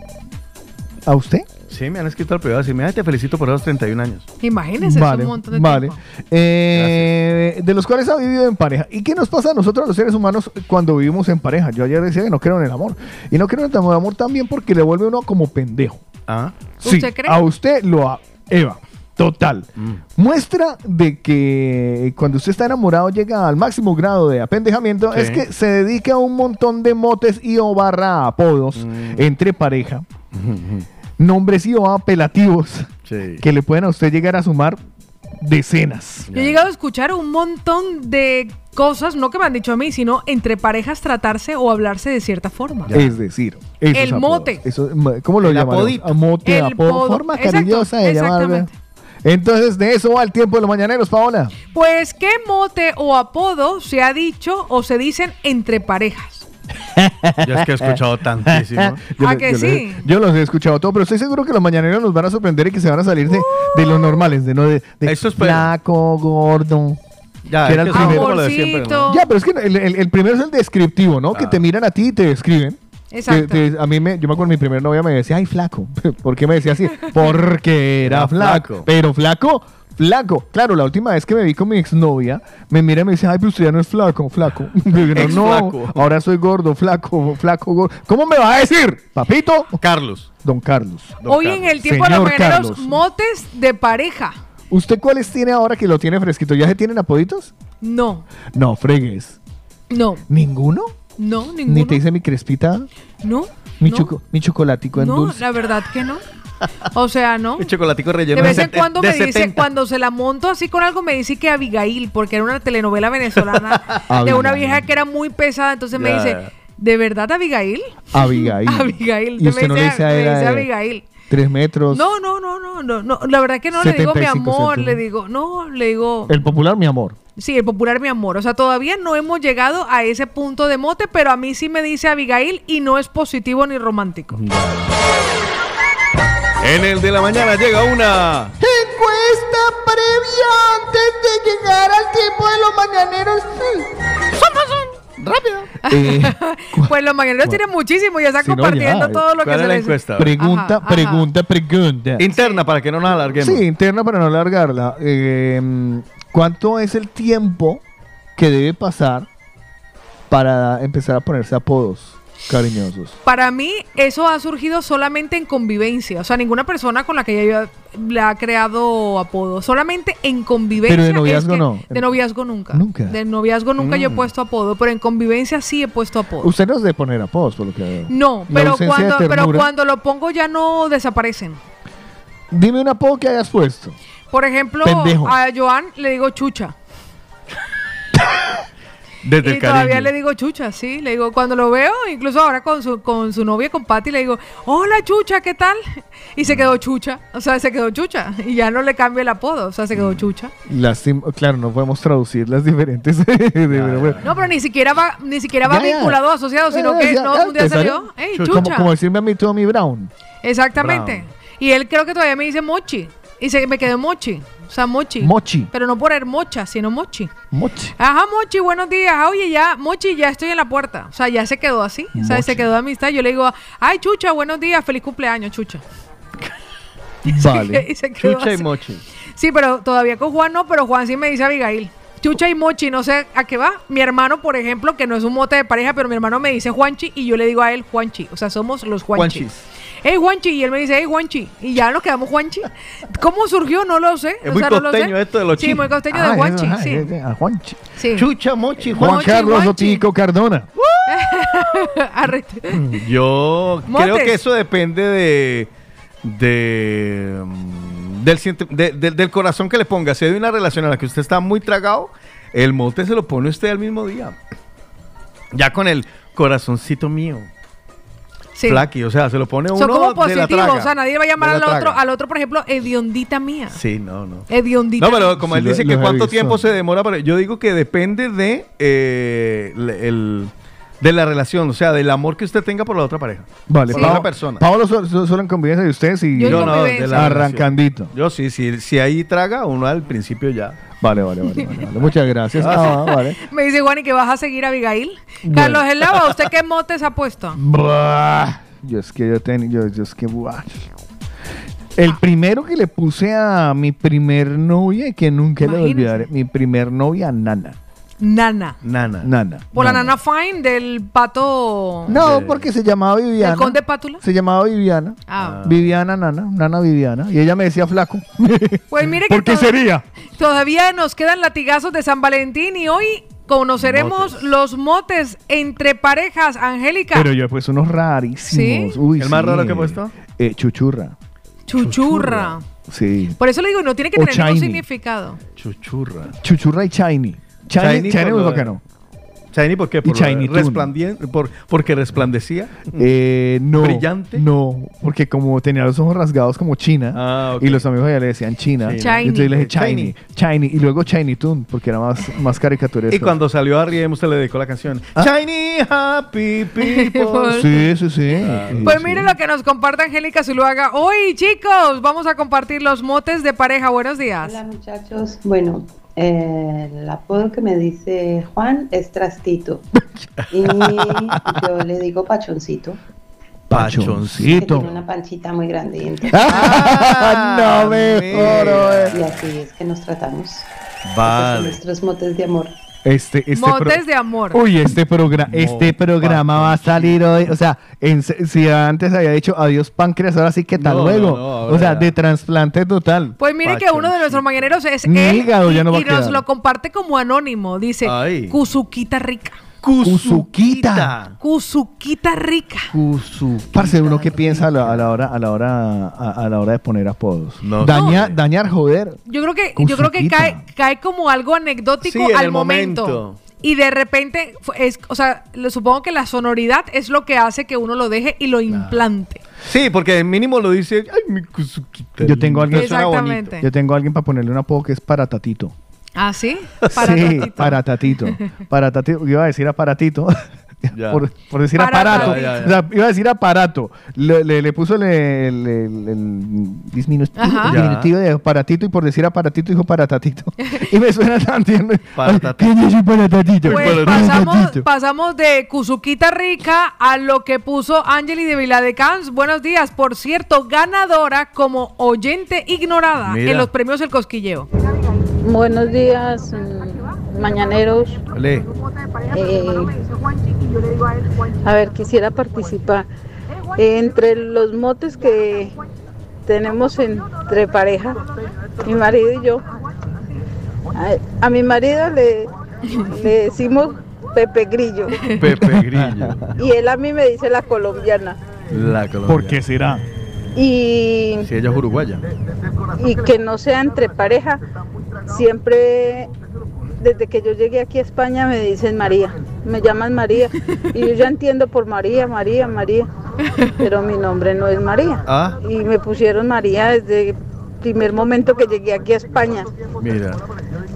¿A usted? Sí, me han escrito al privado y decirme, "Ay, te felicito por esos 31 años. Imagínense, Vale, es un montón de vale. tiempo. Eh, de los cuales ha vivido en pareja. ¿Y qué nos pasa a nosotros los seres humanos cuando vivimos en pareja? Yo ayer decía que no creo en el amor. Y no creo en el amor también porque le vuelve uno como pendejo. ¿Ah? Sí, ¿Usted cree? a usted lo ha... Eva, total. Mm. Muestra de que cuando usted está enamorado llega al máximo grado de apendejamiento Sí. es que se dedica a un montón de motes y o barra apodos Mm. entre pareja. Nombres y o apelativos Sí. que le pueden a usted llegar a sumar decenas. Yo he llegado a escuchar un montón de cosas, no que me han dicho a mí, sino entre parejas tratarse o hablarse de cierta forma. Es decir, esos El apodos. mote. Eso, ¿Cómo lo El llaman? mote, El apodo, podo. forma Exacto, cariñosa de llamarme. Entonces, de eso va el tiempo de los mañaneros, Paola. Pues, ¿qué mote o apodo se ha dicho o se dicen entre parejas? Yo es que he escuchado tantísimo. Yo ¿A que yo sí? yo los he escuchado todo, pero estoy seguro que los mañaneros nos van a sorprender y que se van a salir de, de los normales, de no de, de flaco, gordo. Ya, que era el primero. como lo de siempre, ¿no? Ya, pero es que el, el- el primero es el descriptivo, ¿no? Que te miran a ti y te describen. Exacto. Te- te- a mí, me, yo me acuerdo, mi primer novia me decía, ay, flaco. ¿Por qué me decía así? Porque era Era flaco. flaco. Pero flaco, flaco. Claro, la última vez que me vi con mi exnovia, me mira y me dice, ay, pero usted ya no es flaco, flaco. Yo no, flaco. ahora soy gordo, flaco, flaco, gordo. ¿Cómo me va a decir? ¿Papito? Carlos. Don Carlos. Hoy en el tiempo de los Carlos. motes de pareja. ¿Usted cuáles tiene ahora que lo tiene fresquito? ¿Ya se tienen apoditos? No, No, fregues. no, ¿Ninguno? no, ¿Ni ninguno. te dice mi crespita? No, ¿Mi, no, choco- mi chocolatico en no, dulce? la verdad que no. O sea, ¿no? El chocolatico relleno De vez en cuando me dice, 70. cuando se la monto así con algo, me dice que Abigail, porque era una telenovela venezolana de una vieja que era muy pesada. Entonces me dice. ¿de verdad Abigail? Abigail. Abigail. Y usted no le dice a me dice Abigail. Tres metros. No, no, no, no, no, no. La verdad que no le digo mi 75 amor, centímetros. le digo, no, le digo. El popular, mi amor. Sí, el popular mi amor. O sea, todavía no hemos llegado a ese punto de mote, pero a mí sí me dice Abigail y no es positivo ni romántico. En el de la mañana llega una. Encuesta previa antes de llegar al tiempo de los mañaneros. Rápido. Eh, Pues los mañaneros tienen muchísimo y están no, compartiendo ya. todo lo que ¿Cuál se es la les... encuesta? pregunta, Ajá, ajá. pregunta, pregunta. Interna para que no nos alarguemos. Sí, interna para no alargarla. Eh, ¿Cuánto es el tiempo que debe pasar para empezar a ponerse apodos cariñosos? Para mí, eso ha surgido solamente en convivencia. O sea, ninguna persona con la que yo le ha creado apodo. Solamente en convivencia. Pero de es noviazgo que- no. De noviazgo nunca. Nunca. De noviazgo nunca yo he Mm. puesto apodo, pero en convivencia sí he puesto apodo. Usted no es de poner apodos, por lo que veo. No, pero cuando, pero cuando lo pongo ya no desaparecen. Dime un apodo que hayas puesto. Por ejemplo, Pendejo. a Joan le digo chucha. Desde y el todavía le digo chucha, sí. Le digo, cuando lo veo, incluso ahora con su, con su novia, con Patty, le digo, hola chucha, ¿qué tal? Y se quedó chucha. O sea, se quedó chucha. Y ya no le cambio el apodo. O sea, se Mm. quedó chucha. Lástima- claro, no podemos traducir las diferentes. bueno. No, pero ni siquiera va, ni siquiera va Ya, ya. vinculado o asociado, sino Ya, que ya, no, ya, un día ¿te salió, hey, Como, chucha. como decirme a mí Tommy Brown. Exactamente. Y él creo que todavía me dice mochi. Y se me quedó mochi. O sea, mochi. Mochi. Pero no por hermocha, sino mochi. Mochi. Ajá, Mochi, buenos días. Ah, Oye, ya, Mochi, ya estoy en la puerta. O sea, ya se quedó así. O sea, se quedó de amistad. Yo le digo, ay, Chucha, buenos días, feliz cumpleaños, Chucha. Vale. Y se quedó Chucha y mochi. Sí, pero todavía con Juan no, pero Juan sí me dice Abigail. Chucha y Mochi, no sé a qué va. Mi hermano, por ejemplo, que no es un mote de pareja, pero mi hermano me dice Juanchi y yo le digo a él Juanchi. O sea, somos los Juanchi. Juanchis. Hey Juanchi, y él me dice, hey Juanchi, y ya nos quedamos Juanchi. ¿Cómo surgió? No lo sé. Es O muy sea, no lo sé. costeño esto de los Sí, muy costeño Ah, de Juanchi, eso, ah, sí. a Juanchi. Sí. Chucha, mochi, Juan Mochi, Carlos Juanchi. Otico Cardona. Arrete. Yo creo que eso depende de. de mm, del, de- de- del corazón que le ponga. Si hay una relación a la que usted está muy tragado, el mote se lo pone usted al mismo día. Ya con el corazoncito mío. Sí. Flaqui, o sea, se lo pone uno Son como positivos, o sea, nadie va a llamar al otro, al otro, por ejemplo, hediondita mía. Sí, no, no. Hediondita. No, pero como Sí, él lo- dice que cuánto tiempo se demora, para- yo digo que depende de eh, el, de la relación, o sea, del amor que usted tenga por la otra pareja. Vale, por la otra persona. Pablo solo, solo en convivencia de ustedes y Yo no, de la arrancandito. Yo sí, sí, si ahí traga, uno al principio ya. Vale, vale, vale, vale, vale. Muchas gracias. Ah, vale. Me dice Juan y que vas a seguir a Abigail. Bueno. Carlos Helava, ¿usted qué motes ha puesto? Yo es que yo tenía, yo, yo es que buah. El primero que le puse a mi primer novia que nunca le olvidaré, mi primer novia, Nana. Nana. Nana. Nana. Por la nana fine del pato. No, porque se llamaba Viviana. ¿El conde Pátula? Se llamaba Viviana. Ah. Viviana Nana, Nana Viviana. Y ella me decía flaco. Pues mire que ¿Por qué sería? todavía nos quedan latigazos de San Valentín y hoy conoceremos los motes entre parejas. Angélica. Pero yo he puesto unos rarísimos. ¿Sí? Uy, ¿El más sí. raro que he puesto? Eh, chuchurra. Chuchurra. Sí. Por eso le digo, no tiene que O tener ningún shiny. significado. Chuchurra. Chuchurra y shiny. Shiny, Shiny muy bacano. Shiny, ¿por qué? Por Shiny porque resplandecía. Eh, no. ¿Brillante? No, porque como tenía los ojos rasgados como China, Ah, y los amigos allá le decían China, Shiny. y entonces le dije Shiny. Shiny, y luego Shiny Toon, porque era más, más caricaturesco. Y cuando salió a Riem, usted le dedicó la canción. Ah. Shiny Happy People. Sí, sí, sí. Sí, Pues sí. mire lo que nos comparte Angélica Zuluaga. Hoy, chicos, vamos a compartir los motes de pareja. Buenos días. Hola muchachos, bueno, el apodo que me dice Juan es Trastito y yo le digo Pachoncito, que Pachoncito. tiene una panchita muy grande y, entonces- no me jodo, eh. y así es que nos tratamos. Esos son Vale. nuestros motes de amor. Este, este Motes pro- de amor. Uy, este, programa este programa va a salir hoy. O sea, en si antes había dicho adiós páncreas, ahora sí que tal No, luego. no, no, ahora o sea, ya. de trasplante total. Pues mire que uno de nuestros mañaneros es Mi él hígado y, ya no va y a nos lo comparte como anónimo. Dice, Ay. Cuzuquita rica. Cuzuquita. Cuzuquita rica. Cuzu. Parce, uno que piensa a la, a la hora, a la hora, a, a la hora de poner apodos. Daña- dañar, joder. Yo creo que, yo creo que Cuzuquita. cae, cae como algo anecdótico Sí, al momento. momento. Y de repente, es, o sea, lo- supongo que la sonoridad es lo que hace que uno lo deje y lo implante. Sí, porque mínimo lo dice, ay, mi cuzuquita. Yo tengo alguien, Exactamente. yo tengo a alguien para ponerle un apodo que es para Tatito. ¿Ah, sí? Para sí, tatito. para Tatito. Para Tatito. Iba a decir aparatito. Por, por decir Para aparato. Tatito. Ya, ya, O sea, iba a decir aparato. Le, le- le puso el, el- el- el disminutivo, Ajá. el diminutivo de aparatito y por decir aparatito dijo para Tatito. y me suena tan tierno. Para Ay, Tatito. ¿quién es para Tatito? Pues pasamos, de Cuzuquita Rica a lo que puso Angeli de Viladecans. Buenos días. Por cierto, ganadora como oyente ignorada Mira. en los premios El Cosquilleo. Buenos días, mm, mañaneros. Ole. Eh, a ver, quisiera participar. Eh, entre los motes que tenemos entre pareja, mi marido y yo, a, a mi marido le, le decimos Pepe Grillo Pepe Grillo. y él a mí me dice la colombiana. La Colombia. ¿Por qué será? Y Si ella es uruguaya. y que no sea entre pareja. Siempre, desde que yo llegué aquí a España, me dicen María, me llaman María. Y yo ya entiendo por María, María, María. Pero mi nombre no es María. Ah. Y me pusieron María desde el primer momento que llegué aquí a España, Mira.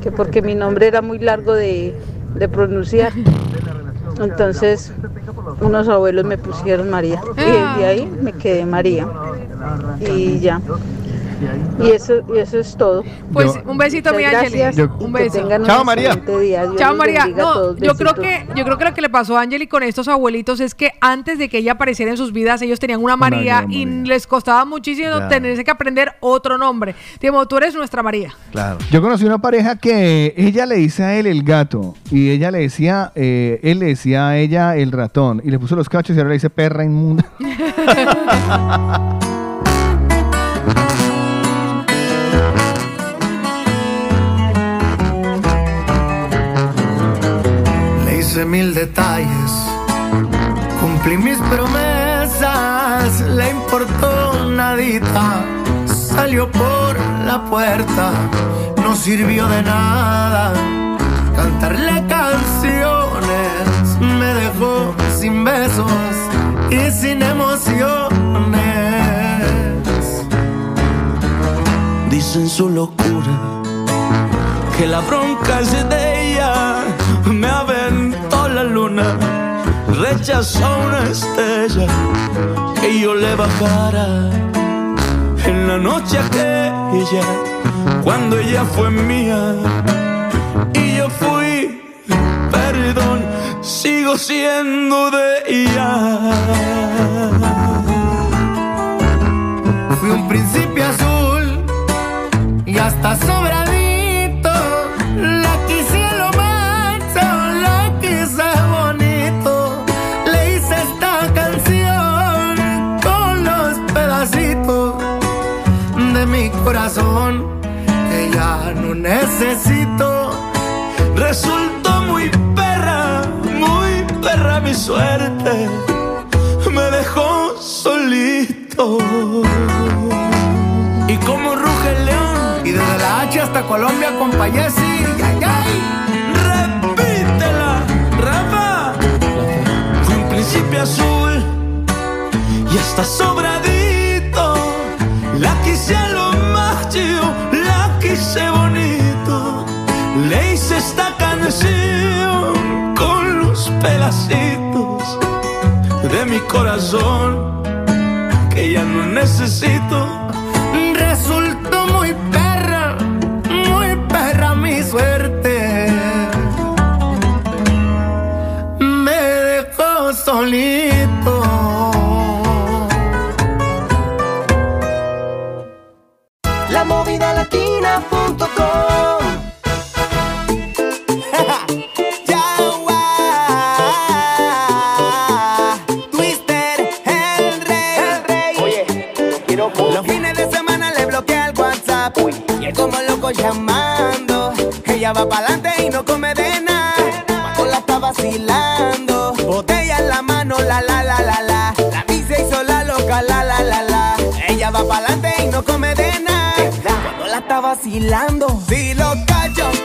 que porque mi nombre era muy largo de, de pronunciar. Entonces, unos abuelos me pusieron María. Y desde ahí me quedé María. Y ya. Y eso, y eso es todo. Pues un besito, mi Angeli. un beso. Chao, María. Chao, María. No, yo creo que yo creo que lo que le pasó a Angeli con estos abuelitos es que antes de que ella apareciera en sus vidas, ellos tenían una María y les costaba muchísimo tenerse que aprender otro nombre. Tipo, tú eres nuestra María. Claro. Yo conocí una pareja que ella le dice a él el gato y ella le decía, eh, él le decía a ella el ratón y le puso los cachos y ahora le dice perra inmunda. Hice mil detalles, cumplí mis promesas, le importó nadita, salió por la puerta, no sirvió de nada, cantarle canciones, me dejó sin besos y sin emociones. Dice en su locura que la bronca es de rechazó una estrella que yo le bajara en la noche aquella cuando ella fue mía y yo fui. Perdón, sigo siendo de ella. Fui un principio azul y hasta sobradito. Corazón que ya no necesito. Resultó muy perra, muy perra mi suerte. Me dejó solito. Y como ruge el león, y desde la H hasta Colombia con Payesi, ay, ay. Repítela, Rafa. Fue un principio azul y hasta sobradito. La quise quise bonito. Le hice esta canción con los pedacitos de mi corazón que ya no necesito. Y él como loco llamando. Ella va pa'lante y no come de nada. Cuando la está vacilando. Botella en la mano, la la la la la. La bici hizo la loca, la la la la. Ella va pa'lante y no come de nada. Cuando la está vacilando. Si los cachos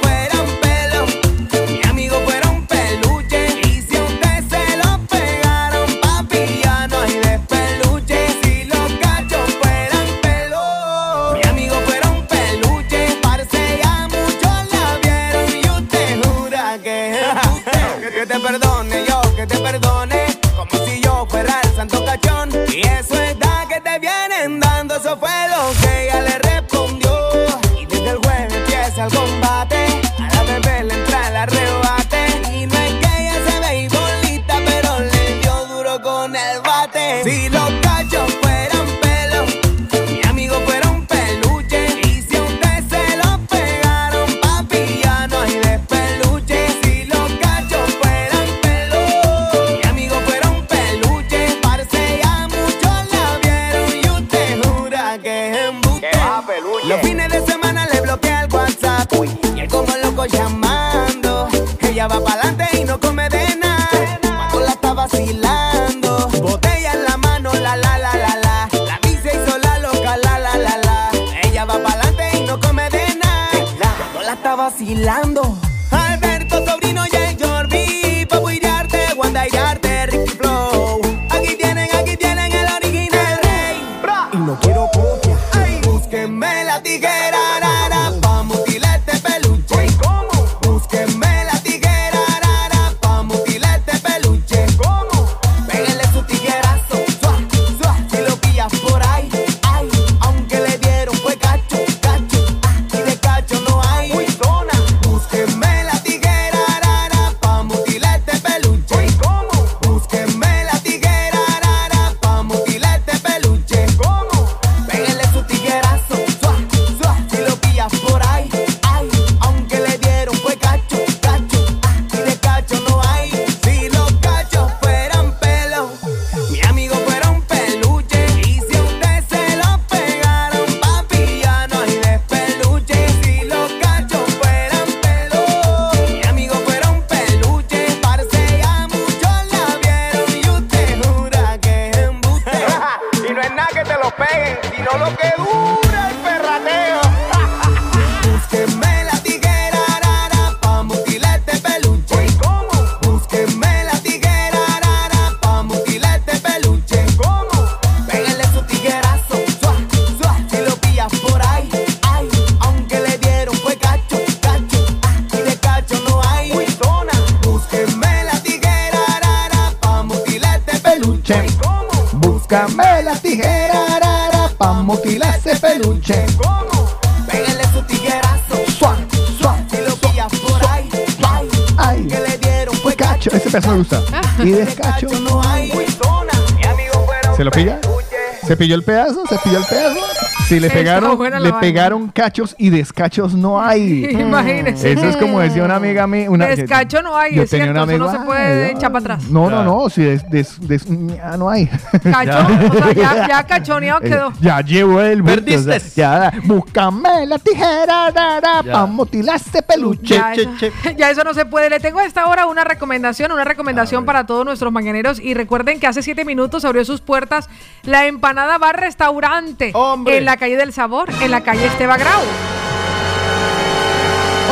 pilló el pedazo? ¿Se pilló el pedazo? Si le Está pegaron, buena la le vaina. pegaron cachos y descachos no hay. Imagínese. Eso es como decía una amiga mía. Una, Descacho no hay, yo es tenía cierto, eso no se puede ay, echar para atrás. No, no, no, si des, des- des- ya no hay. Cacho, o sea, ya, ya cachoneado Eh, quedó. Ya llevo el bulto, Perdiste. o sea, ya, búscame la tijera, rara, Ya. pa' mutilar ese peluche. Ya eso, ya eso no se puede. Le tengo a esta hora una recomendación, una recomendación para todos nuestros mañaneros. Y recuerden que hace siete minutos abrió sus puertas la Empanada Bar Restaurante Hombre. en la calle del Sabor, en la calle Esteba Grau.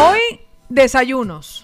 Hoy, desayunos.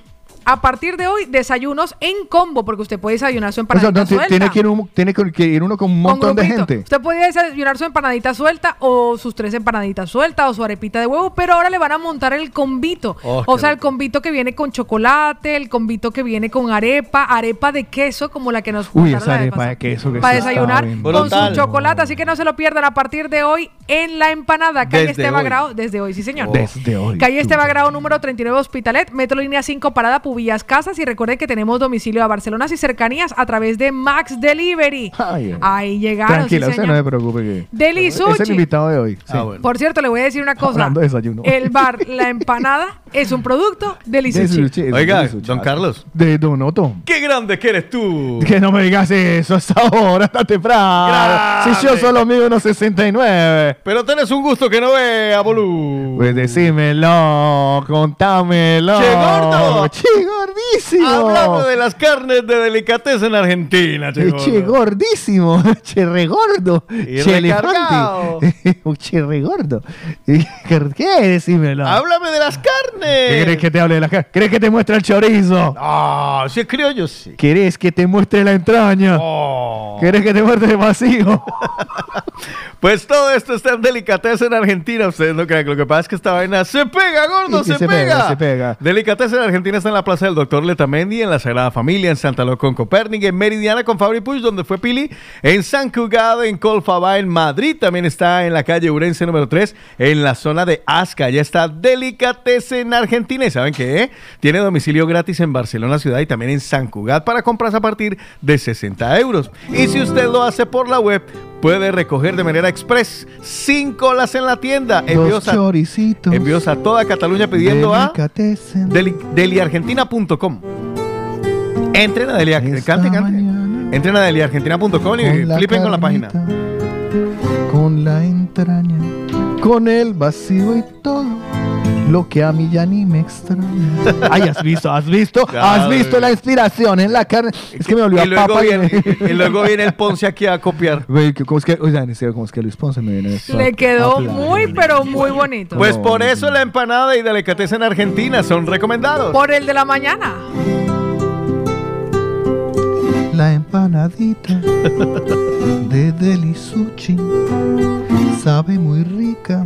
A partir de hoy, desayunos en combo, porque usted puede desayunar su O sea, empanadita no, ti- suelta. tiene, que ir un- tiene que que ir uno con un Con montón de gente. Usted puede desayunar su empanadita suelta o sus tres empanaditas sueltas o su arepita de huevo, pero ahora le van a montar el combito. Oh, o sea, el combito que viene con chocolate, el combito que viene con arepa, arepa de queso como la que nos Uy, esa arepa de queso que Para desayunar con Brutal. su chocolate, así que no se lo pierdan a partir de hoy en la empanada, calle Desde Esteba hoy. Grau, desde hoy, sí señor. Desde hoy. Calle Esteba Grau, número 39, Hospitalet, Metro Línea 5, Parada Pubillas Casas. Y recuerden que tenemos domicilio a Barcelona y cercanías a través de Max Delivery. Ay, ay. Ahí llegaron, Tranquila, sí, usted no se preocupe. Que Deli Es el invitado de hoy. sí. Ah, bueno. Por cierto, le voy a decir una cosa. Hablando de desayuno. El bar La Empanada es un producto de Lisuchi. Lisuchi, es Oiga, don Carlos. De Don Otto. ¡Qué grande que eres tú! Que no me digas eso hasta ahora, hasta temprano. Grande. Si yo solo mido unos 69. Pero tenés un gusto que no vea, bolú. Pues decímelo, contámelo. ¡Che gordo! ¡Che gordísimo! Hablamos de las carnes de delicateza en Argentina, che Eh, gordo. Che gordísimo, che regordo, Y che recargado. elefante, che regordo. ¿Qué? Decímelo. Háblame de las ¿Qué carnes. querés que te hable de la cara? ¿Querés que te muestre el chorizo? Ah, si es criollo, sí. ¿Querés que te muestre la entraña? Oh. ¿Querés que te muestre el vacío? Pues todo esto está en delicateza en Argentina. Ustedes no crean que lo que pasa es que esta vaina se pega, gordo, se, se pega. pega, se pega. Delicateza en Argentina está en la Plaza del Doctor Letamendi, en la Sagrada Familia, en Santa Lo con Copérnic, en Meridiana con Fabri Puig, donde fue Pili, en San Cugat, en Colfabá, en Madrid. También está en la calle Urense número 3, en la zona de Asca. Ya está Delicateza en Argentina. ¿Y saben qué? Tiene domicilio gratis en Barcelona ciudad y también en San Cugat para compras a partir de 60 euros. Y si usted lo hace por la web, puede recoger de manera express sin colas en la tienda. Envíos a, envíos a toda Cataluña pidiendo a deliargentina.com. Entren a Delia, cante, cante. Entren a deliargentina.com y flipen con la página. Con la entraña, con el vacío y todo. Lo que a mí ya ni me extraña. Ay, has visto, has visto, has visto la inspiración en la carne. Es que me olvidó Y luego, papa y- viene, y luego viene el Ponce aquí a copiar. Güey, que- ¿cómo es que, oigan, en serio, cómo es que Luis Ponce me viene a- Le quedó a- muy, pero muy bonito. Pues por eso la empanada y delicatessen en Argentina son recomendados. Por el de la mañana. La empanadita de Delisuchi sabe muy rica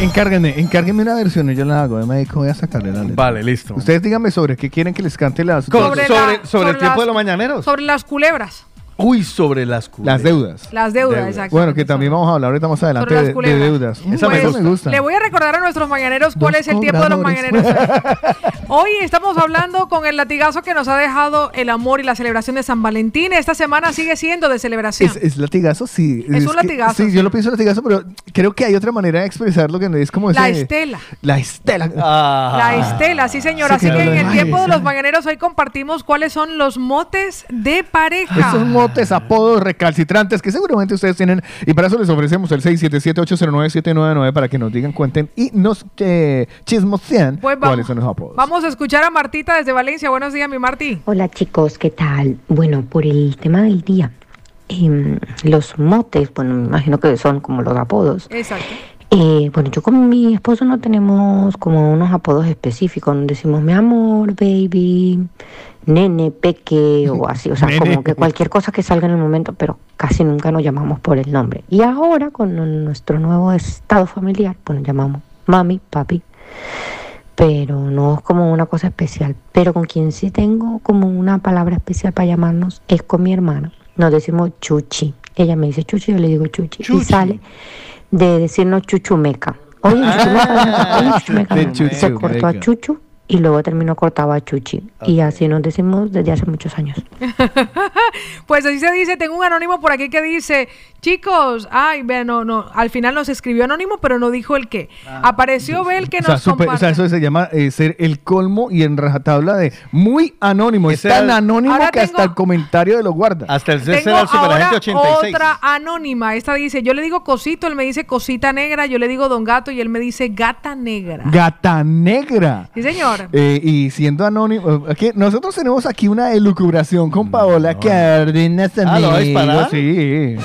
Encárguenme, encárguenme una versión y yo la hago. Me voy a sacarle la letra. Vale, listo. Ustedes díganme sobre qué quieren que les cante las Sobre sobre, la- sobre, sobre el tiempo las- de los mañaneros. Sobre las culebras. Uy, sobre las las deudas. Las deudas, exacto. Bueno, que también vamos a hablar ahorita más adelante de, de deudas. Esa me Pues, gusta. me gusta. Le voy a recordar a nuestros mañaneros cuál Dos es el tiempo de los mañaneros. Hoy estamos hablando con el latigazo que nos ha dejado el amor y la celebración de San Valentín. Esta semana sigue siendo de celebración. Es, es latigazo, sí. Es un que- latigazo, Sí, sí. yo lo pienso latigazo, pero creo que hay otra manera de expresarlo que es como La ese- estela. La estela. La estela, sí señora. Sí, Así que que en el tiempo de los mañaneros hoy compartimos cuáles son los motes de pareja. Esos motes, apodos recalcitrantes que seguramente ustedes tienen. Y para eso les ofrecemos el 677-809-799 para que nos digan, cuenten y nos eh, chismoseen Pues vamos. cuáles son los apodos. Vamos a escuchar a Martita desde Valencia. Buenos días, mi Marti. Hola chicos, ¿qué tal? Bueno, por el tema del día, em, los motes, bueno, me imagino que son como los apodos. Exacto. Eh, bueno, yo con mi esposo no tenemos como unos apodos específicos, no decimos mi amor, baby, nene, peque o así, o sea, Nene. como que cualquier cosa que salga en el momento, pero casi nunca nos llamamos por el nombre. Y ahora con nuestro nuevo estado familiar, pues nos llamamos mami, papi, pero no es como una cosa especial. Pero con quien sí tengo como una palabra especial para llamarnos es con mi hermana. Nos decimos chuchi. Ella me dice chuchi, yo le digo chuchi. Y sale de decirnos chuchumeca. Oye, chuchumeca, oye, chuchumeca. De Se cortó a chuchumeca. chuchu y luego terminó cortado a chuchi. Y así nos decimos desde hace muchos años. Pues así se dice, tengo un anónimo por aquí que dice, chicos, ay, vean, no, no, al final nos escribió anónimo, pero no dijo el qué. Apareció Bel que O sea, nos súper- o sea, eso se llama eh, ser el colmo y en rajatabla de muy anónimo. Es tan anónimo Ahora que hasta el comentario de lo guarda. Hasta el Tengo ahora otra anónima. Esta dice, yo le digo cosito, él me dice cosita negra, yo le digo don gato y él me dice gata negra. Gata negra. Sí, señor. Eh, y siendo anónimo, aquí, nosotros tenemos aquí una elucubración con Paola Cárdenas. Ah, ¿lo vais a amigo, parar? Sí.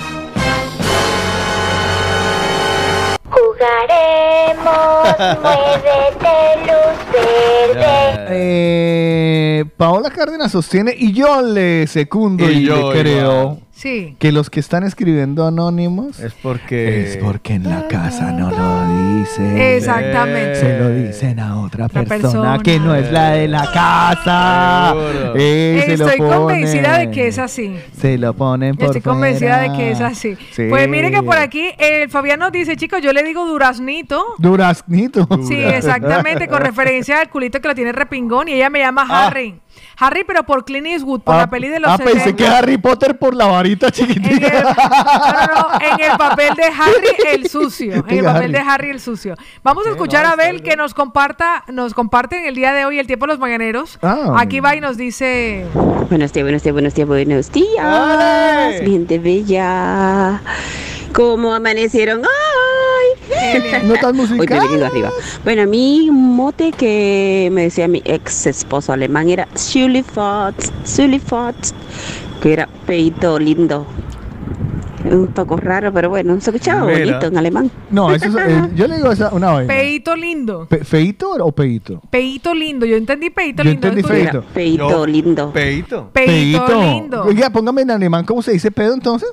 Jugaremos, muévete, luz verde. Eh, Paola Cárdenas sostiene y yo le secundo y, Y yo le creo. igual. Sí. que los que están escribiendo anónimos es porque es porque en la casa no lo dicen. Exactamente. Se lo dicen a otra persona, persona. que no es la de la casa. Eh, se lo Estoy convencida de que es así. Se lo ponen por Estoy convencida fuera. de que es así. Sí. Pues mire que por aquí el Fabián nos dice, chicos, yo le digo duraznito. Duraznito. Sí, exactamente, con referencia al culito que lo tiene repingón y ella me llama Ah. Harry. Harry, pero por Clint Eastwood, por Ah, la peli de los ah, pensé 70. que Harry Potter por la varita chiquitita. No, no, en el papel de Harry el sucio. En el papel de Harry el sucio. Vamos a escuchar a Abel que nos comparta, nos comparte en el día de hoy el tiempo de los mañaneros. Ah. Aquí va y nos dice. Buenos días, buenos días, buenos días, buenos días. Gente bella. ¿Cómo amanecieron? ¡Ay! Hoy me he venido musicales. arriba. Bueno, a mí un mote que me decía mi ex esposo alemán era Schuli Fox, Schuli Fox, que era peito lindo. Un poco raro, pero bueno, se escuchaba Mira. bonito en alemán. No, eso es, eh, yo le digo esa, una vaina. Peito lindo. Pe- ¿Feito o peito? Peito lindo. Yo entendí peito Yo lindo. entendí feito. Peito lindo. Peito. Peito lindo. Oiga, póngame en alemán, ¿cómo se dice pedo entonces?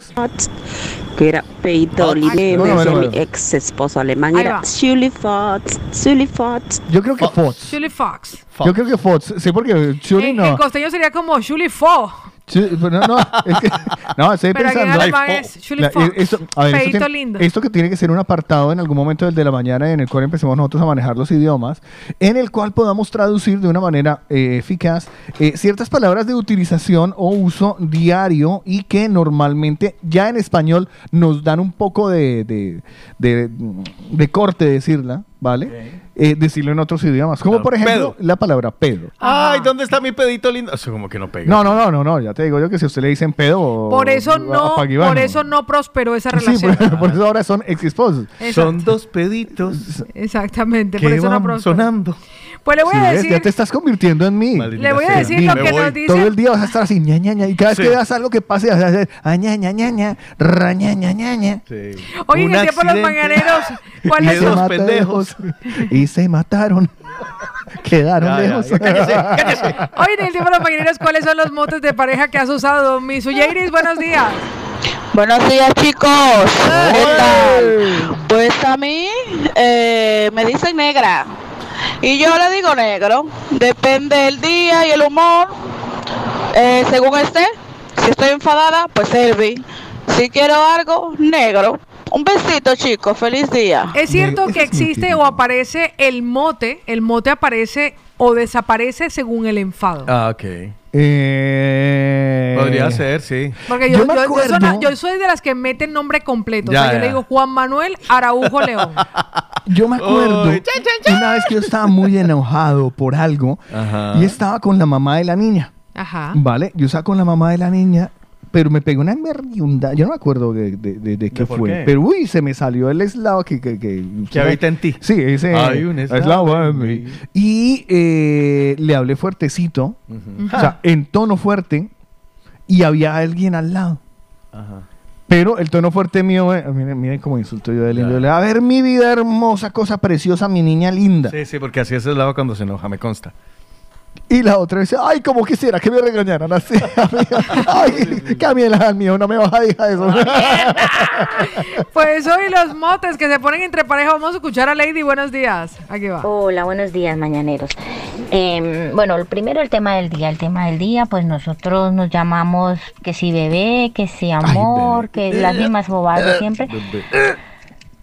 que era peito lindo. Me Bueno, decía bueno, mi ex esposo alemán Ahí era va. Schuli Fox, Schuli Fox. Yo creo que Fox. Julie Fox. Yo creo que Fox. Sí, porque Chuli En, no. en costeño sería como Julie Fo. Sí, pero no, no, es que, no, estoy Pero aquí en pensando. es Julie Fox. esto, a ver, esto, Feito tiene- lindo. esto que tiene que ser un apartado en algún momento del de la mañana en el cual empecemos nosotros a manejar los idiomas, en el cual podamos traducir de una manera eh, eficaz eh, ciertas palabras de utilización o uso diario y que normalmente ya en español nos dan un poco de, de, de- de corte decirla, ¿vale? Eh, decirlo en otros idiomas, como Claro, por ejemplo pedo. la palabra pedo. Ay, ¿dónde está mi pedito lindo? Eso como que no pega. No, no, no, no, no, ya te digo yo que si a usted le dicen pedo... Por eso no, por eso no prosperó esa Sí, relación. por, por eso ahora son ex esposos. Exacto. Son dos peditos Exactamente, por que eso no van prosperó. sonando. Pues le voy Sí, a ves, decir. ya te estás convirtiendo en mí. Le voy a decir lo que nos dice. Todo el día vas a estar así, ña, ña, ña, y cada vez que veas algo que pase, vas a hacer, ah, ña, ña, ña, ña, ra, ña, ña, ña, ña. Oye, en el tiempo de los accidente. mañaneros, ¿cuál Y es se su- mata lejos. Y se mataron. Quedaron Ya, lejos. ya, cállese, cállese. Oye, en el tiempo de los mañaneros, ¿cuáles son los motes de pareja que has usado? Mi Suyeiris, buenos días. Buenos días, chicos. ¿Qué tal? Pues a mí eh, me dicen negra. Y yo le digo negro. Depende del día y el humor. Eh, según esté. Si estoy enfadada, pues Elvi. Si quiero algo, negro. Un besito, chicos. Feliz día. Es cierto que existe o aparece el mote, el mote aparece o desaparece según el enfado. Ah, ok. Eh, Podría ser, sí. Porque yo, Yo me yo- yo soy yo de las que meten nombre completo. Ya, o sea, yo ya. le digo Juan Manuel Araujo León. Yo me acuerdo Uy. una vez que yo estaba muy enojado por algo Ajá. y estaba con la mamá de la niña. Ajá. Vale, yo estaba con la mamá de la niña, pero me pegó una mierda. Yo no me acuerdo de, de, de- de qué fue. qué? Pero uy, se me salió el eslavo que, que, que, Que habita en ti. Sí, ese Hay un en mí. Y eh, le hablé fuertecito, o sea, en tono fuerte, y había alguien al lado. Ajá. Pero el tono fuerte mío, eh, miren, miren cómo insulto yo de lindo. A ver, mi vida hermosa, cosa preciosa, mi niña linda. Sí, sí, porque así es el lado cuando se enoja, me consta. Y la otra dice, ay, como quisiera que me regañaran así. ay, Camila, mío, no me vas a dejar eso. Pues hoy los motes que se ponen entre pareja. Vamos a escuchar a Lady. Buenos días. Aquí va. Hola, buenos días, mañaneros. Em, bueno, el primero el tema del día. El tema del día, pues nosotros nos llamamos que si bebé, que si amor, que las mismas bobadas de siempre.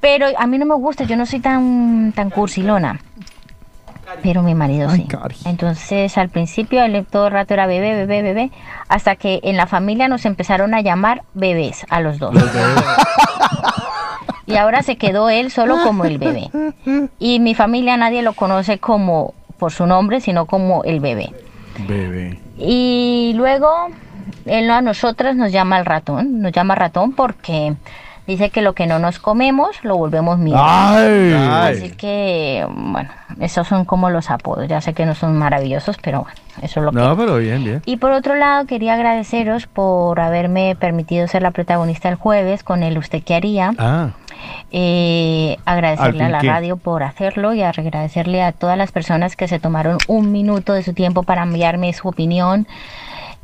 Pero a mí no me gusta, yo no soy tan, tan cursilona. Pero mi marido sí. Entonces al principio él todo el rato era bebé, bebé, bebé. Hasta que en la familia nos empezaron a llamar bebés a los dos. Y ahora se quedó él solo como el bebé. Y mi familia nadie lo conoce como por su nombre, sino como el bebé. Bebé. Y luego él a nosotras nos llama el ratón, nos llama ratón porque dice que lo que no nos comemos lo volvemos mierda. Ay. Así que, bueno, esos son como los apodos. Ya sé que no son maravillosos, pero bueno, eso es lo que No, pero bien, bien. y por otro lado, quería agradeceros por haberme permitido ser la protagonista el jueves con el Usted qué haría. Ah. Eh, agradecerle a la radio por hacerlo y agradecerle a todas las personas que se tomaron un minuto de su tiempo para enviarme su opinión.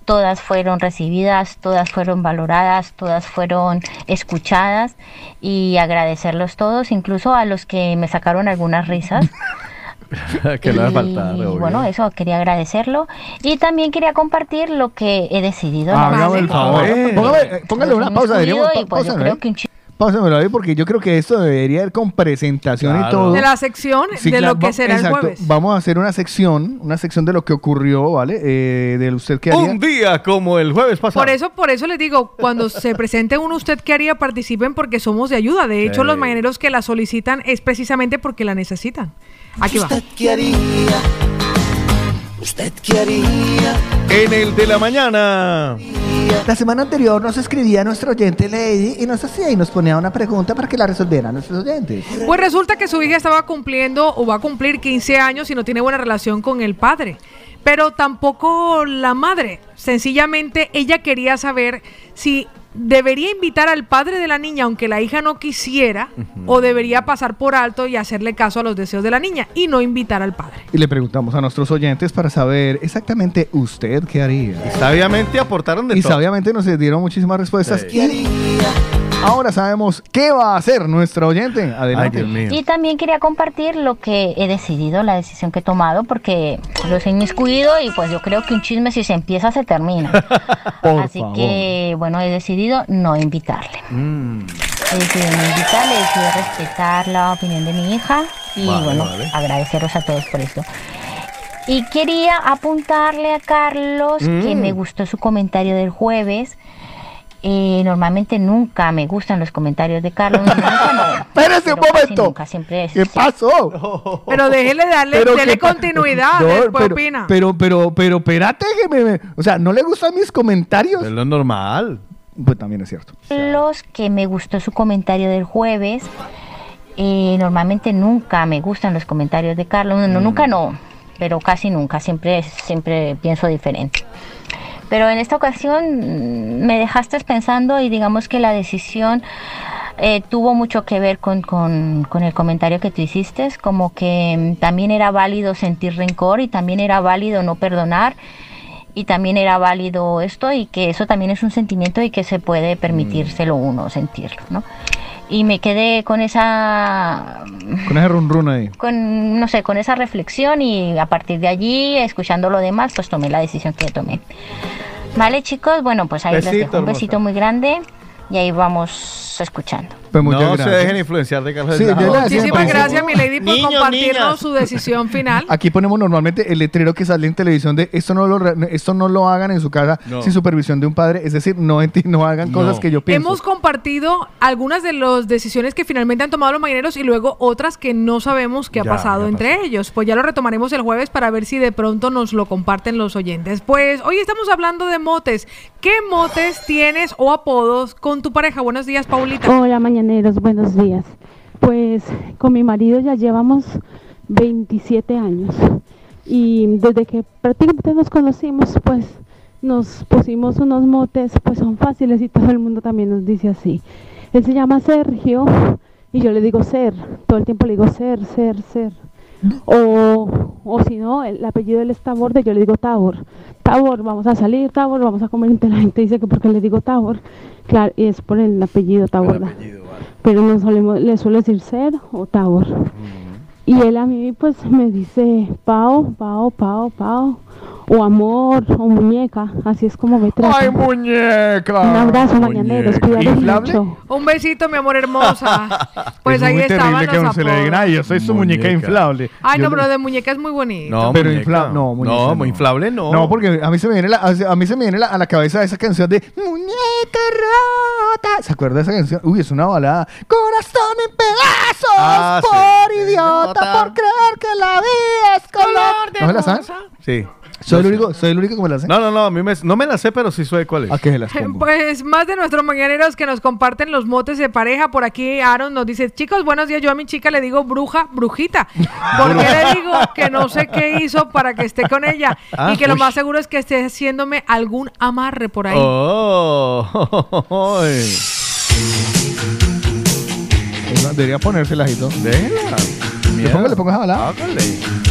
Todas fueron recibidas, todas fueron valoradas, todas fueron escuchadas y agradecerlos todos, incluso a los que me sacaron algunas risas. que no Y, faltar. obvio. bueno, eso quería agradecerlo y también quería compartir lo que he decidido. la Hágame el favor. Eh, póngale una pausa. Y pues yo pausa, creo ¿no? que un chi- Pásamelo ahí porque yo creo que esto debería ir con presentación y todo. De la sección Sí, de claro, lo que será exacto. el jueves. Vamos a hacer una sección, una sección de lo que ocurrió, ¿vale? Eh, de usted que haría. Un día como el jueves pasado. Por eso, por eso les digo, cuando se presente un usted que haría, participen porque somos de ayuda. De hecho, Sí. los mañaneros que la solicitan es precisamente porque la necesitan. Aquí va. ¿Qué haría? ¿Usted qué haría? En el de la mañana. La semana anterior nos escribía nuestro oyente Lady y nos hacía y nos ponía una pregunta para que la resolvieran nuestros oyentes. Pues resulta que su hija estaba cumpliendo o va a cumplir 15 años y no tiene buena relación con el padre. Pero tampoco la madre. Sencillamente ella quería saber si debería invitar al padre de la niña aunque la hija no quisiera o debería pasar por alto y hacerle caso a los deseos de la niña y no invitar al padre. Y le preguntamos a nuestros oyentes para saber exactamente usted qué haría. Y sabiamente aportaron de Y todo. sabiamente nos dieron muchísimas respuestas. Sí. Y ahora sabemos qué va a hacer nuestro oyente. Adelante. Ay, Dios mío. Y también quería compartir lo que he decidido, la decisión que he tomado, porque los he inmiscuido y pues yo creo que un chisme si se empieza se termina. Por Así favor. que bueno, he decidido no invitarle. Mm. He decidido no invitarle, he decidido respetar la opinión de mi hija y Vale, bueno, vale. agradeceros a todos por esto. Y quería apuntarle a Carlos que Mm. me gustó su comentario del jueves. Eh, normalmente nunca me gustan los comentarios de Carlos. Nunca no. Espérese un momento. Nunca, siempre es- ¿Qué pasó? Pero déjele darle, Pero dele continuidad, No, después pero, opina. Pero, pero, pero, espérate que me, me- O sea, ¿no le gustan mis comentarios? Es lo normal. Pues también es cierto. Los que me gustó su comentario del jueves. Eh, normalmente nunca me gustan los comentarios de Carlos. No, nunca no, pero casi nunca. Siempre, siempre pienso diferente. Pero en esta ocasión mm, me dejaste pensando y digamos que la decisión eh, tuvo mucho que ver con, con- con el comentario que tú hiciste, como que mm, también era válido sentir rencor y también era válido no perdonar y también era válido esto y que eso también es un sentimiento y que se puede permitírselo uno sentirlo, ¿no? Y me quedé con esa Con ese run run ahí. con no sé, con esa reflexión y a partir de allí, escuchando lo demás, pues tomé la decisión que tomé. Vale, chicos, bueno, pues ahí les dejo un hermosa. besito muy grande y ahí vamos escuchando. Pues muchas no se dejen influenciar de Carlos. Sí, decía Muchísimas siempre. gracias, mi lady, por Niños, compartirnos niñas. su decisión final. Aquí ponemos normalmente el letrero que sale en televisión de esto no lo, re- esto no lo hagan en su casa No. sin supervisión de un padre. Es decir, no, enti- no hagan No. cosas que yo pienso. Hemos compartido algunas de las decisiones que finalmente han tomado los mañaneros y luego otras que no sabemos qué ha Ya, pasado ya entre ellos. Pues ya lo retomaremos el jueves para ver si de pronto nos lo comparten los oyentes. Pues hoy estamos hablando de motes. ¿Qué motes tienes o apodos con tu pareja? Buenos días, Paulita. Hola buenos días. Pues con mi marido ya llevamos 27 años y desde que prácticamente nos conocimos pues nos pusimos unos motes pues son fáciles y todo el mundo también nos dice así. Él se llama Sergio y yo le digo Ser, todo el tiempo le digo Ser, Ser, Ser. O, o si no, el apellido de él es Taborde, yo le digo Tabor. Tabor, vamos a salir, Tabor, vamos a comer. La gente dice que porque le digo Tabor, claro, es por el apellido Tabor. Pero no solemos, le suelo decir Ser o Tabor. Y él a mí pues me dice Pau, Pau, Pau, Pau, o amor, o muñeca, así es como me trata. ¡Ay, muñeca! Un abrazo, mañaneros, ¿Inflable? mucho. Un besito, mi amor hermosa. Pues es ahí muy estaban terrible que los uno se le digan, ay, yo soy su muñeca, Muñeca. inflable. Ay, Yo no, le- pero de muñeca es muy bonito. No, pero muñeca. infla- no, muñeca No, no. muy inflable no. No, porque a mí se me viene la, a mí se me viene la- a la cabeza esa canción de Muñeca rota. ¿Se acuerda de esa canción? Uy, es una balada. Corazón en pedazos Ah, sí. por idiota, Idiota. por creer que la vida es color. ¿No se la sabes? Sí. Soy el único, soy el único que me la sé. No, no, no, a mí me, no me la sé, pero sí sé cuál es. ¿A qué se las pongo? Pues más de nuestros mañaneros que nos comparten los motes de pareja. Por aquí Aaron nos dice, chicos, buenos días. Yo a mi chica le digo bruja, brujita. Porque le digo que no sé qué hizo para que esté con ella. Ah, y que lo más seguro es que esté haciéndome algún amarre por ahí. Oh. Debería ponérsela y todo. Déjela. Le pongo, le pongo esa balada. Hágale.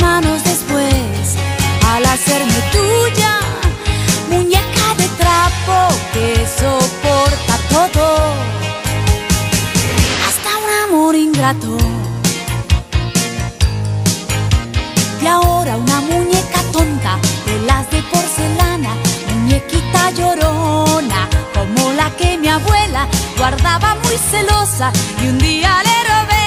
Años después, al hacerme tuya, muñeca de trapo que soporta todo, hasta un amor ingrato. Y ahora una muñeca tonta de las de porcelana, muñequita llorona, como la que mi abuela guardaba muy celosa y un día le robé.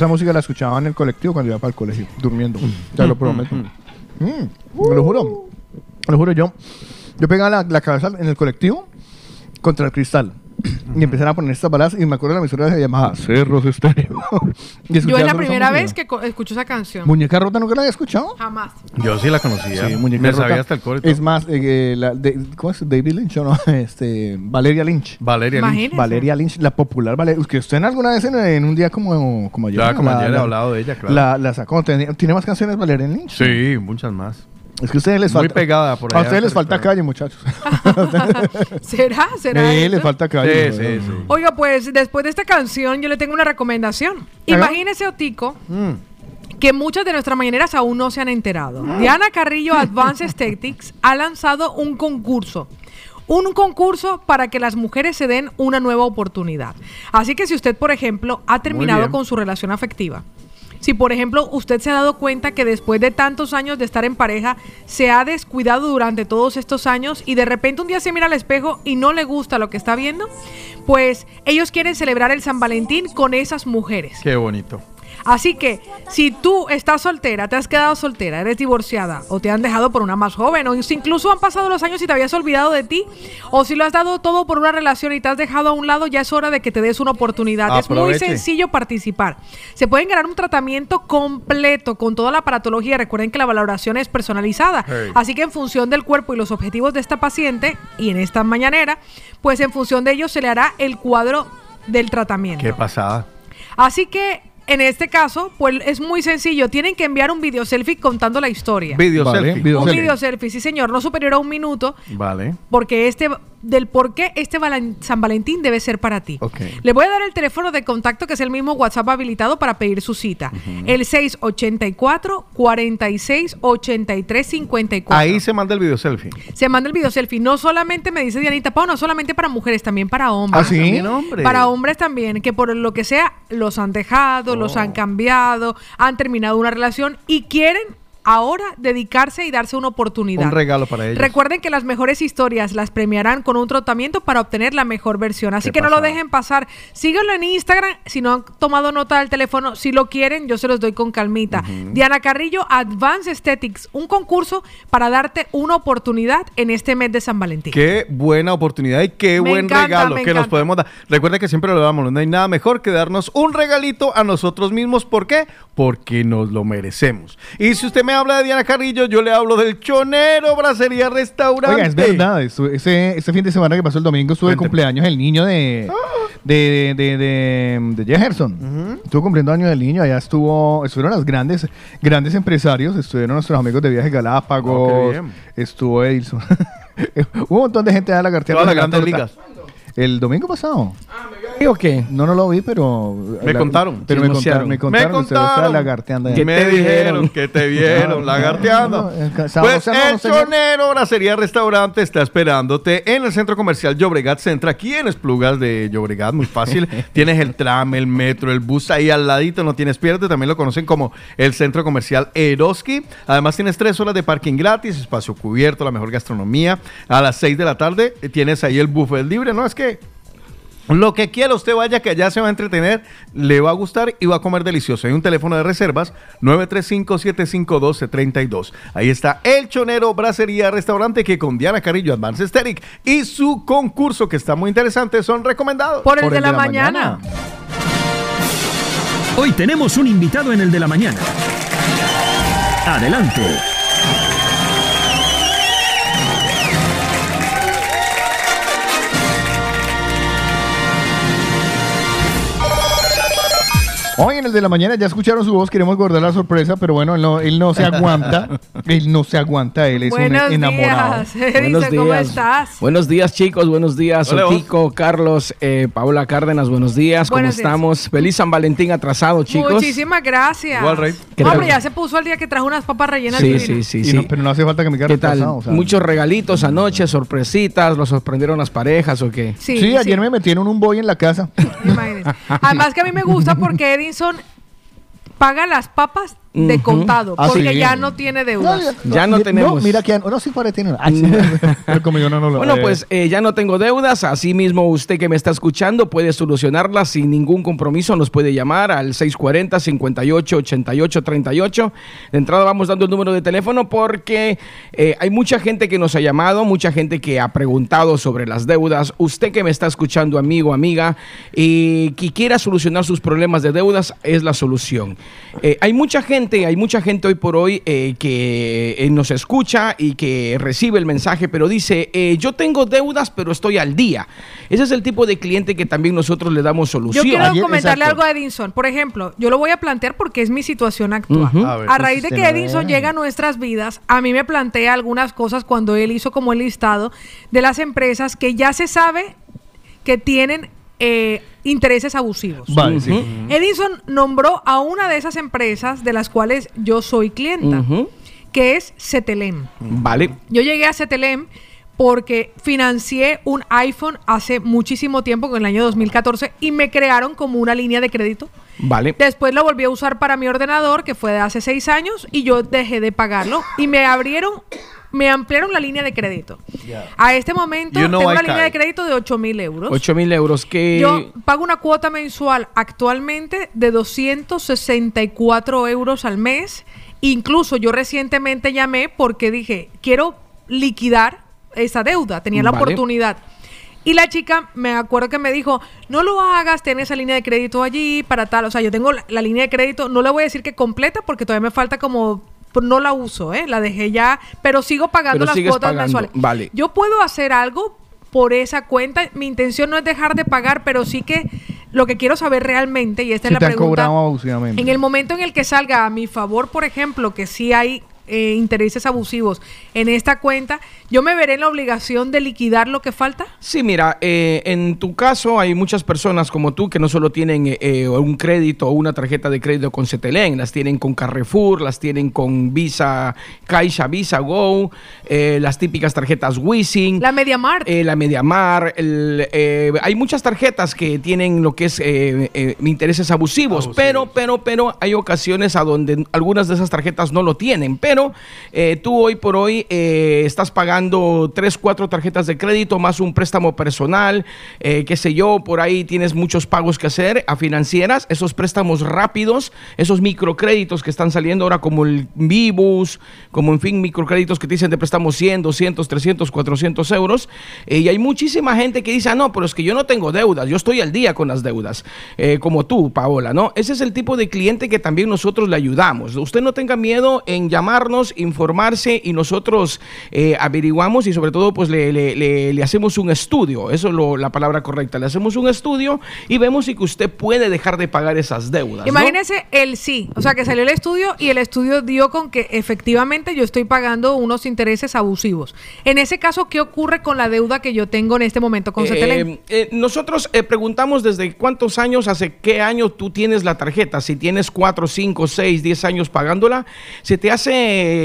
Esa música la escuchaba en el colectivo cuando iba para el colegio, durmiendo. Te lo prometo. Mm, me lo juro. Me lo juro yo. Yo pegaba la, la cabeza en el colectivo contra el cristal. Y empezaron a poner estas balas y me acuerdo de la emisora se llamaba Cerros Estéreo. Yo es la primera vez que escucho esa canción. Muñeca Rota nunca la había escuchado. Jamás. Yo sí la conocía. Sí, Muñeca Me Rota. sabía hasta el coro. Es más, eh, la de- ¿cómo es? David Lynch o no? Este, Valeria Lynch. Valeria Lynch. Valeria Lynch, la popular Valeria. Que usted en alguna vez en, en un día como, como ayer. Ya, ¿no? como La- ayer he la- hablado de ella, claro. La, la sacó. ¿Tiene, tiene más canciones Valeria Lynch? Sí, muchas más. Es que a ustedes les Muy falta. pegada por A allá, ustedes les pero- falta calle, muchachos. ¿Será? ¿Será? Sí, eso? les falta calle. Sí, sí, ¿verdad? sí. Oiga, pues después de esta canción yo le tengo una recomendación. Imagínese, Otico, Mm. que muchas de nuestras mañaneras aún no se han enterado. Diana Carrillo Advanced Aesthetics ha lanzado un concurso. Un concurso para que las mujeres se den una nueva oportunidad. Así que si usted, por ejemplo, ha terminado con su relación afectiva, si por ejemplo usted se ha dado cuenta que después de tantos años de estar en pareja, se ha descuidado durante todos estos años y de repente un día se mira al espejo y no le gusta lo que está viendo, pues ellos quieren celebrar el San Valentín con esas mujeres. Qué bonito. Así que si tú estás soltera, te has quedado soltera, eres divorciada o te han dejado por una más joven o incluso han pasado los años y te habías olvidado de ti o si lo has dado todo por una relación y te has dejado a un lado, ya es hora de que te des una oportunidad. Es muy sencillo participar. Se pueden ganar un tratamiento completo con toda la aparatología. Recuerden que la valoración es personalizada. Hey. Así que en función del cuerpo y los objetivos de esta paciente y en esta mañanera, pues en función de ello se le hará el cuadro del tratamiento. Qué pasada. Así que en este caso, pues es muy sencillo. Tienen que enviar un video selfie contando la historia. Video Vale, selfie. video un selfie. video selfie, sí señor, no superior a un minuto, Vale. porque este del por qué este valen- San Valentín debe ser para ti. Le voy a dar el teléfono de contacto que es el mismo WhatsApp habilitado para pedir su cita. El 684 46 83 54. Ahí se manda el video selfie. Se manda el video selfie. No solamente me dice Dianita Pau, no solamente para mujeres, también para hombres. ¿Ah, sí? También hombre. Para hombres también, que por lo que sea los han dejado, los Oh. han cambiado, han terminado una relación y quieren ahora dedicarse y darse una oportunidad. Un regalo para ellos. Recuerden que las mejores historias las premiarán con un tratamiento para obtener la mejor versión. Así que no lo dejen pasar. Síganlo en Instagram. Si no han tomado nota del teléfono, si lo quieren, yo se los doy con calmita. Diana Carrillo, Advanced Aesthetics, un concurso para darte una oportunidad en este mes de San Valentín. Qué buena oportunidad y qué Me buen encanta, regalo que nos podemos dar. Recuerda que siempre lo damos, no hay nada mejor que darnos un regalito a nosotros mismos. ¿Por qué? Porque nos lo merecemos. Y si usted me habla de Diana Carrillo, yo le hablo del Chonero Bracería Restaurante. Oiga, es verdad. estu- ese, ese fin de semana que pasó el domingo estuve de cumpleaños el niño de, de, de, de, de Jefferson. Estuvo cumpliendo años del niño. Allá estuvo, estuvieron los grandes, grandes empresarios. Estuvieron nuestros amigos de Viajes Galápagos. Oh, qué bien. estuvo Edison. Hubo un montón de gente de la cartera. Todas las de la grandes torta. El domingo pasado. ¿O qué? No, no lo vi, pero. Me contaron. Pero me contaron. Me contaron. Me contaron. lagarteando. Que me dijeron que te vieron lagarteando. no, no, Pues el. Chonero Bracería Restaurante está esperándote en el centro comercial Llobregat Centra, aquí en Esplugas de Llobregat, muy fácil. tienes el tram, el metro, el bus ahí al ladito, no tienes pierde, también lo conocen como el centro comercial Eroski. Además tienes tres horas de parking gratis, espacio cubierto, la mejor gastronomía. A las seis de la tarde eh, tienes ahí el buffet libre, ¿no? Es que lo que quiera usted vaya, que allá se va a entretener, le va a gustar y va a comer delicioso. Hay un teléfono de reservas 935-7512-32. Ahí está El Chonero Bracería Restaurante que con Diana Carrillo Advance Aesthetic y su concurso que está muy interesante son recomendados. Por el de la mañana. Hoy tenemos un invitado en el de la mañana. Adelante. Hoy en el de la mañana ya escucharon su voz, queremos guardar la sorpresa, pero bueno, él no, él no se aguanta. él no se aguanta, él es Buenos un enamorado. días. Edison, ¿cómo estás? Buenos días, chicos. Buenos días, Hola. Kiko, Carlos, eh, Paola Cárdenas. Buenos días. ¿Cómo Buenos días. estamos? Feliz San Valentín atrasado, chicos. Muchísimas gracias. Igual, Rey. Ya se puso el día que trajo unas papas rellenas. Sí, sí, sí, sí. pero no hace falta que me quede ¿Qué tal? retrasado, o sea. Muchos regalitos anoche, sorpresitas. ¿Los sorprendieron las parejas o qué? Sí, Sí, ayer sí. me metieron un boy en la casa. Imagínense. Además que a mí me gusta porque Edison paga las papas de contado, Ah, porque sí. ya no tiene deudas. Ya no tenemos. mira que no, sí para tiene. No, no Bueno, eh, pues eh, ya no tengo deudas. Asimismo, usted que me está escuchando puede solucionarlas sin ningún compromiso. Nos puede llamar al 640-58-88-38. De entrada vamos dando el número de teléfono porque eh, hay mucha gente que nos ha llamado, mucha gente que ha preguntado sobre las deudas. Usted que me está escuchando, amigo, amiga, y que quiera solucionar sus problemas de deudas, es la solución. Eh, hay mucha gente, hay mucha gente hoy por hoy eh, que eh, nos escucha y que recibe el mensaje, pero dice, eh, yo tengo deudas, pero estoy al día. Ese es el tipo de cliente que también nosotros le damos Yo solución. quiero comentarle algo a Edinson. Por ejemplo, yo lo voy a plantear porque es mi situación actual. A, A ver, raíz de pues, que Edinson llega a nuestras vidas, a mí me plantea algunas cosas cuando él hizo como el listado de las empresas que ya se sabe que tienen eh, intereses abusivos. Vale, sí. Edison nombró a una de esas empresas de las cuales yo soy clienta, que es Cetelem. Vale. Yo llegué a Cetelem porque financié un iPhone hace muchísimo tiempo, en el año 2014, y me crearon como una línea de crédito. Vale. Después lo volví a usar para mi ordenador, que fue de hace seis años, y yo dejé de pagarlo. Y me abrieron, me ampliaron la línea de crédito. A este momento You know tengo I una línea de crédito de 8 mil euros. 8 mil euros. Que Yo pago una cuota mensual actualmente de 264 euros al mes. Incluso yo recientemente llamé porque dije, quiero liquidar esa deuda. Tenía la Vale. oportunidad. Y la chica, me acuerdo que me dijo, no lo hagas, ten esa línea de crédito allí para tal. O sea, yo tengo la, la línea de crédito, no le voy a decir que completa porque todavía me falta como, pues, no la uso, ¿eh? La dejé ya, pero sigo pagando Pero las cuotas pagando, mensuales. vale. Yo puedo hacer algo por esa cuenta. Mi intención no es dejar de pagar, pero sí que lo que quiero saber realmente, y esta Si es te la han pregunta, en el momento en el que salga a mi favor, por ejemplo, que sí hay eh, intereses abusivos en esta cuenta, yo me veré en la obligación de liquidar lo que falta. Sí, mira, eh, en tu caso hay muchas personas como tú que no solo tienen eh, un crédito o una tarjeta de crédito con Cetelén, las tienen con Carrefour, las tienen con Visa, Caixa, Visa Go, eh, las típicas tarjetas Wissing. La MediaMarkt. Eh, la MediaMar, eh, hay muchas tarjetas que tienen lo que es eh, eh, intereses abusivos, pero, pero, pero hay ocasiones a donde algunas de esas tarjetas no lo tienen, pero eh, tú hoy por hoy eh, estás pagando tres, cuatro tarjetas de crédito más un préstamo personal, eh, qué sé yo, por ahí tienes muchos pagos que hacer a financieras, esos préstamos rápidos, esos microcréditos que están saliendo ahora como el Vivus, como en fin, microcréditos que te dicen de préstamos 100, 200, 300, 400 euros. Y hay muchísima gente que dice, ah, no, pero es que yo no tengo deudas, yo estoy al día con las deudas, como tú, Paola, ¿no? Ese es el tipo de cliente que también nosotros le ayudamos. Usted no tenga miedo en informarse y nosotros eh, averiguamos y sobre todo pues le, le- le- le hacemos un estudio, eso es lo- la palabra correcta, le hacemos un estudio y vemos si que usted puede dejar de pagar esas deudas. ¿no? Imagínese el sí, o sea que salió el estudio y el estudio dio con que efectivamente yo estoy pagando unos intereses abusivos. En ese caso, ¿qué ocurre con la deuda que yo tengo en este momento con? Eh, eh, nosotros eh, preguntamos desde cuántos años, hace qué año tú tienes la tarjeta. Si tienes 4, 5, 6, 10 años pagándola, se te, hace,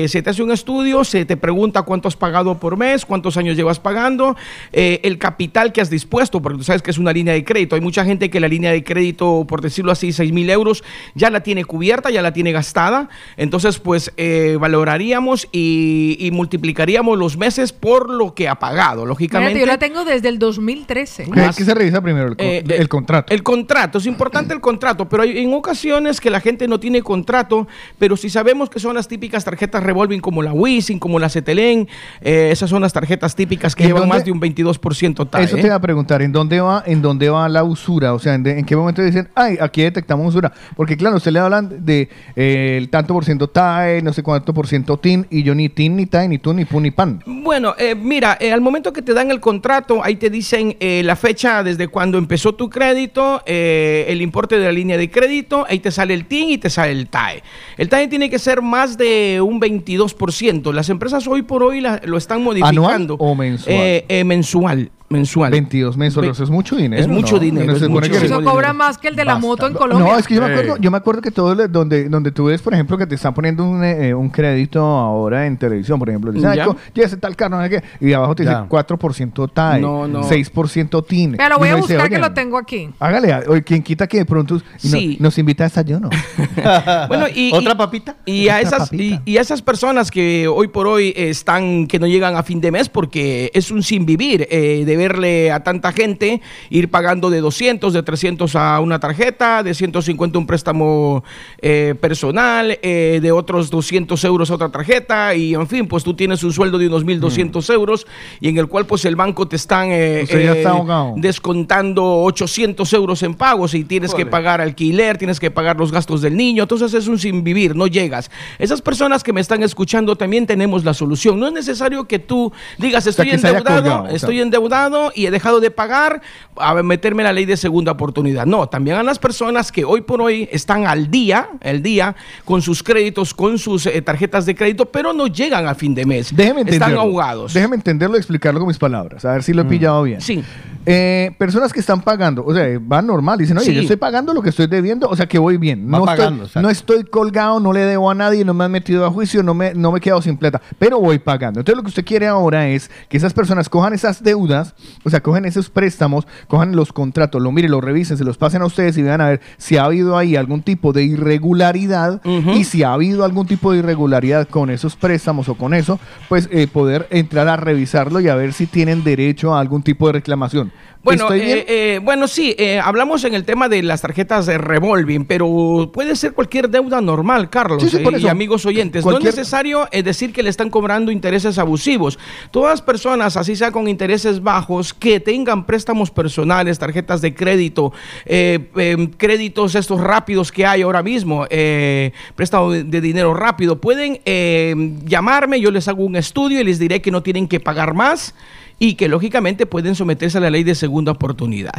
se te hace un estudio, se te pregunta cuánto has pagado por mes, cuántos años llevas pagando, eh, el capital que has dispuesto, porque tú sabes que es una línea de crédito. Hay mucha gente que la línea de crédito, por decirlo así, 6 mil euros, ya la tiene cubierta, ya la tiene gastada. Entonces, pues eh, valoraríamos y, y multiplicaríamos los meses por lo que ha pagado, lógicamente. Yo la tengo desde el 2013. ¿Qué, qué se revisa primero? Eh, el contrato. El contrato, es importante el contrato, pero hay en ocasiones que la gente no tiene contrato, pero si sabemos que son las típicas tarjetas revolving como la Wisin, como la Cetelén, eh, esas son las tarjetas típicas que ¿Y llevan dónde- más de un 22% TAE. Eso te iba a preguntar, ¿en dónde va, en dónde va la usura? O sea, ¿en, de- en qué momento dicen, ay, aquí detectamos usura? Porque claro, usted le hablan de eh, el tanto por ciento TAE, no sé cuánto por ciento TIN, y yo ni TIN, ni TAE, ni TUN, ni PUN, ni PAN. Bueno, eh, mira, eh, al momento que te dan el contrato, ahí te dicen eh, la fecha desde cuando empezó tu crédito, eh, el importe de la línea de crédito, ahí te sale el TIN y te sale el TAE. El TAE tiene que ser más de un 22%. Las empresas hoy por hoy la- lo están modificando. ¿Anual o mensual? Eh, eh, mensual, mensual. 22 mensuales, eso es mucho dinero. Es mucho ¿no? dinero, No se es supone mucho que- Eso cobra más que el de la moto en Colombia. No, es que yo me acuerdo, yo me acuerdo que todo le- donde, donde tú ves, por ejemplo, que te están poniendo un, eh, un crédito ahora en televisión, por ejemplo, dicen, Ya. "Ay, tal carro, no sé qué", y abajo te dice Ya. 4% TAE, No, no. 6% TIN. Pero voy a dice, buscar que "Oigan, lo tengo aquí. Hágale, quien quita que de pronto Sí. nos invita a desayuno. Bueno, y, ¿Otra papita? Y a esas y, y a esas personas que hoy por hoy están que no llegan a fin de mes porque es un sin vivir eh, de verle a tanta gente ir pagando de 200, de 300 a una tarjeta, de 150 un préstamo eh, personal, eh, de otros 200 euros a otra tarjeta y en fin, pues tú tienes un sueldo de unos 1.200 euros y en el cual pues el banco te están eh, está descontando 800 euros en pagos y tienes que pagar alquiler, tienes que pagar los gastos del niño, entonces es un sin vivir, no llegas. Esas personas que me están escuchando también tenemos la solución. No es necesario que tú digas estoy endeudado, colgado, o sea. estoy endeudado y he dejado de pagar a meterme en la ley de segunda oportunidad. No, también a las personas que hoy por hoy están al día, el día, con sus créditos, con sus eh, tarjetas de crédito, pero no llegan a fin de mes. Déjeme Están entenderlo. ahogados. Déjeme entenderlo y explicarlo con mis palabras, a ver si lo he pillado bien. Sí. Eh, personas que están pagando, o sea, van normal, dicen, oye, Sí. yo estoy pagando lo que estoy debiendo, o sea, que voy bien. Va No, pagando, estoy, no estoy colgado, no le debo a nadie, no me han metido a juicio, no me, no me he quedado sin plata, pero voy pagando. Entonces, lo que usted quiere ahora es que esas personas cojan esas deudas, o sea, cojan esos préstamos, cojan los contratos, lo miren, lo revisen, se los pasen a ustedes y vean a ver si ha habido ahí algún tipo de irregularidad y si ha habido algún tipo de irregularidad con esos préstamos o con eso, pues eh, poder entrar a revisarlo y a ver si tienen derecho a algún tipo de reclamación. Bueno, eh, eh, bueno, sí, eh, hablamos en el tema de las tarjetas de revolving, pero puede ser cualquier deuda normal, Carlos, Sí, sí, por eh, y amigos oyentes. No es necesario eh, decir que le están cobrando intereses abusivos. Todas las personas, así sea con intereses bajos, que tengan préstamos personales, tarjetas de crédito, eh, eh, créditos estos rápidos que hay ahora mismo, eh, préstamo de, de dinero rápido, pueden eh, llamarme, yo les hago un estudio y les diré que no tienen que pagar más y que lógicamente pueden someterse a la ley de segunda oportunidad.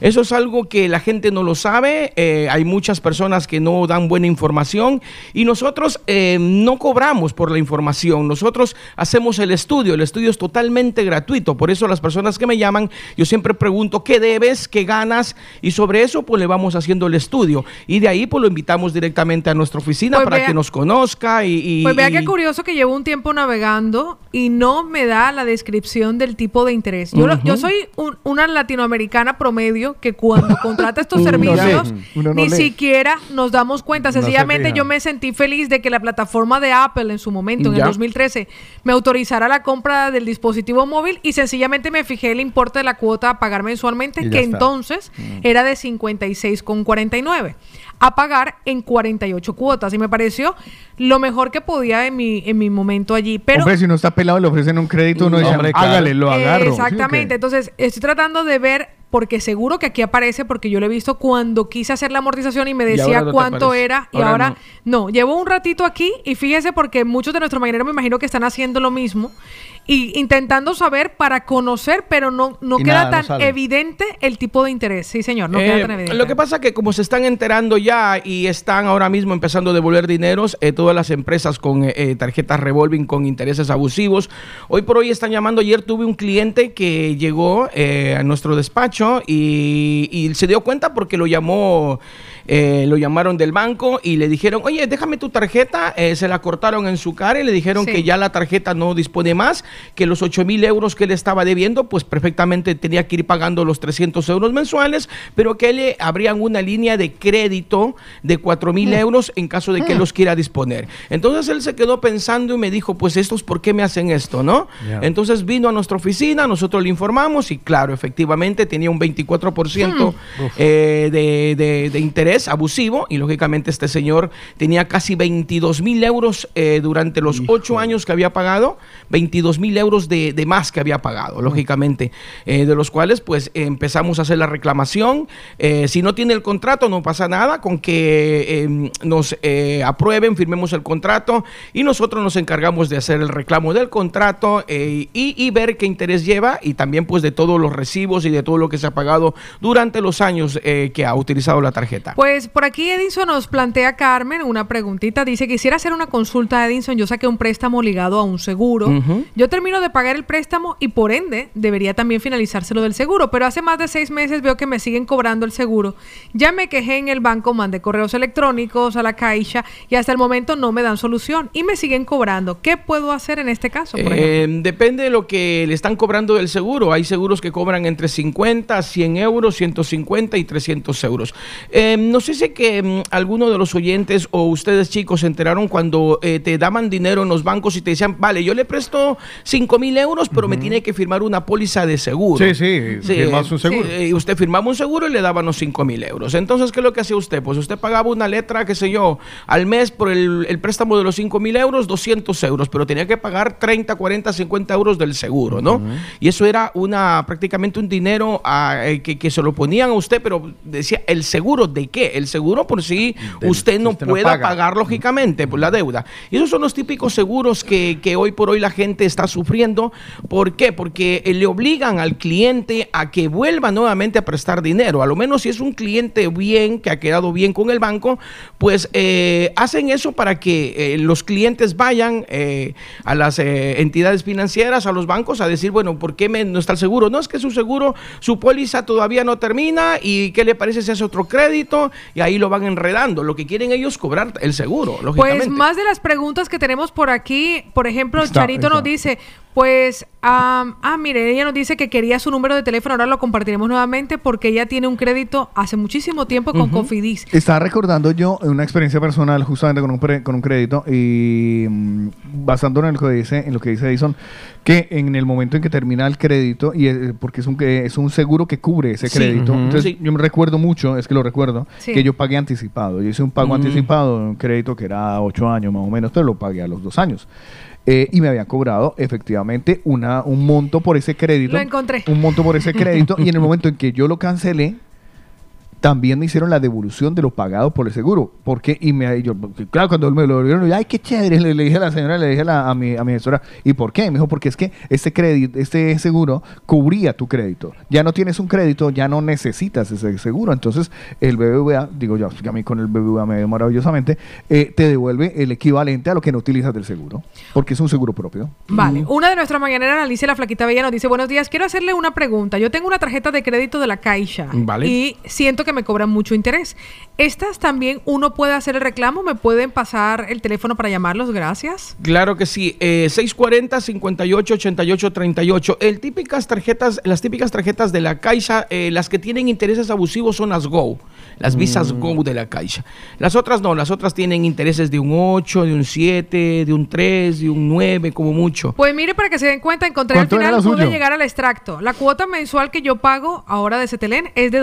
Eso es algo que la gente no lo sabe, eh, hay muchas personas que no dan buena información y nosotros eh, no cobramos por la información, nosotros hacemos el estudio, el estudio es totalmente gratuito, por eso las personas que me llaman, yo siempre pregunto qué debes, qué ganas y sobre eso pues le vamos haciendo el estudio. Y de ahí pues lo invitamos directamente a nuestra oficina Pues para vea- que nos conozca y... y- Pues vea y- qué curioso que llevo un tiempo navegando y no me da la descripción del tipo de interés. Yo, lo- Ujú. yo soy un- una, latinoamericana promedio que cuando contrata estos servicios no ni lee. siquiera nos damos cuenta. No se Sencillamente yo me sentí feliz de que la plataforma de Apple en su momento, en Ya. el 2013, me autorizara la compra del dispositivo móvil y sencillamente me fijé el importe de la cuota a pagar mensualmente, que está. entonces era de 56,49 a pagar en 48 cuotas y me pareció lo mejor que podía en mi, en mi momento allí. Pero Hombre, si uno está pelado y le ofrecen un crédito, uno dice, Hombre, claro. hágale, lo agarro. Exactamente. Entonces, estoy tratando de ver, porque seguro que aquí aparece, porque yo lo he visto cuando quise hacer la amortización y me Y decía no cuánto era. Y Ahora ahora, no. Llevo un ratito aquí y fíjese, porque muchos de nuestros mañaneros me imagino que están haciendo lo mismo y intentando saber para conocer, pero no, no Y queda nada, tan evidente el tipo de interés. Sí, señor, no Eh, queda tan evidente. lo que pasa es que como se están enterando ya y están ahora mismo empezando a devolver dineros, eh, todas las empresas con eh, eh, tarjetas revolving con intereses abusivos, hoy por hoy están llamando. Ayer tuve un cliente que llegó eh, a nuestro despacho y, y se dio cuenta porque lo llamó, eh, lo llamaron del banco y le dijeron, oye, déjame tu tarjeta. Eh, se la cortaron en su cara y le dijeron Sí. que ya la tarjeta no dispone más, que los 8 mil euros que él estaba debiendo, pues perfectamente tenía que ir pagando los 300 euros mensuales, pero que le abrían una línea de crédito de 4 mil euros en caso de que los quiera disponer. Entonces él se quedó pensando y me dijo, pues estos, ¿por qué me hacen esto, no? Entonces vino a nuestra oficina, nosotros le informamos y claro, efectivamente tenía un 24% eh, de, de- de interés abusivo y lógicamente este señor tenía casi 22 mil euros eh, durante los ocho años que había pagado, 22 mil euros de, de más que había pagado, lógicamente, eh, de los cuales pues empezamos a hacer la reclamación. Eh, si no tiene el contrato no pasa nada, con que eh, nos eh, aprueben, firmemos el contrato y nosotros nos encargamos de hacer el reclamo del contrato eh, y, y ver qué interés lleva y también pues de todos los recibos y de todo lo que se ha pagado durante los años eh, que ha utilizado la tarjeta. Pues por aquí Edinson nos plantea Carmen una preguntita. Dice, quisiera hacer una consulta, Edinson. Yo saqué un préstamo ligado a un seguro. Yo termino de pagar el préstamo y por ende debería también finalizárselo del seguro. Pero hace más de seis meses veo que me siguen cobrando el seguro. Ya me quejé en el banco, mandé correos electrónicos a la caixa y hasta el momento no me dan solución y me siguen cobrando. ¿Qué puedo hacer en este caso? Por? Eh, depende de lo que le están cobrando del seguro. Hay seguros que cobran entre 50, 100 euros, 150 y 300 euros. Eh, no sé si que mm, alguno de los oyentes o ustedes chicos se enteraron cuando eh, te daban dinero en los bancos y te decían, vale, yo le presto 5 mil euros, pero me tiene que firmar una póliza de seguro. Sí, sí, firmas un seguro. sí, y usted firmaba un seguro y le daban los 5 mil euros. Entonces, ¿qué es lo que hacía usted? Pues usted pagaba una letra, qué sé yo, al mes por el, el préstamo de los 5 mil euros, 200 euros, pero tenía que pagar 30, 40, 50 euros del seguro, ¿no? Y eso era una prácticamente un dinero ah, eh, que, que se lo ponían a usted, pero decía, ¿el seguro de qué? El seguro por si usted no usted no pueda paga. pagar, lógicamente, por la deuda. Y esos son los típicos seguros que, que hoy por hoy la gente está sufriendo. ¿Por qué? Porque eh, le obligan al cliente a que vuelva nuevamente a prestar dinero. A lo menos si es un cliente bien, que ha quedado bien con el banco, pues eh, hacen eso para que eh, los clientes vayan eh, a las eh, entidades financieras, a los bancos, a decir, bueno, ¿por qué me, no está el seguro? No, es que su seguro, su póliza todavía no termina y ¿qué le parece si hace otro crédito? Y ahí lo van enredando. Lo que quieren ellos cobrar el seguro, lógicamente. Pues más de las preguntas que tenemos por aquí, por ejemplo, Está- Charito nos dice, pues, am, ah, mire, ella nos dice que quería su número de teléfono, ahora lo compartiremos nuevamente porque ella tiene un crédito hace muchísimo tiempo con Cofidis. Estaba recordando yo una experiencia personal justamente con un, pre- con un crédito y mm, basándonos en lo que dice, en lo que dice Edison, que en el momento en que termina el crédito, y eh, porque es un, que- es un seguro que cubre ese Sí. crédito, Ujú. entonces Sí. yo me recuerdo mucho, es que lo recuerdo, Sí. que yo pagué anticipado. Yo hice un pago Mm. anticipado de un crédito que era ocho años más o menos, pero lo pagué a los dos años. Eh, y me habían cobrado efectivamente una, un monto por ese crédito. Lo encontré. Un monto por ese crédito. y en el momento en que yo lo cancelé, también me hicieron la devolución de lo pagado por el seguro. Porque, y me, yo, claro, cuando me lo devolvieron, yo, ay, qué chévere, le, le dije a la señora, le dije a, la- a mi, a mi gestora, ¿y por qué? Me dijo, porque es que este crédito, este seguro cubría tu crédito. Ya no tienes un crédito, ya no necesitas ese seguro. Entonces, el BBVA, digo yo, a mí con el BBVA me dio maravillosamente, eh, te devuelve el equivalente a lo que no utilizas del seguro. Porque es un seguro propio. Vale, una de nuestras mañaneras, Alicia La Flaquita Bella, nos dice, buenos días, quiero hacerle una pregunta. Yo tengo una tarjeta de crédito de la Caixa Vale. y siento que que me cobran mucho interés. Estas también uno puede hacer el reclamo, me pueden pasar el teléfono para llamarlos, gracias. Claro que sí, eh, 640 58 88 38. El típicas tarjetas, las típicas tarjetas de la Caixa, eh, las que tienen intereses abusivos son las Go, las visas Mm. Go de la Caixa. Las otras no, las otras tienen intereses de un 8, de un 7, de un 3, de un 9 como mucho. Pues mire, para que se den cuenta, encontré al ¿Cuánto era final, pude llegar al extracto. La cuota mensual que yo pago ahora de Cetelén es de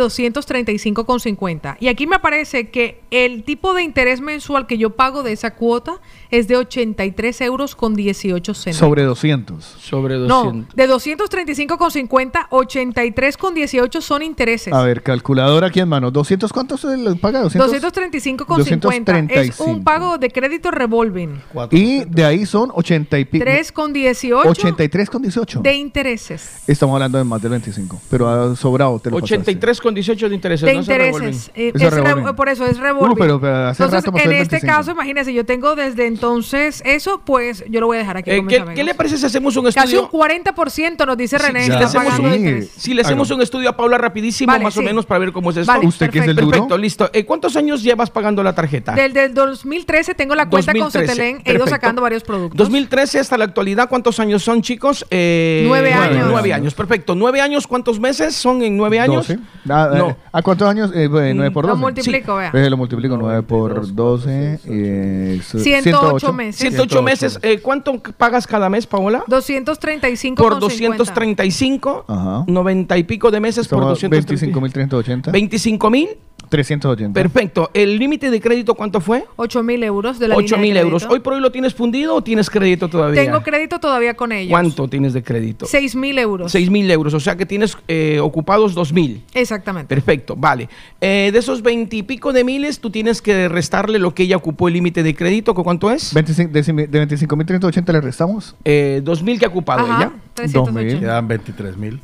235,50. Y aquí me aparece que el tipo de interés mensual que yo pago de esa cuota es de 83 euros con 18 centavos. Sobre 200. Sobre No, de 235,50, 83 con 18 son intereses. A ver, calculadora aquí en mano. ¿200 cuántos se le paga? 200? 235,50 es un 235. pago de crédito revolving. Y de ahí son 80 y pico. 3 con 18 83 con 18. de intereses. Estamos hablando de más del 25. Pero ha sobrado, te lo pasaste. 83 con 18 de intereses. de no. Intereses. Eh, Eso es re- revolving. por eso es revolving. Uh, pero- pero hace entonces, en el este 25. caso, imagínese, yo tengo desde entonces eso, pues yo lo voy a dejar aquí Eh, con ¿qué, le parece si hacemos un Casi estudio? un 40% nos dice René si, le hacemos un, de interés. si le hacemos un estudio a Paula rapidísimo, Vale, más o menos, para ver cómo es esto. Vale, ¿Usted que es el perfecto. duro? Perfecto, listo. Eh, ¿Cuántos años llevas pagando la tarjeta? Del, del 2013 tengo la cuenta 2013, con Cetelén, he ido sacando varios productos. 2013 hasta la actualidad, ¿cuántos años son, chicos? Eh, Nueve años. Nueve años, perfecto. ¿Nueve años cuántos meses son en nueve años? 12. Ah, No. ¿A cuántos años? Eh, 9 por Lo 12. multiplico, vea. Eh, lo multiplico 9 por 12. eh, es 108 meses. 108 meses. Eh, ¿Cuánto pagas cada mes, Paola? 235 Por con 235, Ajá. 90 y pico de meses por Estamos 235. 25.380. 25 mil. 380. Perfecto. ¿El límite de crédito cuánto fue? 8 mil euros de la 8 línea de mil euros. ¿Hoy por hoy lo tienes fundido o tienes crédito todavía? Tengo crédito todavía con ellos. ¿Cuánto tienes de crédito? 6 mil euros. 6 mil euros. O sea que tienes eh, ocupados 2 mil. Exactamente. Perfecto, vale. Eh, de esos 20 y pico de miles, tú tienes que restarle lo que ella ocupó el límite de crédito. ¿cu- ¿Cuánto es? 25 de, de 25.380 le restamos. Eh, 2 mil que ha ocupado Ajá, ella. 380. Quedan 23 mil.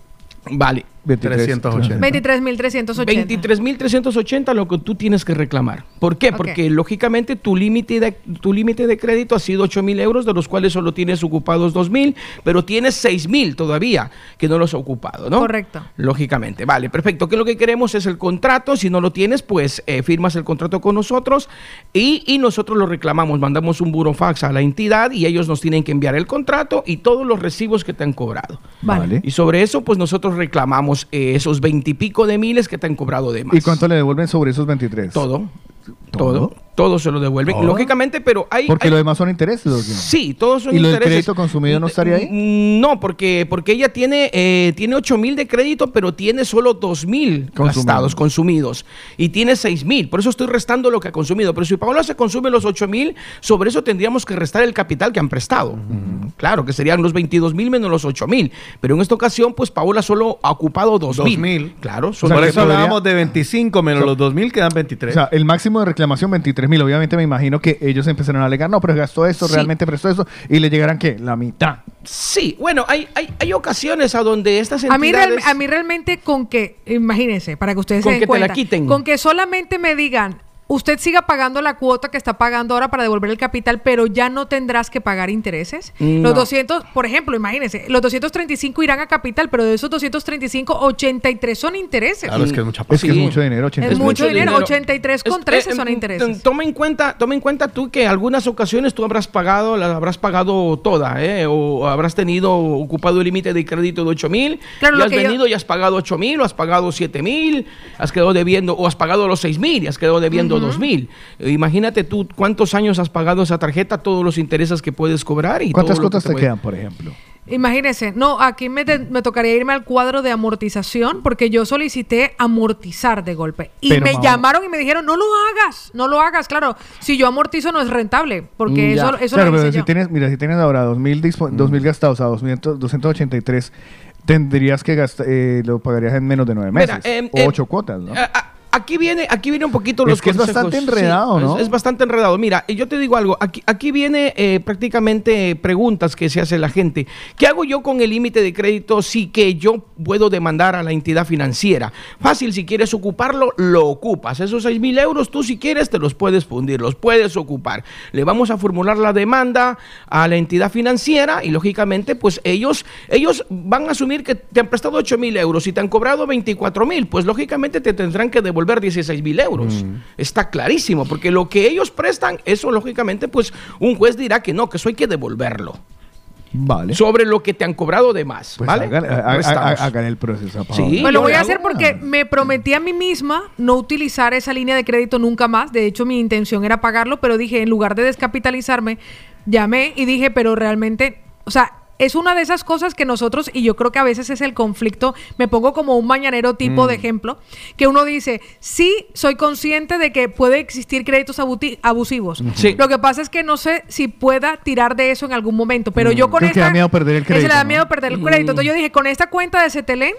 Vale. 380. 23.380. 23.380 lo que tú tienes que reclamar. ¿Por qué? Porque lógicamente tu límite de, tu límite de crédito ha sido 8.000 euros, de los cuales solo tienes ocupados 2.000, pero tienes 6.000 todavía que no los has ocupado, ¿no? Correcto. Lógicamente, vale, perfecto. Que lo que queremos es el contrato. Si no lo tienes, pues eh, firmas el contrato con nosotros y, y nosotros lo reclamamos. Mandamos un burofax a la entidad y ellos nos tienen que enviar el contrato y todos los recibos que te han cobrado. Vale. Y sobre eso, pues nosotros reclamamos eh, esos veintipico de miles que te han cobrado de más. ¿Y cuánto le devuelven sobre esos 23? Todo. Todo. Todo se lo devuelven. ¿Todo? Lógicamente, pero hay. Porque hay- lo demás son intereses. ¿o qué? Sí, todos son ¿Y lo del intereses. crédito consumido no estaría ahí? Mm, No, porque, porque ella tiene, eh, tiene 8 mil de crédito, pero tiene solo 2 mil gastados, consumidos. Y tiene 6 mil. Por eso estoy restando lo que ha consumido. Pero si Paola se consume los 8 mil, sobre eso tendríamos que restar el capital que han prestado. Claro, que serían los 22 mil menos los 8 mil. Pero en esta ocasión, pues Paola solo ha ocupado 2 mil. 2.000. Claro, O sea, Por eso podría- hablábamos de 25 menos So- los 2.000 quedan 23. O sea, el máximo de reclamación 23 mil. Obviamente me imagino que ellos empezaron a alegar, no, pero gastó esto, Sí. realmente prestó eso, y le llegarán que la mitad. Sí, bueno, hay, hay, hay ocasiones a donde estas A mí, entidades... real- a mí realmente con que, imagínense, para que ustedes Con se den que te la cuenta, quiten. con que solamente me digan, usted siga pagando la cuota que está pagando ahora para devolver el capital, pero ya no tendrás que pagar intereses. No. Los 200, por ejemplo, imagínense, los 235 irán a capital, pero de esos 235, 83 son intereses. Claro, es que es mucha Es que es Sí. mucho dinero, 83 Es mucho dinero, 83 con Es- 13 eh, son intereses. Toma en cuenta, toma en cuenta tú que algunas ocasiones tú habrás pagado, la habrás pagado toda, ¿eh? o habrás tenido ocupado el límite de crédito de 8 mil, Claro, y has que yo- venido y has pagado 8 mil, o has pagado 7 mil, has quedado debiendo, o has pagado los 6 mil y has quedado debiendo 2 mil. Eh, Imagínate tú cuántos años has pagado esa tarjeta, todos los intereses que puedes cobrar y ¿Cuántas todo lo que cuotas te quedan, por ejemplo? Imagínense, no, aquí me, te- me tocaría irme al cuadro de amortización porque yo solicité amortizar de golpe. Y Pero, me mamá. llamaron y me dijeron, no lo hagas, no lo hagas. Claro, si yo amortizo no es rentable porque Mm, Ya. eso, eso claro, lo pero si yo. tienes, mira, si tienes ahora 2.000 dispo- 2.000 gastados a 200 283, tendrías que gastar, eh, lo pagarías en menos de nueve Mira, meses. em, o em, ocho cuotas, ¿no? Aquí viene, aquí viene un poquito Es los que es consejos. bastante enredado, Sí, ¿no? Es, es bastante enredado. Mira, y yo te digo algo. Aquí, aquí viene eh, prácticamente preguntas que se hace la gente. ¿Qué hago yo con el límite de crédito si que yo puedo demandar a la entidad financiera? Fácil, si quieres ocuparlo, lo ocupas. Esos 6 mil euros, tú si quieres, te los puedes fundir, los puedes ocupar. Le vamos a formular la demanda a la entidad financiera y lógicamente, pues ellos, ellos van a asumir que te han prestado 8 mil euros y te han cobrado 24 mil. Pues lógicamente te tendrán que devolver devolver 16 mil euros. Está clarísimo, porque lo que ellos prestan, eso lógicamente, pues un juez dirá que no, que eso hay que devolverlo. Vale. Sobre lo que te han cobrado de más, Pues ¿vale? hagan, el proceso. por Sí. Pues lo voy a hacer porque me prometí a mí misma no utilizar esa línea de crédito nunca más. De hecho, mi intención era pagarlo, pero dije, en lugar de descapitalizarme, llamé y dije, pero realmente, o sea, es una de esas cosas que nosotros, y yo creo que a veces es el conflicto, me pongo como un mañanero tipo Mm. de ejemplo, que uno dice, sí, soy consciente de que puede existir créditos abusivos. Sí. Lo que pasa es que no sé si pueda tirar de eso en algún momento, pero yo con Creo que esta... da miedo perder el crédito, le da ¿no? miedo perder el crédito. Entonces yo dije, con esta cuenta de Cetelén,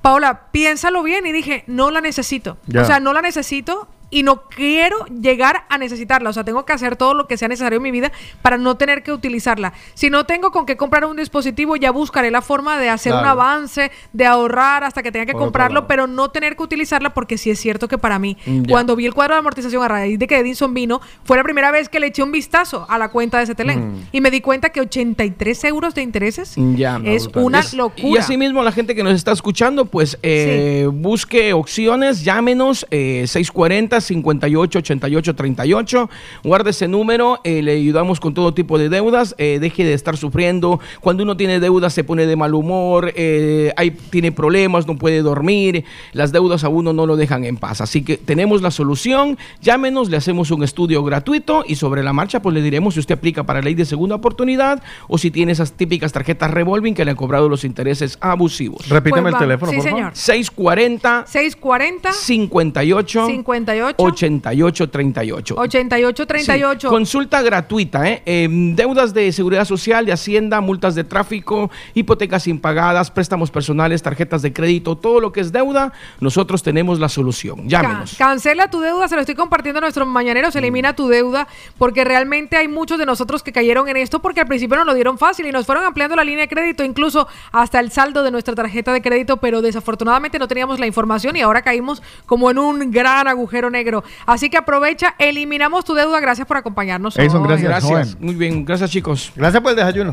Paola, piénsalo bien y dije, no la necesito. O sea, no la necesito y no quiero llegar a necesitarla. O sea, tengo que hacer todo lo que sea necesario en mi vida para no tener que utilizarla. Si no tengo con qué comprar un dispositivo, ya buscaré la forma de hacer un avance, de ahorrar hasta que tenga que Por comprarlo, pero no tener que utilizarla porque sí es cierto que para mí, Ya. cuando vi el cuadro de amortización a raíz de que Edinson vino, fue la primera vez que le eché un vistazo a la cuenta de Cetelén. Mm. Y me di cuenta que 83 euros de intereses Ya, es brutal. una Es- locura. Y asimismo, la gente que nos está escuchando, pues eh, busque opciones, llámenos eh, 640 58 88 38. Guarde ese número, eh, le ayudamos con todo tipo de deudas. eh, deje de estar sufriendo. Cuando uno tiene deudas, se pone de mal humor, eh, hay, tiene problemas, no puede dormir. Las deudas a uno no lo dejan en paz. Así que tenemos la solución. Llámenos, le hacemos un estudio gratuito y sobre la marcha, pues le diremos si usted aplica para ley de segunda oportunidad o si tiene esas típicas tarjetas revolving que le han cobrado los intereses abusivos. Repíteme Pues el teléfono, Sí, por favor. señor. 640 640 58 58 88 38. 88 38. Sí, consulta gratuita, ¿eh? Em, deudas de seguridad social, de hacienda, multas de tráfico, hipotecas impagadas, préstamos personales, tarjetas de crédito, todo lo que es deuda, nosotros tenemos la solución. Llámenos. Ca- Cancela tu deuda, se lo estoy compartiendo a nuestros mañaneros, elimina tu deuda, porque realmente hay muchos de nosotros que cayeron en esto porque al principio nos lo dieron fácil y nos fueron ampliando la línea de crédito, incluso hasta el saldo de nuestra tarjeta de crédito, pero desafortunadamente no teníamos la información y ahora caímos como en un gran agujero negro. Así que aprovecha, eliminamos tu deuda, gracias por acompañarnos. Edison, hoy. gracias, Gracias. joven. Muy bien, gracias chicos. Gracias por el desayuno.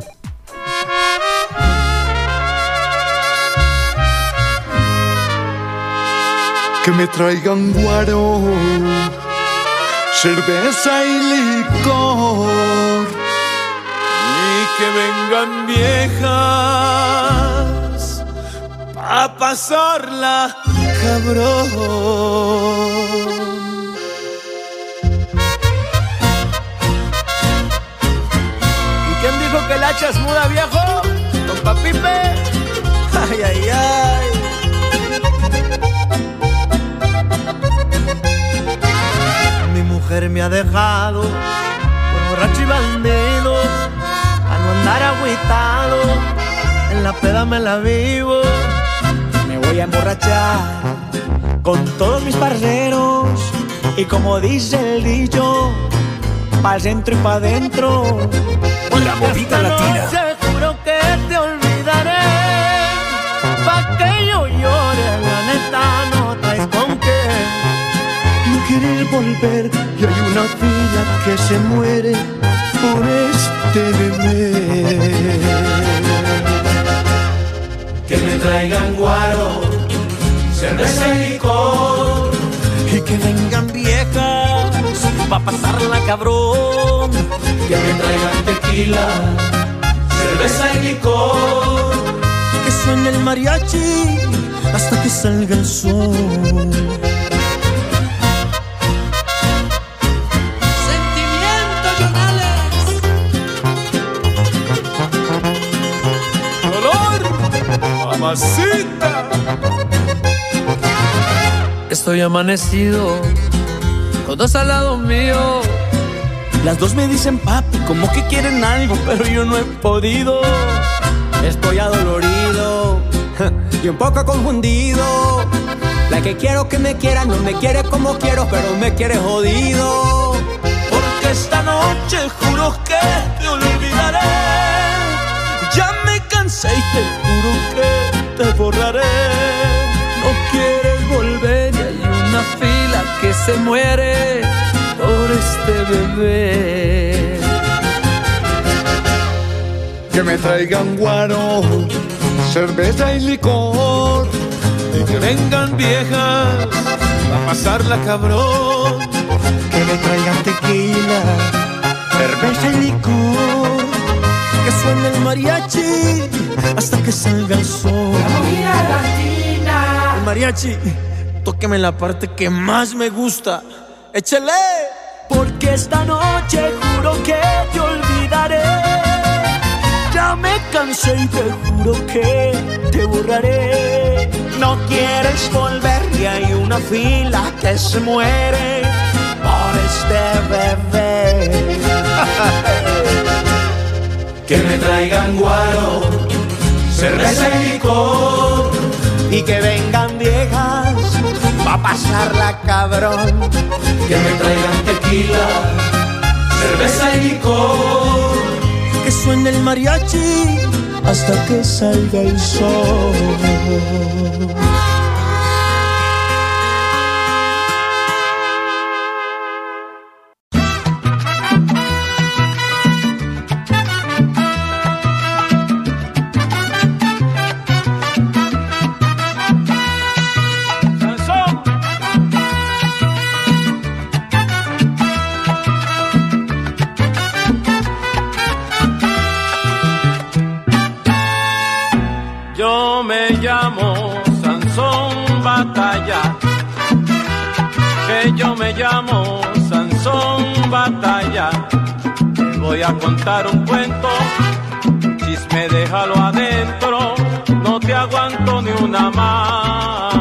que me traigan guaro, cerveza y licor, y que vengan viejas a pasarla cabrón. Dijo que el hacha muda, viejo? Don Papipe. Ay, ay, ay. Mi mujer me ha dejado por borracho y bandido, a no andar agüitado, en la peda me la vivo. Me voy a emborrachar con todos mis parceros y como dice el dicho, pa' centro y pa' dentro. La movida latina. juro que te olvidaré, pa' que yo llore, la neta no traes con qué. No quieres volver y hay una fila que se muere por este bebé. Que me traigan guaro, cerveza y licor. Y que vengan viejas pasarla cabrón. Que me traigan tequila, cerveza y licor. Que suene el mariachi hasta que salga el sol. Sentimiento, Jonales. Dolor, mamacita. Estoy amanecido, dos al lado mío. Las dos me dicen papi, como que quieren algo, pero yo no he podido. Estoy adolorido y un poco confundido. La que quiero que me quiera no me quiere como quiero, pero me quiere jodido. Porque esta noche juro que te olvidaré. Ya me cansé y te juro que te borraré. Se muere por este bebé. Que me traigan guaro, cerveza y licor. Y que vengan viejas a pasarla cabrón. Que me traigan tequila, cerveza y licor. Que suene el mariachi hasta que salga el sol. El mariachi, tóqueme la parte que más me gusta. Échale. Porque esta noche juro que te olvidaré. Ya me cansé y te juro que te borraré. No quieres volver y hay una fila que se muere por este bebé. Que me traigan guaro, cerveza y licor. y que vengan viejas va a pasarla cabrón. Que me traigan tequila, cerveza y licor. Que suene el mariachi hasta que salga el sol. A contar un cuento. Chisme, déjalo adentro. No te aguanto ni una más.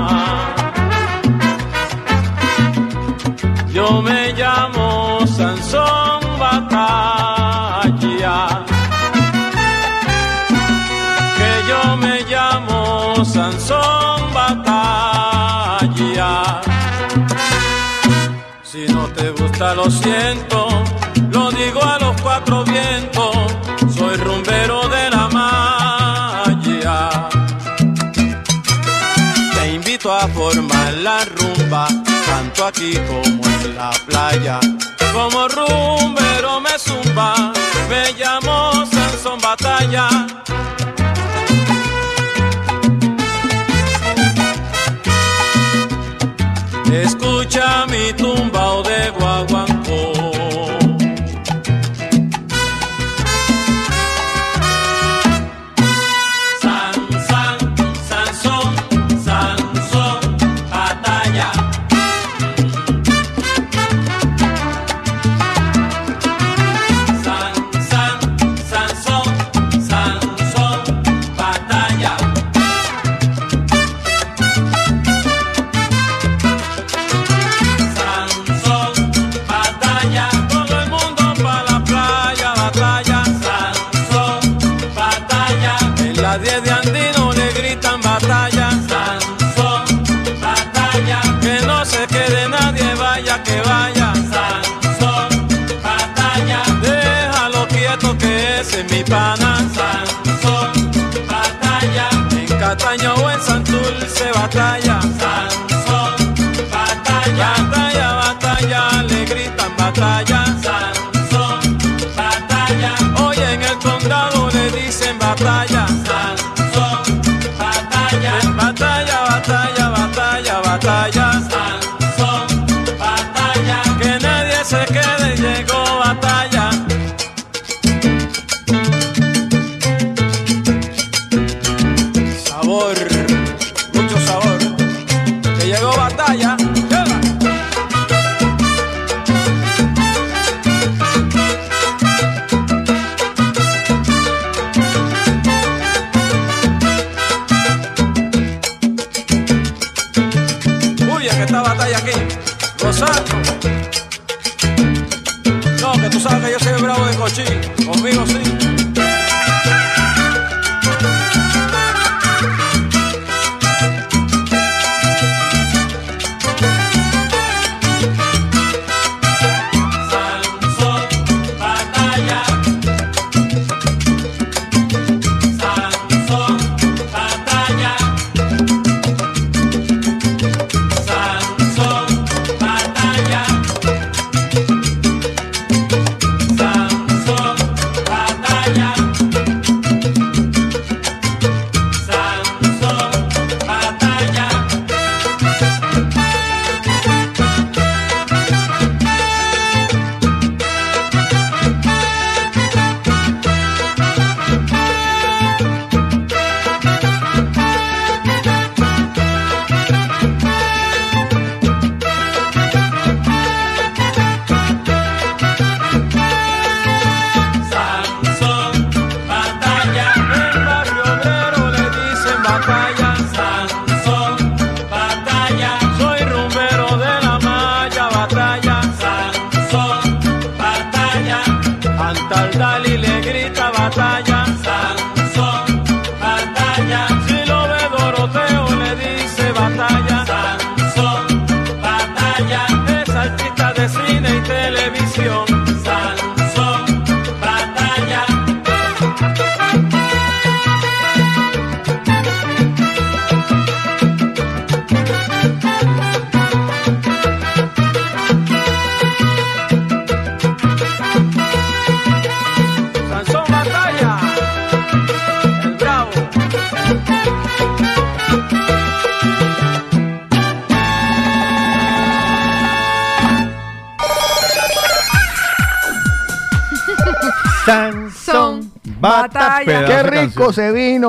Yo me llamo Sansón Batalla. que yo me llamo Sansón Batalla. Si no te gusta lo siento, cuatro vientos, soy rumbero de la malla. Te invito a formar la rumba, tanto aquí como en la playa. Como rumbero me zumba, me llamo Sansón Batalla. Escucha mi tumbao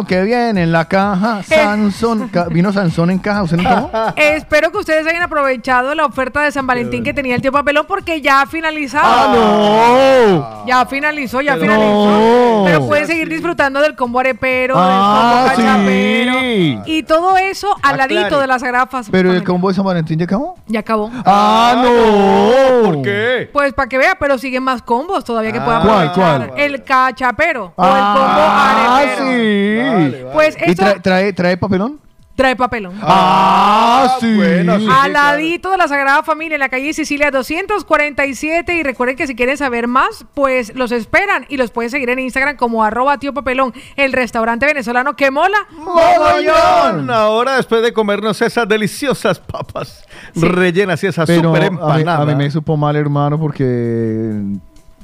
que viene en la caja. Sansón. Ca- ¿Vino Sansón en caja? ¿Usted no tomó? Espero que ustedes hayan aprovechado la oferta de San Valentín que tenía el tío Papelón porque ya ha finalizado. ¡Ah, no! Ya finalizó, ya finalizó. Pero pueden seguir disfrutando del combo arepero, Ah, del combo cachapero. sí. Y todo eso al ladito Aclare. de la Sagrada Faz- Pero el combo de San Valentín ya acabó. Ya acabó. ¡Ah, no! ¿Por qué? Pues para que vea, pero siguen más combos todavía que Ah, pueda ¿cuál, aprovechar. cuál? El cachapero o el Ah, combo arepero. sí. Pues ¿Y eso trae, trae, trae papelón? Trae papelón. Ah, sí. Al ladito de la Sagrada Familia, en la calle Sicilia 247. Y recuerden que si quieren saber más, pues los esperan y los pueden seguir en Instagram como arroba tío papelón, el restaurante venezolano que mola. ¡Mogollón! Ahora, después de comernos esas deliciosas papas rellenas y esa Pero super a mí, empanada. a mí me supo mal, hermano, porque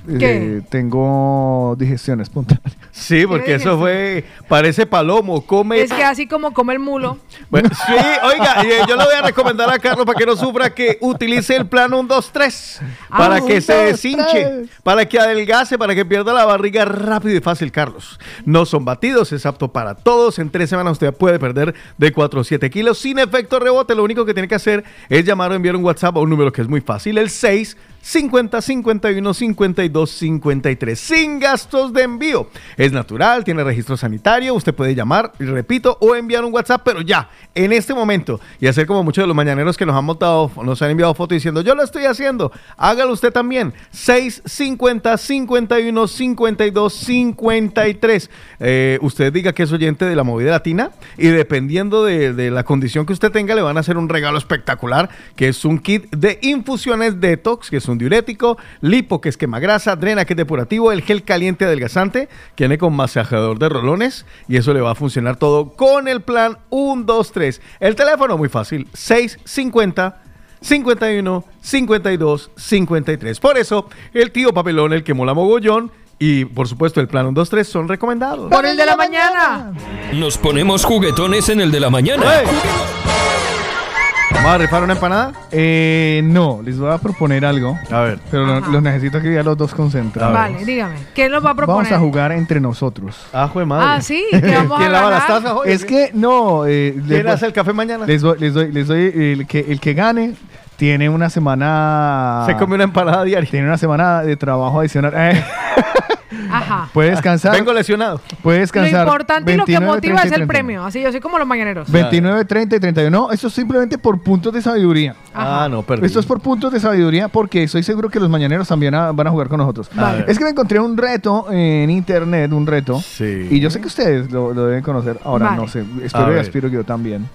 eh, tengo digestión espontánea. Sí, porque eso fue, parece palomo, come... Es que así como come el mulo. Bueno, sí, oiga, eh, yo le voy a recomendar a Carlos para que no sufra que utilice el plan 1, 2, 3 Ah, para un, que se dos, deshinche, tres. para que adelgace, para que pierda la barriga rápido y fácil, Carlos. No son batidos, es apto para todos. En tres semanas usted puede perder de 4 a 7 kilos sin efecto rebote. Lo único que tiene que hacer es llamar o enviar un WhatsApp a un número que es muy fácil, el 6 50 51 52 53 sin gastos de envío. Es natural, tiene registro sanitario, usted puede llamar, repito, o enviar un WhatsApp, pero ya, en este momento, y hacer como muchos de los mañaneros que nos han montado, nos han enviado fotos diciendo, yo lo estoy haciendo, hágalo usted también. 6 50 51 52 53. Eh, usted diga que es oyente de la movida latina y dependiendo de, de la condición que usted tenga, le van a hacer un regalo espectacular, que es un kit de infusiones detox, que es un diurético, lipo, que es quema grasa, drena, que es depurativo, el gel caliente adelgazante, que viene con masajador de rolones y eso le va a funcionar todo con el plan 1, 2, 3. El teléfono muy fácil, 650 51 52 53. Por eso, el tío papelón, el que mola mogollón y por supuesto el plan 1, 2, 3 son recomendados. Por el de la mañana. Nos ponemos juguetones en el de la mañana. ¿Vamos a rifar una empanada? Eh, no, les voy a proponer algo. A ver. Pero lo- Ajá. los necesito que ya los dos concentrados. Vale, dígame. ¿Quién nos va a proponer? Vamos a jugar entre nosotros. Ah, jue Ah, sí, que vamos a ganar. Es que no. Eh, les ¿Quién voy- hace el café mañana? Les doy, les doy, les doy el que el que gane tiene una semana. Se come una empanada diaria. Tiene una semana de trabajo adicional. Eh, Ajá. puede descansar. Vengo lesionado. Puede Lo descansar. importante y lo que 29, motiva 30 y es el 31. premio. Así yo soy como los mañaneros. 29, 30 y 31. No, eso es simplemente por puntos de sabiduría. Ah, no, perdí. Esto es por puntos de sabiduría porque estoy seguro que los mañaneros también ah, van a jugar con nosotros. Vale. Es que me encontré un reto en internet, un reto. Sí. Y yo sé que ustedes lo, lo deben conocer. Ahora Vale. no sé, espero y aspiro que yo también.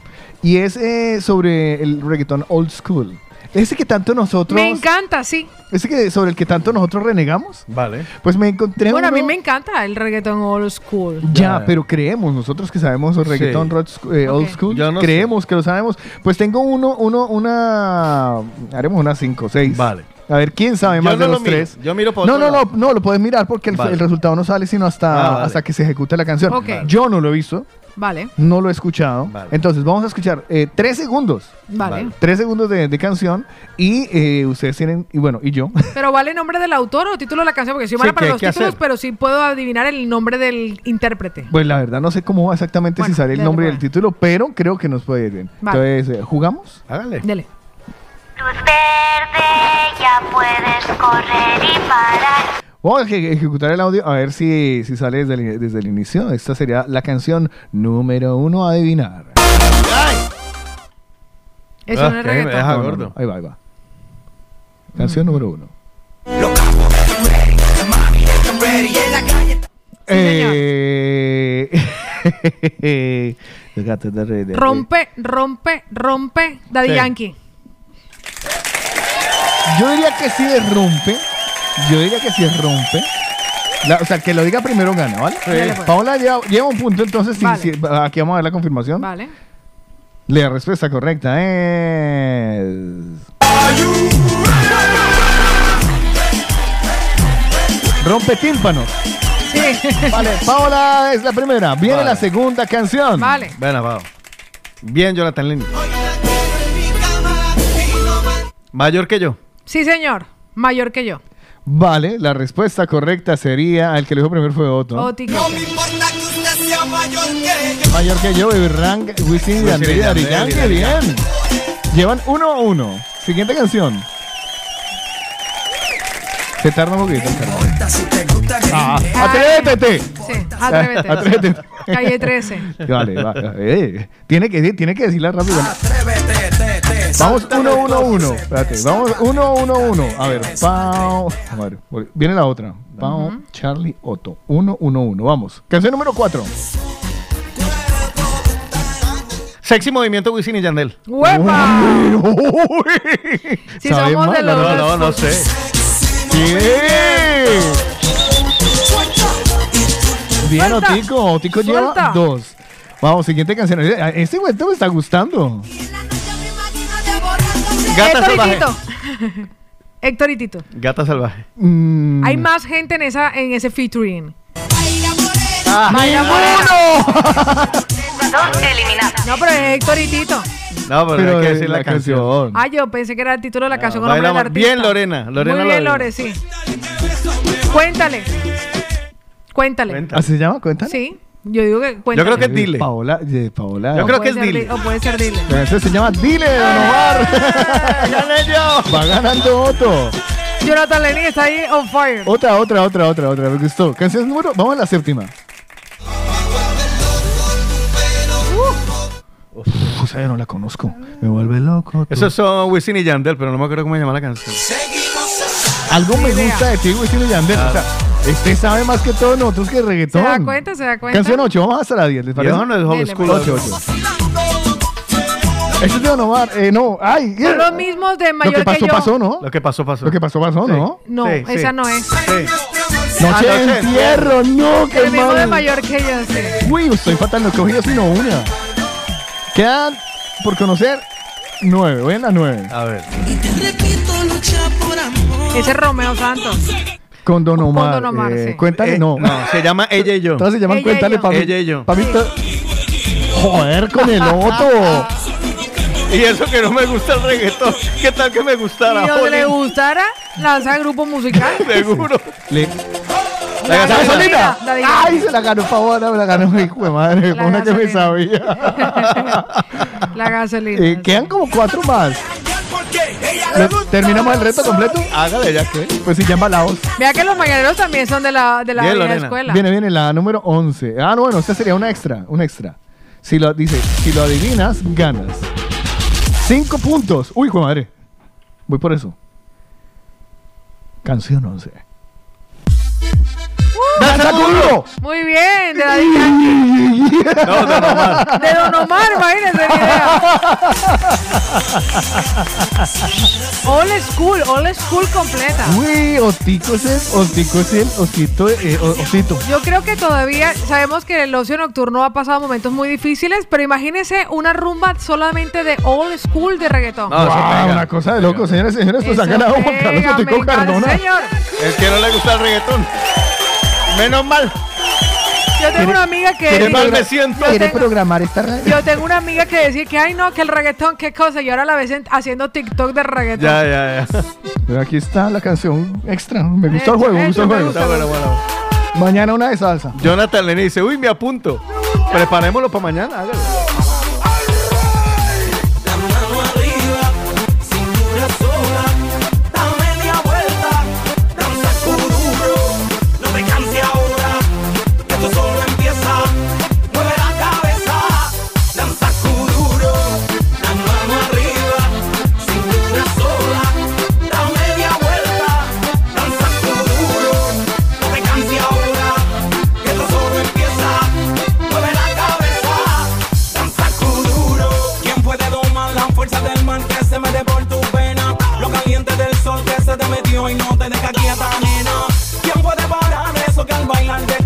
Y es eh, sobre el reggaetón old school. Ese que tanto nosotros... Me encanta, sí. Ese que sobre el que tanto nosotros renegamos. Vale. Pues me encontré Bueno, a mí me encanta el reggaeton old school. Ya, pero creemos, nosotros que sabemos el reggaetón Sí. eh, old school, no creemos que lo sabemos. Pues tengo uno, uno, una... Haremos unas cinco, seis. Vale. A ver, ¿quién sabe Yo más no de lo los miro, tres? yo miro por No, no, no, lado. no, lo puedes mirar porque el, Vale. el resultado no sale sino hasta, Ah, vale. hasta que se ejecute la canción. Ok. Yo no lo he visto, Vale, no lo he escuchado. Vale. Entonces vamos a escuchar eh, tres segundos. vale. Tres segundos de, de canción y eh, ustedes tienen, y bueno, y yo. Pero vale nombre del autor o título de la canción, porque soy mala Sí, para ¿qué hay los títulos, hacer? pero sí puedo adivinar el nombre del intérprete. Pues la verdad no sé cómo va exactamente Bueno, si sale el nombre del título, pero creo que nos puede ir bien. Vale. Entonces, eh, ¿jugamos? Hágale. Dele. Luz verde, ya puedes correr y parar. Vamos a eje- ejecutar el audio a ver si, si sale desde el, desde el inicio. Esta sería la canción número uno a adivinar. Eso Ah, no es que me reggaetón. deja No, no, gordo. no. Ahí va, ahí va. Canción número uno. Eh, de- de- de- Rompe, rompe, rompe. Daddy Sí. Yankee. Yo diría que sí es rompe. Yo diría que es rompe. La- o sea, que lo diga primero gana, ¿vale? Dale, pues. Paola lleva, lleva un punto, entonces sí, Vale. sí, aquí vamos a ver la confirmación. Vale. La respuesta correcta es. Rompe tímpanos. Sí. Vale, Paola es la primera. Viene Vale. la segunda canción. Vale. Ven, abajo. Bien, Jonathan Lenny. Mayor que yo. Sí, señor. Mayor que yo. Vale, la respuesta correcta sería. El que lo dijo primero fue Otto. Oti. Mayor que yo, Baby Rank, Wisin y y Yandel, Yankee, Daddy bien. Llevan uno a uno. Siguiente canción. Se tarda un poquito el carro. Ah, atrévete. Sí, atrévete. Atrévete. Calle 13. Vale, va, eh, tiene, que, tiene que decirla rápido. Vamos uno, uno, uno. Espérate, vamos uno, uno, uno. A ver, Pau. A ver, viene la otra. Pau, Charlie, Otto. Uno, uno, uno. Vamos. Canción número cuatro. Sexy movimiento Wisin y Yandel. ¡Huepa! Si ¿Sabe somos de los No, no, no sé. Bien. Otico. Otico lleva dos. Vamos, siguiente canción. Este cuento me está gustando. Gata Héctor y salvaje. Tito. Héctor y Tito. Gata salvaje. Mm. Hay más gente en esa en ese featuring. Ah, Vaya Dos eliminadas. No, pero es Héctor y Tito. No, pero, Pero hay que de decir la, la canción. canción. Ah, yo pensé que era el título de la canción con baila nombre del más. artista. Bien, Lorena. Lorena Muy bien, lo- Lore, sí. Cuéntale. Cuéntale. ¿Así se llama? ¿Cuenta? Sí. Yo digo que cuéntale. Yo creo que es Dile. Paola. Yo creo que es Dile. di- O puede ser Dile. Ese se llama Dile, Don Omar. ¡Gané yo! Va ganando Otto. Jonathan Lenny está ahí on fire. Otra, otra, otra, otra, otra. Me gustó. Canción número. Vamos a la séptima. Uf, esa yo no la conozco. Me vuelve loco. tú. Esos son Wisin y Yandel, pero no me acuerdo cómo se llama la canción. Algo me gusta de ti, Wisin y Yandel. O sea, este sabe más que todos nosotros que ¿Se reggaetón. da cuenta? ¿Se da cuenta? Canción 8, vamos hasta la 10, ¿les parece? Viejo no es old school. pues. 8, 8. Este es de Omar. Eh, no, ay. Son los mismos de Lo mayor que pasó, yo. pasó, ¿no? Lo que pasó, pasó. Lo que pasó, pasó, ¿no? No, Sí, sí. esa no es. Sí. Noche Ah, de Noche de entierro, no, qué El mismo de mayor que yo, sí. Uy, estoy fatal, no he cogido sino una. Quedan por conocer nueve, voy en la nueve. A ver. Ese es Romeo Santos. Con Don Omar. Don Omar, eh, sí. Cuéntale, Eh, no. se llama Ella y yo. Todas se llaman Ella Cuéntale para mí. Ella y yo. Pa' mí to- Joder, con el otro. Y eso que no me gusta el reggaetón. ¿Qué tal que me gustara? Y donde le gustara, lanza grupo musical. Seguro. Le- La ¿La gasolina. gasolina? Daddy Yankee. Ay, se la ganó Paola, me la ganó, hijo de madre. La Una que me gasolina. sabía. La gasolina. Eh, quedan como cuatro más. ¿Le- ¿Terminamos el reto completo? Hágale ya que. Pues sí, ya embalados. Vea que los mañaneros también son de la, de la Bien, vieja Lorena. escuela. Viene, viene la número 11. Ah, no, bueno, esta sería una extra, un extra. Si lo dice, si lo adivinas, ganas. Cinco puntos. Uy, hijo de madre. Voy por eso. Canción 11. ¡Danza conmigo! Muy bien, de Daddy Yankee. No, Don Omar. De Don Omar, imagínense la idea. Old school, old school completa. Uy, Otico es el, Otico es el, Osito, eh, o- Osito. Yo creo que todavía sabemos que el ocio nocturno ha pasado momentos muy difíciles, pero imagínense una rumba solamente de old school de reggaetón. No, Wow, una cosa de loco, señores y señores. Pues ha Eso ganado Juan Carlos Otico Cardona. Señor, Es que no le gusta el reggaetón. Menos mal. yo tengo una amiga que ¿Quiere, Qué mal progra- me siento. Yo quiere tengo- programar esta radio? yo tengo una amiga que decía que ay no, que el reggaetón, qué cosa, y ahora la ves en- haciendo TikTok de reggaetón. Ya, ya, ya. Pero aquí está la canción extra. Me gustó Hecho, el juego, me gustó el me juego. gusta. Está bueno, bueno. Mañana una de salsa. Jonathan Lenny dice, uy, me apunto. Preparémoslo para mañana. Hágale. y no te deja quieta, nena. ¿Quién puede parar eso que al bailar te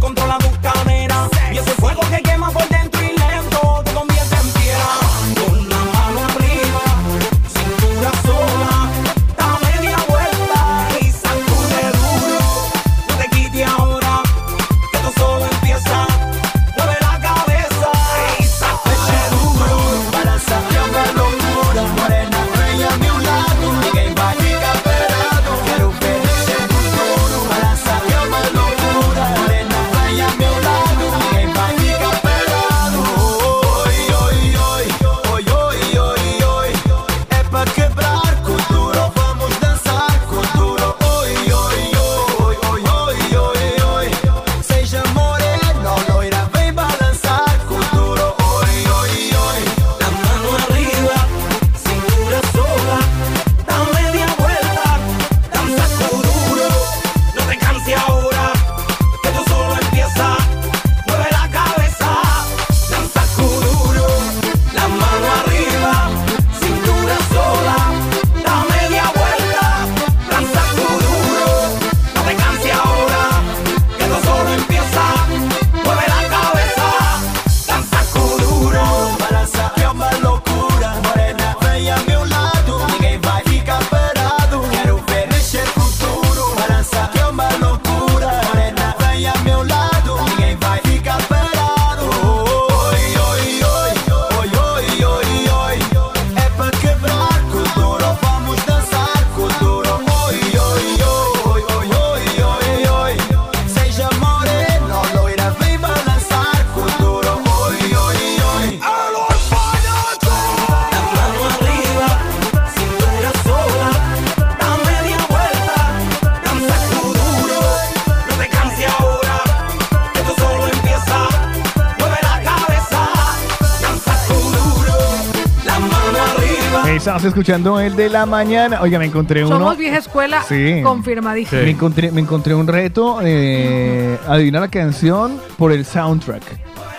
Estamos escuchando el de la mañana. Oiga, me encontré uno. Somos vieja escuela Sí. confirmadísima. Me, encontré, me encontré un reto. Eh, adivina la canción por el soundtrack.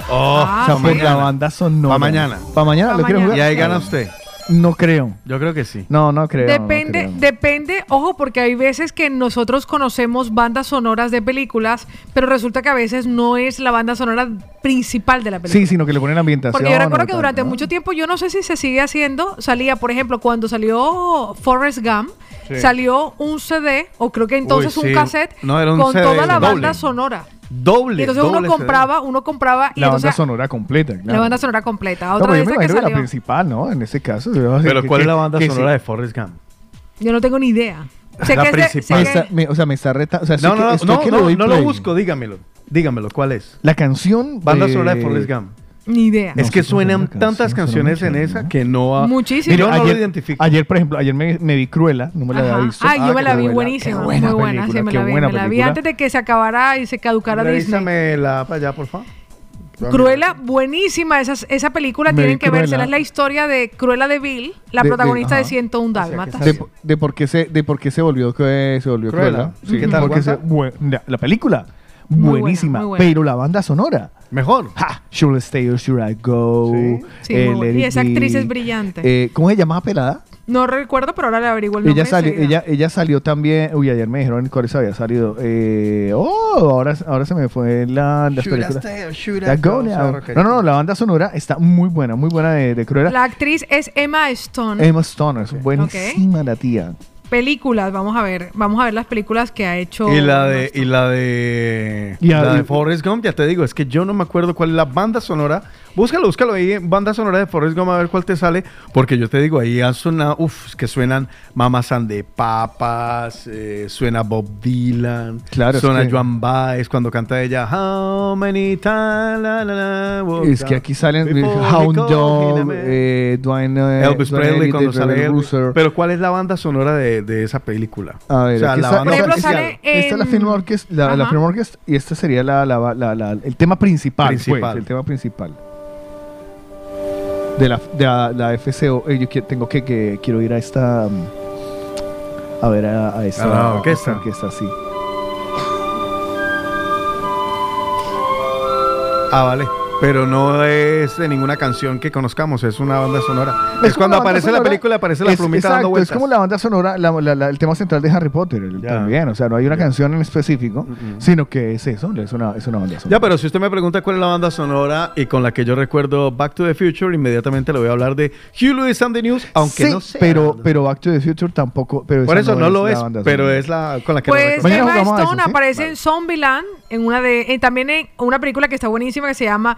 Oh, Ah, o sea, por mañana. la banda sonora. Pa' mañana. Para mañana, Pa' ¿lo quiere mañana. jugar? Y ahí gana usted. No creo. Yo creo que sí. No, no creo. no Depende, creo. depende, ojo, porque hay veces que nosotros conocemos bandas sonoras de películas, pero resulta que a veces no es la banda sonora principal de la película. Sí, sino que le ponen ambientación. Porque yo recuerdo que durante ¿no? mucho tiempo, yo no sé si se sigue haciendo, salía, por ejemplo, cuando salió Forrest Gump, Sí. salió un CD, o creo que entonces Uy, sí. un cassette, No, era un con CD toda la doble. banda sonora. Doble. Y entonces uno doble CD. compraba, uno compraba y La entonces banda sonora completa. la claro. banda sonora completa. No, Otra yo vez me que que la salió. principal, ¿no? En ese caso. Pero ¿cuál es la banda que sonora sí. de Forrest Gump? Yo no tengo ni idea. Sé La que es de- sé principal. Me que- está- me- o sea, me está reta. O sea, sé No, que- no, no, no, que no, no lo busco, dígamelo. Dígamelo, ¿cuál es? La canción. Banda de- sonora de Forrest Gump. Ni idea. es que suenan tantas canciones en esa que no... ha- Muchísimo. Yo no ayer, lo identifico. Ayer, por ejemplo, ayer me, me vi Cruella, no me la Ajá. había visto. Ay, yo me la vi buenísima, muy buena, sí, me la vi, buena me la vi antes de que se acabara y se caducara Disney. Revísame la para allá, por favor. Cruella, buenísima esa, esa película, Me tienen vi que Cruella. vérsela, es la historia de Cruella de Vil, la De- de- protagonista de, ajá. 101 Dálmatas. De, de por qué se, de por qué se volvió, que se volvió Cruella. Cruella. Sí, ¿Qué tal, porque se- aguanta? bue- la, la película, Muy buenísima. buena. Pero la banda sonora. Mejor. Ha, should I stay or should I go? Sí, Eh, muy buena. Let Y esa actriz es brillante. Eh, ¿Cómo se llamaba Pelada? No recuerdo, pero ahora le averiguo el nombre. Ella salió, ella, ella salió también. Uy, ayer me dijeron cuáles había salido. Eh, oh, ahora, ahora se me fue la, las Should I películas. stay or should I La go? Go Now. Sorry, No, no, no, la banda sonora está muy buena, muy buena de, de Cruella. La actriz es Emma Stone. Emma Stone, es buenísima la tía. Películas, vamos a ver, vamos a ver las películas que ha hecho. Y la de, y la de, la de Forrest Gump, ya te digo, es que yo no me acuerdo cuál es la banda sonora. Búscalo, búscalo ahí, banda sonora de Forrest Gump, a ver cuál te sale. Porque yo te digo, ahí han sonado, uff, es que suenan Mamas and the Papas, eh, suena Bob Dylan, Claro, es suena que- Joan Baez cuando canta ella, How many times, la, la, la, Es que aquí salen Hound call Dog, him a man". eh, Dwayne, eh, Elvis Dwayne Presley cuando de sale Elvis. Pero ¿cuál es la banda sonora de, de esa película? A ver, o sea, aquí la banda esta- sale esta es la Film Orchestra, la, la Ajá. Film Orchestra, y este sería la, la- la- la- el tema principal, Principal. pues, el tema principal. De la, de la, la FCO, eh, yo que- tengo que, que quiero ir a esta um, a ver a, a esta, A la a orquesta. esta orquesta, sí. Ah, vale. Pero no es de ninguna canción que conozcamos, es una banda sonora. Es, cuando aparece la película, aparece la es- plumita exacto, dando vueltas. Es como la banda sonora, la- la- la- el tema central de Harry Potter el- Ya. también. O sea, no hay una canción en específico, sino que es eso, es una, es una banda sonora. Ya, pero si usted me pregunta cuál es la banda sonora y con la que yo recuerdo Back to the Future, inmediatamente le voy a hablar de Hugh Lewis and the News, aunque Sí, no sé. pero, pero Back to the Future tampoco. Pero Por eso no, lo es, banda pero es la con la que Pues. Emma Stone eso, ¿sí? aparece en Zombieland, en una de, en- también en una película que está buenísima que se llama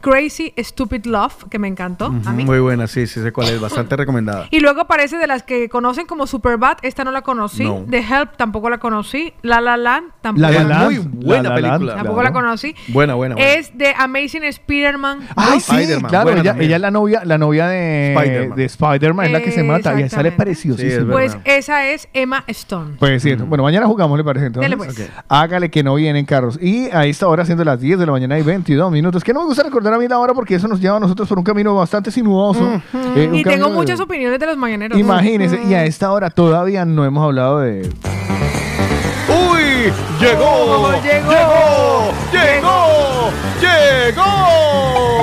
Crazy Stupid Love, que me encantó a mí. Muy buena, sí, sí sé cuál es, bastante recomendada. Y luego aparece de las que conocen como Superbad, esta no la conocí. No. The Help tampoco la conocí. La La Land tampoco La La Land, muy buena La La Land, película. tampoco claro. la conocí. Buena, buena, buena. Es de Amazing Spider-Man. Ay, sí, Spider-Man, claro, ella, es la novia, la novia de Spider-Man. de Spider-Man, es la que se mata y sale Exactamente. preciosísima. Sí, es Pues verdad. esa es Emma Stone. Pues sí, bueno, mañana jugamos, ¿le parece entonces? Pues. Hágale que no vienen carros. Y a esta hora, siendo las 10 de la mañana y 22 minutos, que no me gusta recordar a mí la hora porque eso nos lleva a nosotros por un camino bastante sinuoso. Eh, y tengo de- muchas opiniones de los mañaneros. Imagínense, y a esta hora todavía no hemos hablado de... ¡Uy! ¡Llegó! llegó! ¡Llegó! ¡Llegó!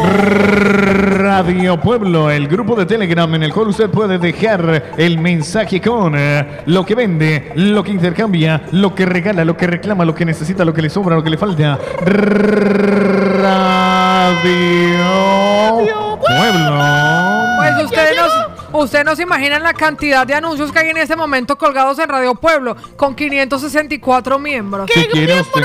Radio Pueblo, el grupo de Telegram en el cual usted puede dejar el mensaje con eh, lo que vende, lo que intercambia, lo que regala, lo que reclama, lo que necesita, lo que le sobra, lo que le falta. Radio Pueblo. Pues ustedes no, ustedes no se imaginan la cantidad de anuncios que hay en este momento colgados en Radio Pueblo, con 564 miembros. Si quiere usted,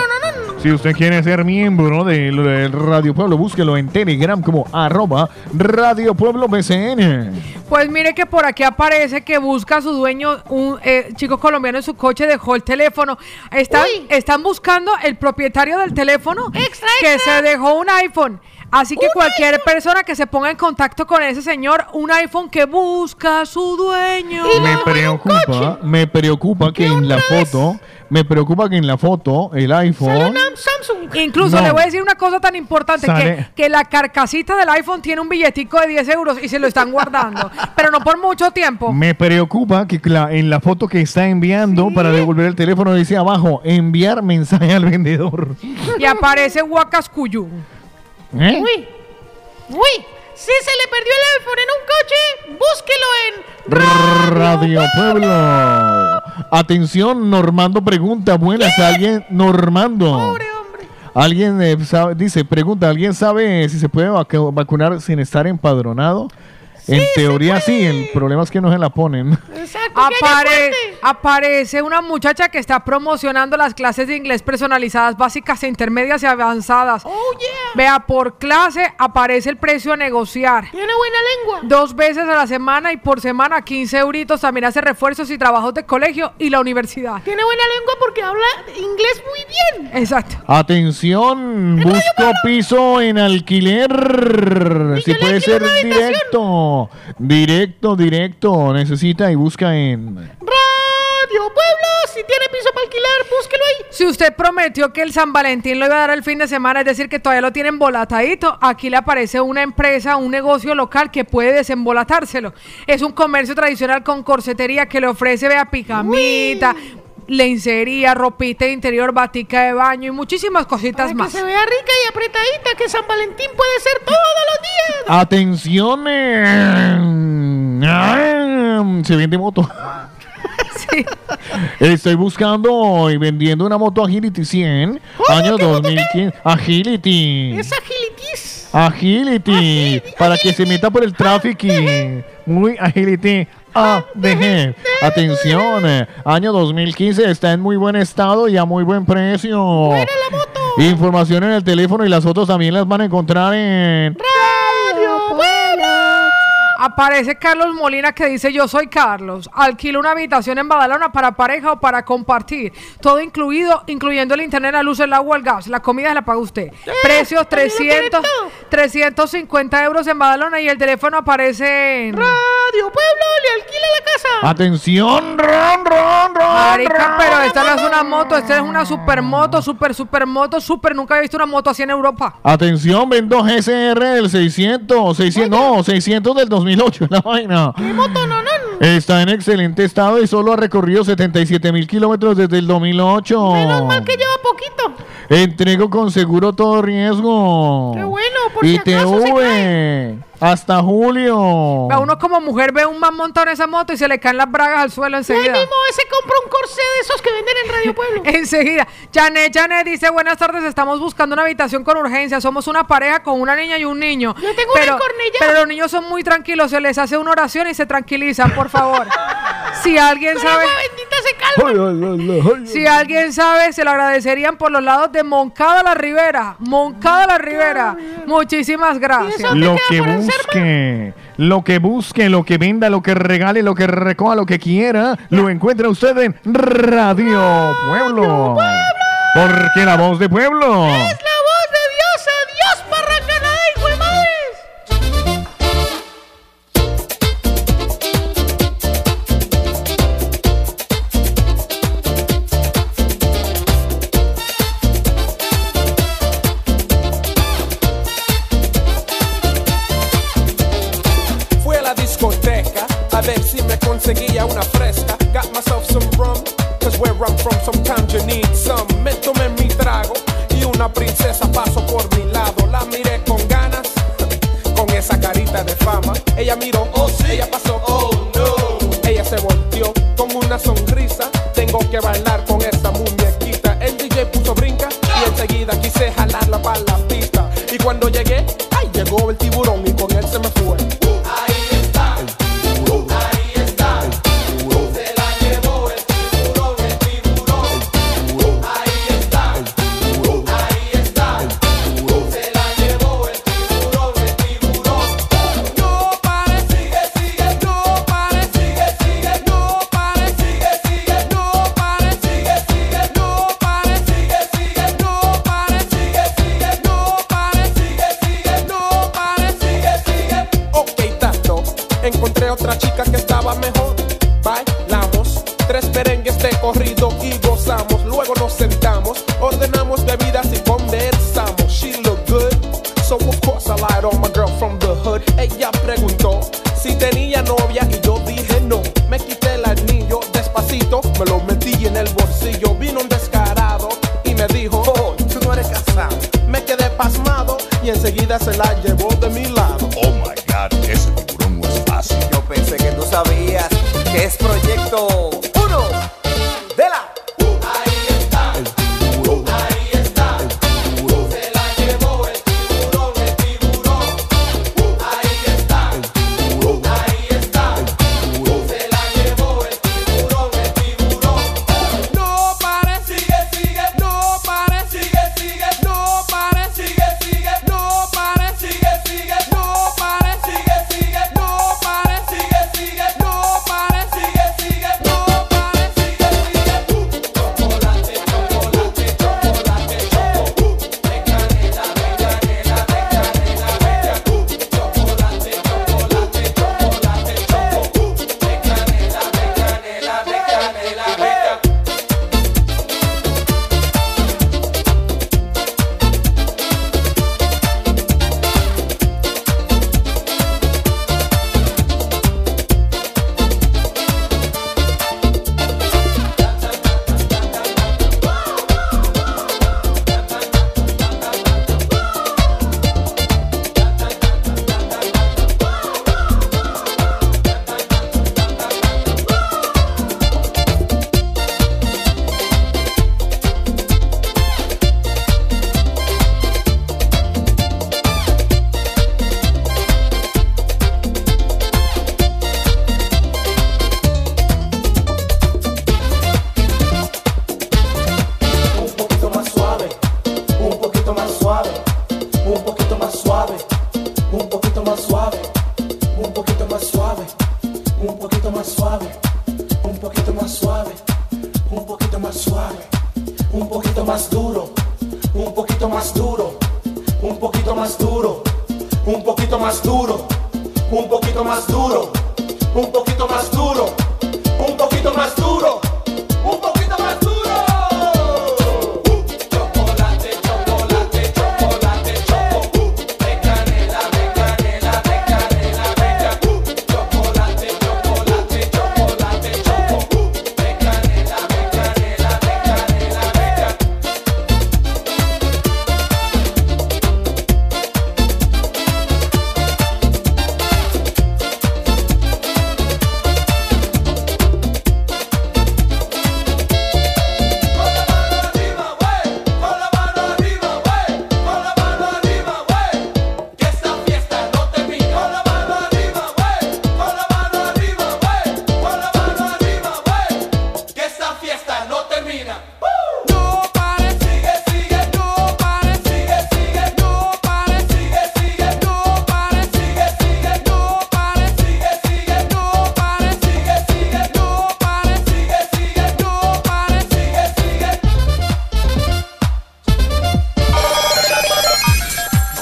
si usted quiere ser miembro del, del Radio Pueblo, búsquelo en Telegram como arroba Radio Pueblo BCN. Pues mire que por aquí aparece que busca a su dueño, un eh, chico colombiano en su coche, dejó el teléfono. Están, están buscando el propietario del teléfono que se dejó un iPhone. Así que cualquier persona que se ponga en contacto con ese señor, un iPhone que busca a su dueño. Me preocupa, me preocupa que en la foto me preocupa que en la foto el iPhone Samsung. Incluso No. le voy a decir una cosa tan importante, que, que la carcasita del iPhone tiene un billetico de 10 euros y se lo están guardando, pero no por mucho tiempo. me preocupa que la- en la foto que está enviando para devolver el teléfono dice abajo enviar mensaje al vendedor. Y aparece Huacascuyú. ¿Eh? Uy, uy, si se le perdió el iPhone en un coche, búsquelo en Radio Pueblo. Atención, Normando pregunta, buenas, alguien Normando. Alguien eh, sabe- dice, pregunta, ¿alguien sabe si se puede vacu- vacunar sin estar empadronado? En teoría sí, el problema es que no se la ponen. Apare- aparece una muchacha que está promocionando las clases de inglés personalizadas básicas, e intermedias y avanzadas. Vea, por clase aparece el precio a negociar. Tiene buena lengua. Dos veces a la semana y por semana 15 euritos. También hace refuerzos y trabajos de colegio y la universidad. Tiene buena lengua porque habla inglés muy bien. Exacto. Atención, busco piso en alquiler. Si puede ser directo. Directo, directo. Necesita y busca en... Radio Pueblo, si tiene piso para alquilar, búsquelo ahí. Si usted prometió que el San Valentín lo iba a dar el fin de semana, es decir, que todavía lo tienen embolatadito, aquí le aparece una empresa, un negocio local que puede desembolatárselo. Es un comercio tradicional con corsetería que le ofrece, vea, pijamita, lencería, ropita de interior, batica de baño y muchísimas cositas Para más. que se vea rica y apretadita, que San Valentín puede ser todos los días. Atención. ah, Se vende moto. Estoy buscando y vendiendo una moto Agility 100, año 2015. Agility. Es agilitis. Agility. Para que se meta por el tráfico. y Muy Agility. ADG. Atención. eh, Año 2015. Está en muy buen estado y a muy buen precio. Información en el teléfono y las fotos también las van a encontrar en... Aparece Carlos Molina que dice yo soy Carlos. Alquilo una habitación en Badalona para pareja o para compartir. Todo incluido, incluyendo el internet, la luz, el agua, el gas. La comida se la paga usted. Precios 300, 350 euros en Badalona y el teléfono aparece en... Radio Pueblo le alquila la casa. Atención. Ron, ron, ron, Marica, ron. pero esta no es una moto, esta es una supermoto, super, supermoto, super. Nunca he visto una moto así en Europa. Atención, vendo GSR del 600, 600, no, 600 del 2008, la vaina. ¿Qué moto no, no? Está en excelente estado y solo ha recorrido 77 mil kilómetros desde el 2008. Menos mal que lleva poquito. Entrego con seguro todo riesgo. Qué bueno, por si Y acaso se TV hasta julio. A uno como mujer ve un man montado en esa moto y se le caen las bragas al suelo Y ahí enseguida. mismo ese compra un corsé de esos que venden en Radio Pueblo. Enseguida. Janet, Janet dice, buenas tardes, estamos buscando una habitación con urgencia. Somos una pareja con una niña y un niño. Yo tengo una pero, Cornellá. pero los niños son muy tranquilos, se les hace una oración y se tranquilizan, por favor. si alguien Con sabe... se calma. Si alguien sabe, se lo agradecerían por los lados de Moncada la Ribera. Moncada la Ribera. Muchísimas gracias. Lo que busque, lo que busque, lo que venda, lo que regale, lo que recoja, lo que quiera, lo encuentra usted en Radio Pueblo. Porque la voz de pueblo. Es la a ver si me conseguía una fresca. Got myself some rum, cause where I'm from sometimes you need some. Me tomé mi trago y una princesa pasó por mi lado. La miré con ganas, con esa carita de fama. Ella miró, oh sí, ella pasó, oh no. Ella se volteó con una sonrisa. Tengo que bailar con esa muñequita. El DJ puso brinca y enseguida quise jalarla para la pista. Y cuando llegué, ay, llegó el tiburón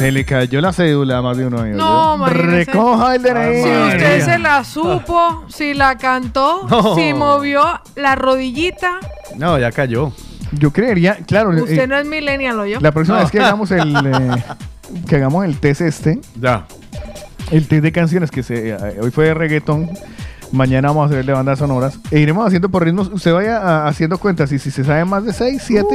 Se le cayó la cédula a más de uno. No. Recoja el DNI. Si usted se la supo, si la cantó, No. si movió la rodillita, No, ya cayó. Yo creería, claro. usted eh, no es millennial, ¿o yo? La próxima No. vez que hagamos el eh, que hagamos el test este, Ya. el test de canciones que se eh, hoy fue de reggaetón, mañana vamos a hacer el de bandas sonoras e iremos haciendo por ritmos. Usted vaya ah, haciendo cuentas y si se sabe más de 6, 7,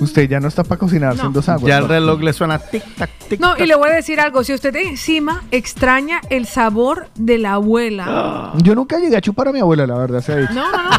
usted ya no está para cocinar No. en dos aguas. Ya el reloj le suena tic tac tic No, y le voy a decir algo. Si usted encima extraña el sabor de la abuela. Yo nunca llegué a chupar a mi abuela, la verdad, se ha dicho. No, no, no.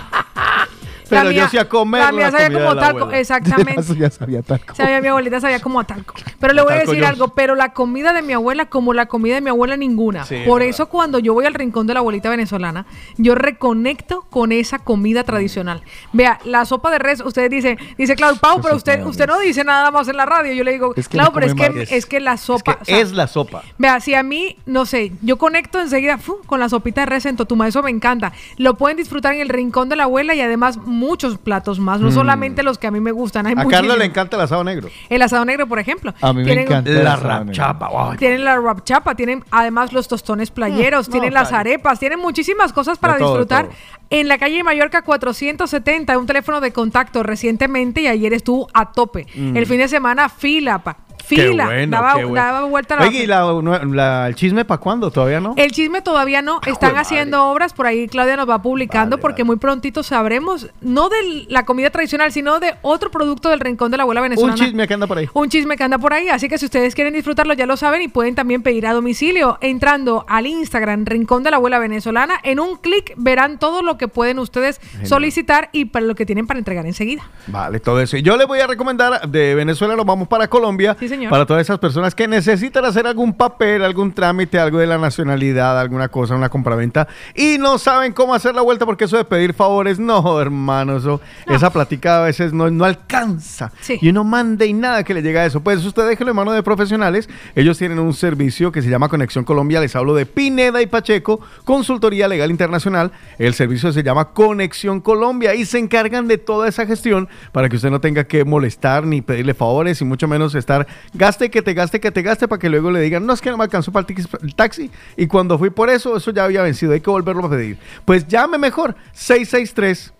Pero La yo mía- a comer La mía sabía como talco. Exactamente. Ya sabía talco. Sabía, mi abuelita sabía como a talco. Pero le voy a decir yo. algo, pero la comida de mi abuela como la comida de mi abuela ninguna. Sí, Por es eso cuando yo voy al rincón de la abuelita venezolana, yo reconecto con esa comida tradicional. Vea, la sopa de res, ustedes dicen, dice Clau, Pau, pero usted, usted no dice nada más en la radio. Yo le digo, Es que Clau, pero es que, es que la sopa... o sea, Es la sopa. Vea, si a mí, no sé, yo conecto enseguida con la sopita de res en Totuma, eso me encanta. Lo pueden disfrutar en el rincón de la abuela y además muchos platos más, no Mm. solamente los que a mí me gustan. Hay A Carlos le encanta el asado negro. El asado negro, por ejemplo. A mí me Tienen- encanta La rapchapa, ay. Tienen la rapchapa, tienen además los tostones playeros, Mm, tienen no, las arepas, tienen muchísimas cosas para De todo, de disfrutar. En la calle Mallorca 470, un teléfono de contacto recientemente y ayer estuvo a tope. Mm. El fin de semana, fila, pa. Fila. bueno, daba, qué bueno. daba vuelta la Oye, ¿y la- la- el chisme para cuándo? ¿Todavía no? El chisme todavía no. Están madre. haciendo obras, por ahí Claudia nos va publicando porque muy prontito sabremos, no de la comida tradicional, sino de otro producto del rincón de la abuela Un venezolana. chisme que anda por ahí. Un chisme que anda por ahí, así que si ustedes quieren disfrutarlo ya lo saben y pueden también pedir a domicilio entrando al Instagram Rincón de la Abuela Venezolana. En un clic verán todo lo que pueden ustedes Genial. solicitar y para lo que tienen para entregar enseguida. Vale, todo eso. Y yo les voy a recomendar, de Venezuela nos vamos para Colombia, Sí, señor. para todas esas personas que necesitan hacer algún papel, algún trámite, algo de la nacionalidad, alguna cosa, una compraventa, y no saben cómo hacer la vuelta porque eso de pedir favores, no, hermano, eso, esa platica a veces no, no alcanza. Y uno manda y nada que le llega a eso. Pues usted déjelo en manos de profesionales. Ellos tienen un servicio que se llama Conexión Colombia. Les hablo de Pineda y Pacheco, Consultoría Legal Internacional. El servicio se llama Conexión Colombia y se encargan de toda esa gestión para que usted no tenga que molestar ni pedirle favores y mucho menos estar gaste que te gaste que te gaste para que luego le digan no es que no me alcanzó para el taxi y cuando fui por eso eso ya había vencido hay que volverlo a pedir. Pues llame mejor 663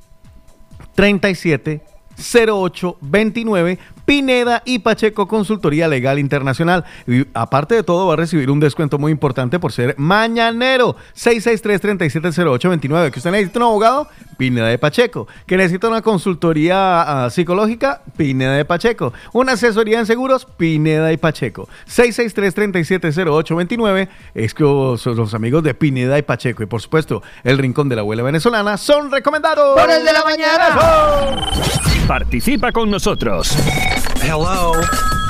37 08 29 Pineda y Pacheco Consultoría Legal Internacional. Y aparte de todo, va a recibir un descuento muy importante por ser mañanero. 663-3708-29. Que usted necesita un abogado, Pineda de Pacheco. Que necesita una consultoría ah, psicológica, Pineda de Pacheco. Una asesoría en seguros, Pineda y Pacheco. 663-3708-29. Es que los, los amigos de Pineda y Pacheco. Y por supuesto, el Rincón de la Abuela Venezolana son recomendados. Por el de la mañana. Participa con nosotros. Hello.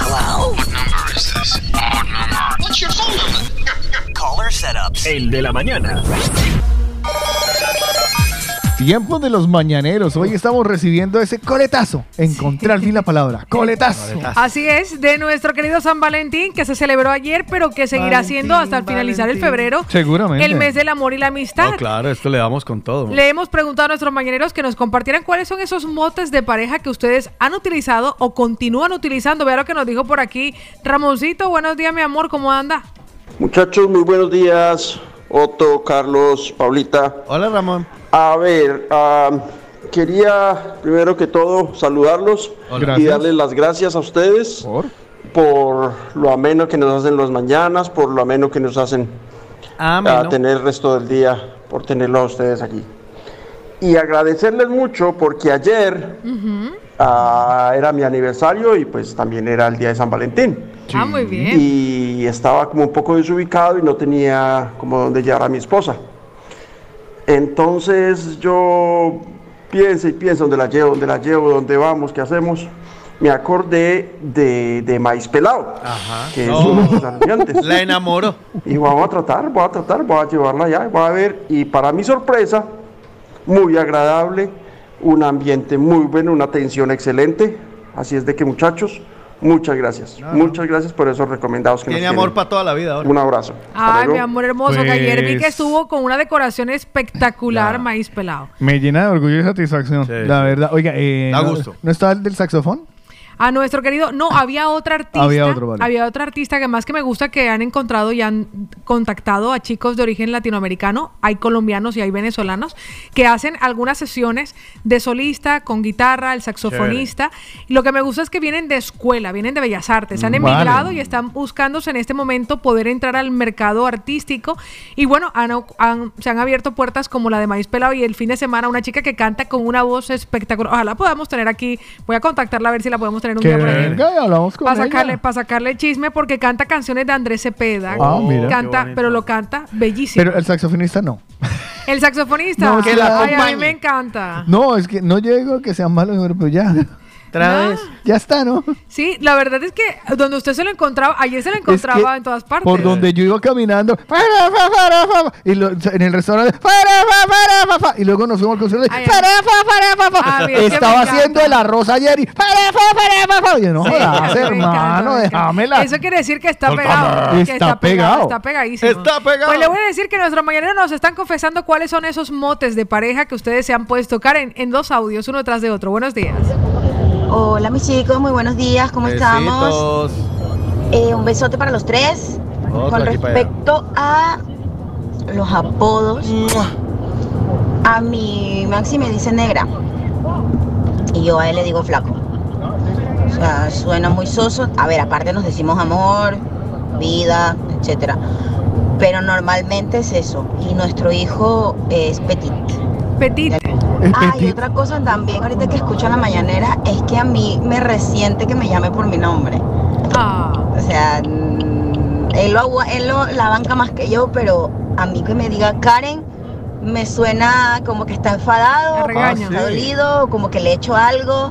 Hello. What number is this? What number? What's your phone number? Caller setups. El de la mañana. Tiempo de los mañaneros. Hoy estamos recibiendo ese coletazo. Encontré al fin la palabra. Coletazo. Así es, de nuestro querido San Valentín, que se celebró ayer, pero que seguirá Valentín, siendo hasta el finalizar el febrero. Seguramente. El mes del amor y la amistad. No, claro, esto le damos con todo. Le hemos preguntado a nuestros mañaneros que nos compartieran cuáles son esos motes de pareja que ustedes han utilizado o continúan utilizando. Vea lo que nos dijo por aquí Ramoncito. Buenos días, mi amor, ¿cómo anda? Muchachos, muy buenos días. Otto, Carlos, Paulita. Hola, Ramón. A ver, ah, quería primero que todo saludarlos y darles las gracias a ustedes ¿Por? lo ameno que nos hacen las mañanas, por lo ameno que nos hacen a tener el resto del día, por tenerlos a ustedes aquí. Y agradecerles mucho porque ayer ah, era mi aniversario y pues también era el día de San Valentín. Ah, muy bien. Y estaba como un poco desubicado y no tenía como dónde llevar a mi esposa. Entonces yo pienso y pienso dónde la llevo, dónde la llevo, dónde vamos, qué hacemos. Me acordé de, de Maíz Pelado, que es uno de sus anunciantes. La enamoró. Y vamos a tratar, voy a tratar, voy a llevarla allá, voy a ver. Y para mi sorpresa, muy agradable, un ambiente muy bueno, una atención excelente. Así es de que muchachos, muchas gracias. Muchas gracias por esos recomendados que Tiene nos amor para toda la vida ahora. Un abrazo. Ay, mi amor hermoso, que ayer vi que Pues- estuvo con una decoración espectacular, maíz pelado. Me llena de orgullo y satisfacción. la verdad. Oiga, eh, Da ¿no- gusto. ¿no está el del saxofón? A nuestro querido, no, había otra artista. Había otro, vale. había otra artista que más que me gusta que han encontrado y han contactado a chicos de origen latinoamericano, hay colombianos y hay venezolanos, que hacen algunas sesiones de solista con guitarra, el saxofonista. Y lo que me gusta es que vienen de escuela, vienen de Bellas Artes, han Mm, Vale. emigrado y están buscándose en este momento poder entrar al mercado artístico. Y bueno, han- han- se han abierto puertas como la de Maíz Pelado y el fin de semana una chica que canta con una voz espectacular. Ojalá podamos tener aquí, voy a contactarla a ver si la podemos tener un Que día por aquí. venga y hablamos con Para ella. sacarle, para sacarle chisme porque canta canciones de Andrés Cepeda. Ah, mira. Canta, pero lo canta bellísimo. Pero el saxofonista no. el saxofonista. No, que la Ay, a mí me encanta. No, es que no llego a que sean malos, pero ya. Otra vez. Ya está, ¿no? Sí, la verdad es que donde usted se lo encontraba, ayer se lo encontraba en todas partes. Por donde yo iba caminando, para, fa, para, fa, fa, y lo- en el restaurante, para, fa, para, fa, fa, y luego nos fuimos al concierto, estaba haciendo el arroz ayer y para, fa, para, fa, fa. Y yo, no Sí, jodas, hermano, déjamela. Eso quiere decir que está pegado. favor. que Está pegado. Está pegadísimo. Está pegado. Pues le voy a decir que nuestros mañaneros nos están confesando cuáles son esos motes de pareja que ustedes se han puesto. Karen, en dos audios, uno detrás de otro. Buenos días. Hola mis chicos, muy buenos días, ¿cómo estamos? Eh, un besote para los tres. Otro Con aquí para allá. respecto a los apodos, a mi Maxi me dice negra y yo a él le digo flaco. O sea, suena muy soso. A ver, aparte nos decimos amor, vida, etcétera. Pero normalmente es eso. Y nuestro hijo es petit. Petit. Ah, y otra cosa también, ahorita que escucho en la mañanera, es que a mí me resiente que me llame por mi nombre. Ah. O sea, mm, él, lo, él lo- la banca más que yo, pero a mí que me diga Karen, me suena como que está enfadado, como que está dolido, como que le he hecho algo.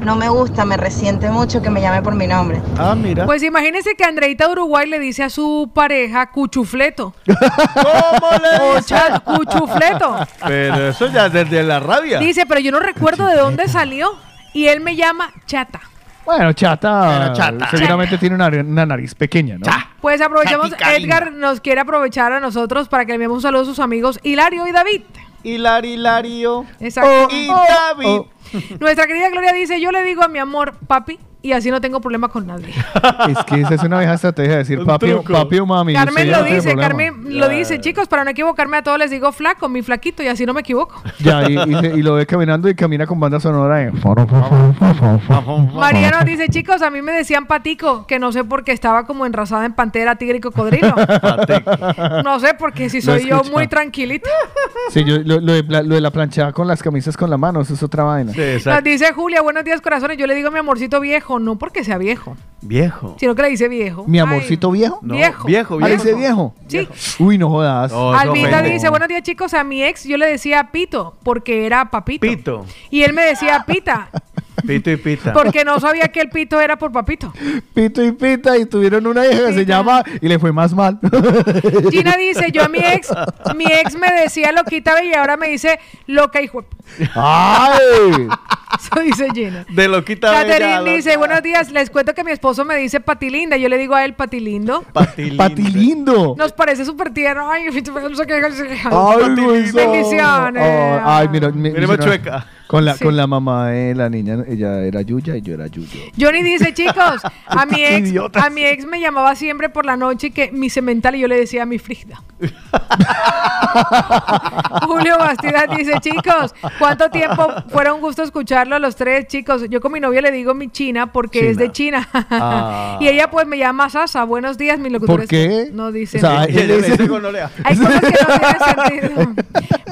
No me gusta, me resiente mucho que me llame por mi nombre. Ah, mira. Pues imagínense que Andreita Uruguay le dice a su pareja cuchufleto. ¿Cómo le O sea, cuchufleto. Pero eso ya desde la rabia. Dice, pero yo no recuerdo de dónde salió. Y él me llama chata. Bueno, chata, Bueno, chata. seguramente tiene una, una nariz pequeña, ¿no? Pues aprovechamos, Edgar nos quiere aprovechar a nosotros para que le enviemos un saludo a sus amigos Hilario y David. Hilari, Hilario. Exacto. Y David. Nuestra querida Gloria dice, yo le digo a mi amor, papi, y así no tengo problema con nadie. Es que esa es una vieja estrategia de decir papi, papi o mami. Carmen lo dice. Carmen lo dice, chicos, para no equivocarme a todos les digo flaco, mi flaquito, y así no me equivoco. Ya, y, y se- y lo ve caminando y camina con banda sonora de... María nos dice, chicos, a mí me decían patico, que no sé por qué estaba como enrasada en pantera, tigre y cocodrilo. no sé, porque si soy yo muy tranquilita. Sí, yo, lo, lo de, la- lo de la planchada con las camisas con la mano, eso es otra vaina. Nos dice Julia, buenos días corazones, yo le digo mi amorcito viejo, no porque sea viejo, Viejo. sino que le dice viejo. ¿Mi Ay, amorcito viejo? No, Viejo. Viejo, ¿Ah, viejo. dice viejo? Sí. Uy, no jodas. Alvita dice, buenos días chicos, a mi ex yo le decía Pito, porque era papito. Pito. Y él me decía Pita, Pito y pita. porque no sabía que el Pito era por papito. Pito y Pita y tuvieron una hija que se llama y le fue más mal. Gina dice, yo a mi ex, mi ex me decía loquita y ahora me dice loca hijo. ¡Ay! Eso dice Gina. De loquita bella Catherine loca. dice, buenos días, les cuento que mi esposo me dice patilinda, yo le digo a él patilindo. Patilindo. Nos parece súper tierno. Ay, no sé qué. Ay. Bendiciones. Oh, ay, mira, mi- Miremos mi- chueca. Con la, Sí. con la mamá de la niña, ella era Yuya y yo era Yuyo. Johnny dice, chicos, a mi ex, Idiotas. a mi ex me llamaba siempre por la noche que mi cemental y yo le decía mi frigda. Julio Bastidas dice, chicos, ¿cuánto tiempo? Fuera un gusto escucharlo a los tres chicos. Yo con mi novia le digo mi china porque es de China. Ah. y ella pues me llama Sasa. Buenos días, mi locutor. ¿Por qué? No dice. O sea. Hay cosas que no tienen sentido.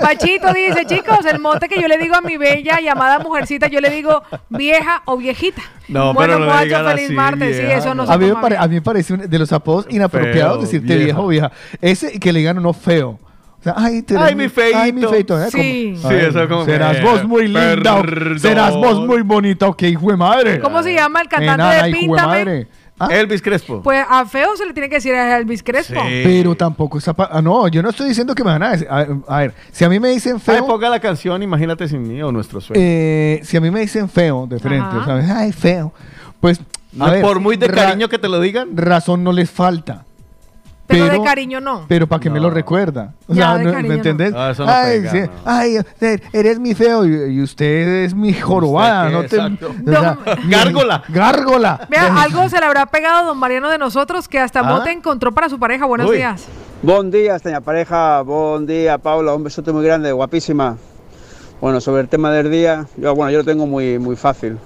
Pachito dice, chicos, el mote que yo le digo a mi llamada mujercita, yo le digo vieja o viejita. No, bueno, pero no muchacho, feliz así, martes. Sí, eso no, no. se a, mí pare- a mí me parece un- de los apodos inapropiados Feo, decirte vieja. viejo o vieja. Ese y que le digan uno feo. O sea, ay, eres Ay, mi feíto. Ay, mi feito. ¿eh? Sí. Como- Sí, ay, eso como Serás vos muy linda. Perdón. Serás vos muy bonita. Ok, hijo de madre. ¿Cómo se llama el cantante Enana, de hijo de Píntame? Ah, Elvis Crespo. Pues a feo se le tiene que decir a Elvis Crespo. Sí. Pero tampoco pa- ah, no, yo no estoy diciendo que me van a decir. A, a ver, si a mí me dicen Ay, feo, ponga la canción Imagínate sin mí o Nuestro Sueño. eh, si a mí me dicen feo de frente, Ajá. ¿sabes? Ay, feo. Pues, No, a ver, por muy de cariño que te lo digan. razón no les falta. Pero, de cariño no. Pero para que me lo recuerda. O Ya, sea, de no- cariño ¿me no. entendés? No, eso no ay, pega, sí, no. ay, usted- eres mi feo y, y usted es mi jorobada. ¿Usted No te, o sea, Gárgola. Gárgola. Vea, algo se le habrá pegado a don Mariano de nosotros que hasta Ah. mote encontró para su pareja. Buenos Uy. días. Buen día, esta pareja. Buen día, Paula. Un besote muy grande, guapísima. Bueno, sobre el tema del día, yo, bueno, yo lo tengo muy, muy fácil.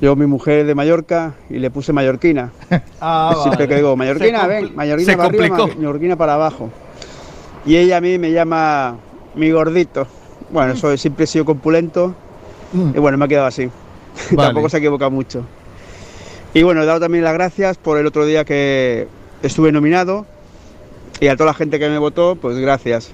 Yo, mi mujer es de Mallorca y le puse mallorquina. Ah, Siempre vale. que digo, mallorquina, ven, mallorquina se para arriba, mallorquina para abajo. Y ella a mí me llama mi gordito. Bueno, soy, siempre he sido compulento Mm, y bueno, me ha quedado así. Vale. Tampoco se ha equivocado mucho. Y bueno, he dado también las gracias por el otro día que estuve nominado y a toda la gente que me votó, pues gracias.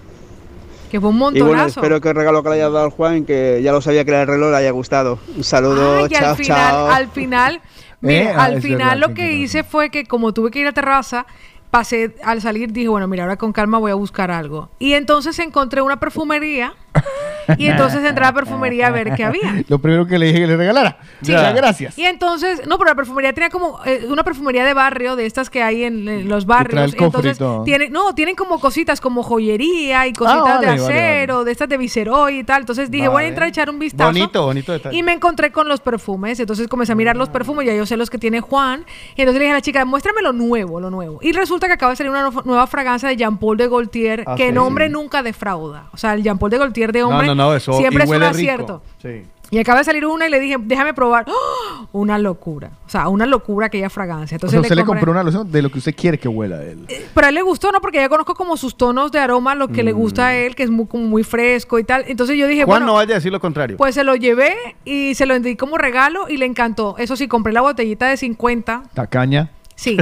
Que fue un Y montonazo. bueno, espero que el regalo que le haya dado al Juan, que ya lo sabía que era el reloj, le haya gustado. Un saludo, Ay, que chao, al final, chao. al final, Eh, ah, al final verdad, lo que hice fue que como tuve que ir a terraza, pasé al salir, dije, bueno, mira, ahora con calma voy a buscar algo. Y entonces encontré una perfumería y entonces entré a la perfumería a ver qué había. Lo primero que le dije que le regalara. Sí. Ya, gracias. Y entonces, no, pero la perfumería tenía como eh, una perfumería de barrio, de estas que hay en, en los barrios. entonces, tiene, no, tienen como cositas como joyería y cositas Ah, vale, de vale, vale. acero, de estas de Viceroy y tal. Entonces dije, voy a entrar a echar un vistazo. Bonito, bonito detalle. Y me encontré con los perfumes, entonces comencé a mirar los perfumes, ya yo sé los que tiene Juan, y entonces le dije a la chica, muéstrame lo nuevo, lo nuevo. Y resulta que acaba de salir una no- nueva fragancia de Jean Paul de Gaultier, Ah, que sí. en hombre nunca defrauda. O sea, el Jean Paul de Gaultier de hombre no, no, no, eso siempre es un acierto. Sí. Y acaba de salir una y le dije, déjame probar. ¡Oh! Una locura. O sea, una locura aquella fragancia. O Entonces sea, usted le compré- compró una loción de lo que usted quiere que huela a él. Pero a él le gustó, ¿no? Porque ya conozco como sus tonos de aroma, lo que le gusta a él, que es muy, como muy fresco y tal. Entonces yo dije, Juan bueno, no vaya a decir lo contrario. pues se lo llevé y se lo di como regalo y le encantó. Eso sí, compré la botellita de 50. Tacaña. Sí,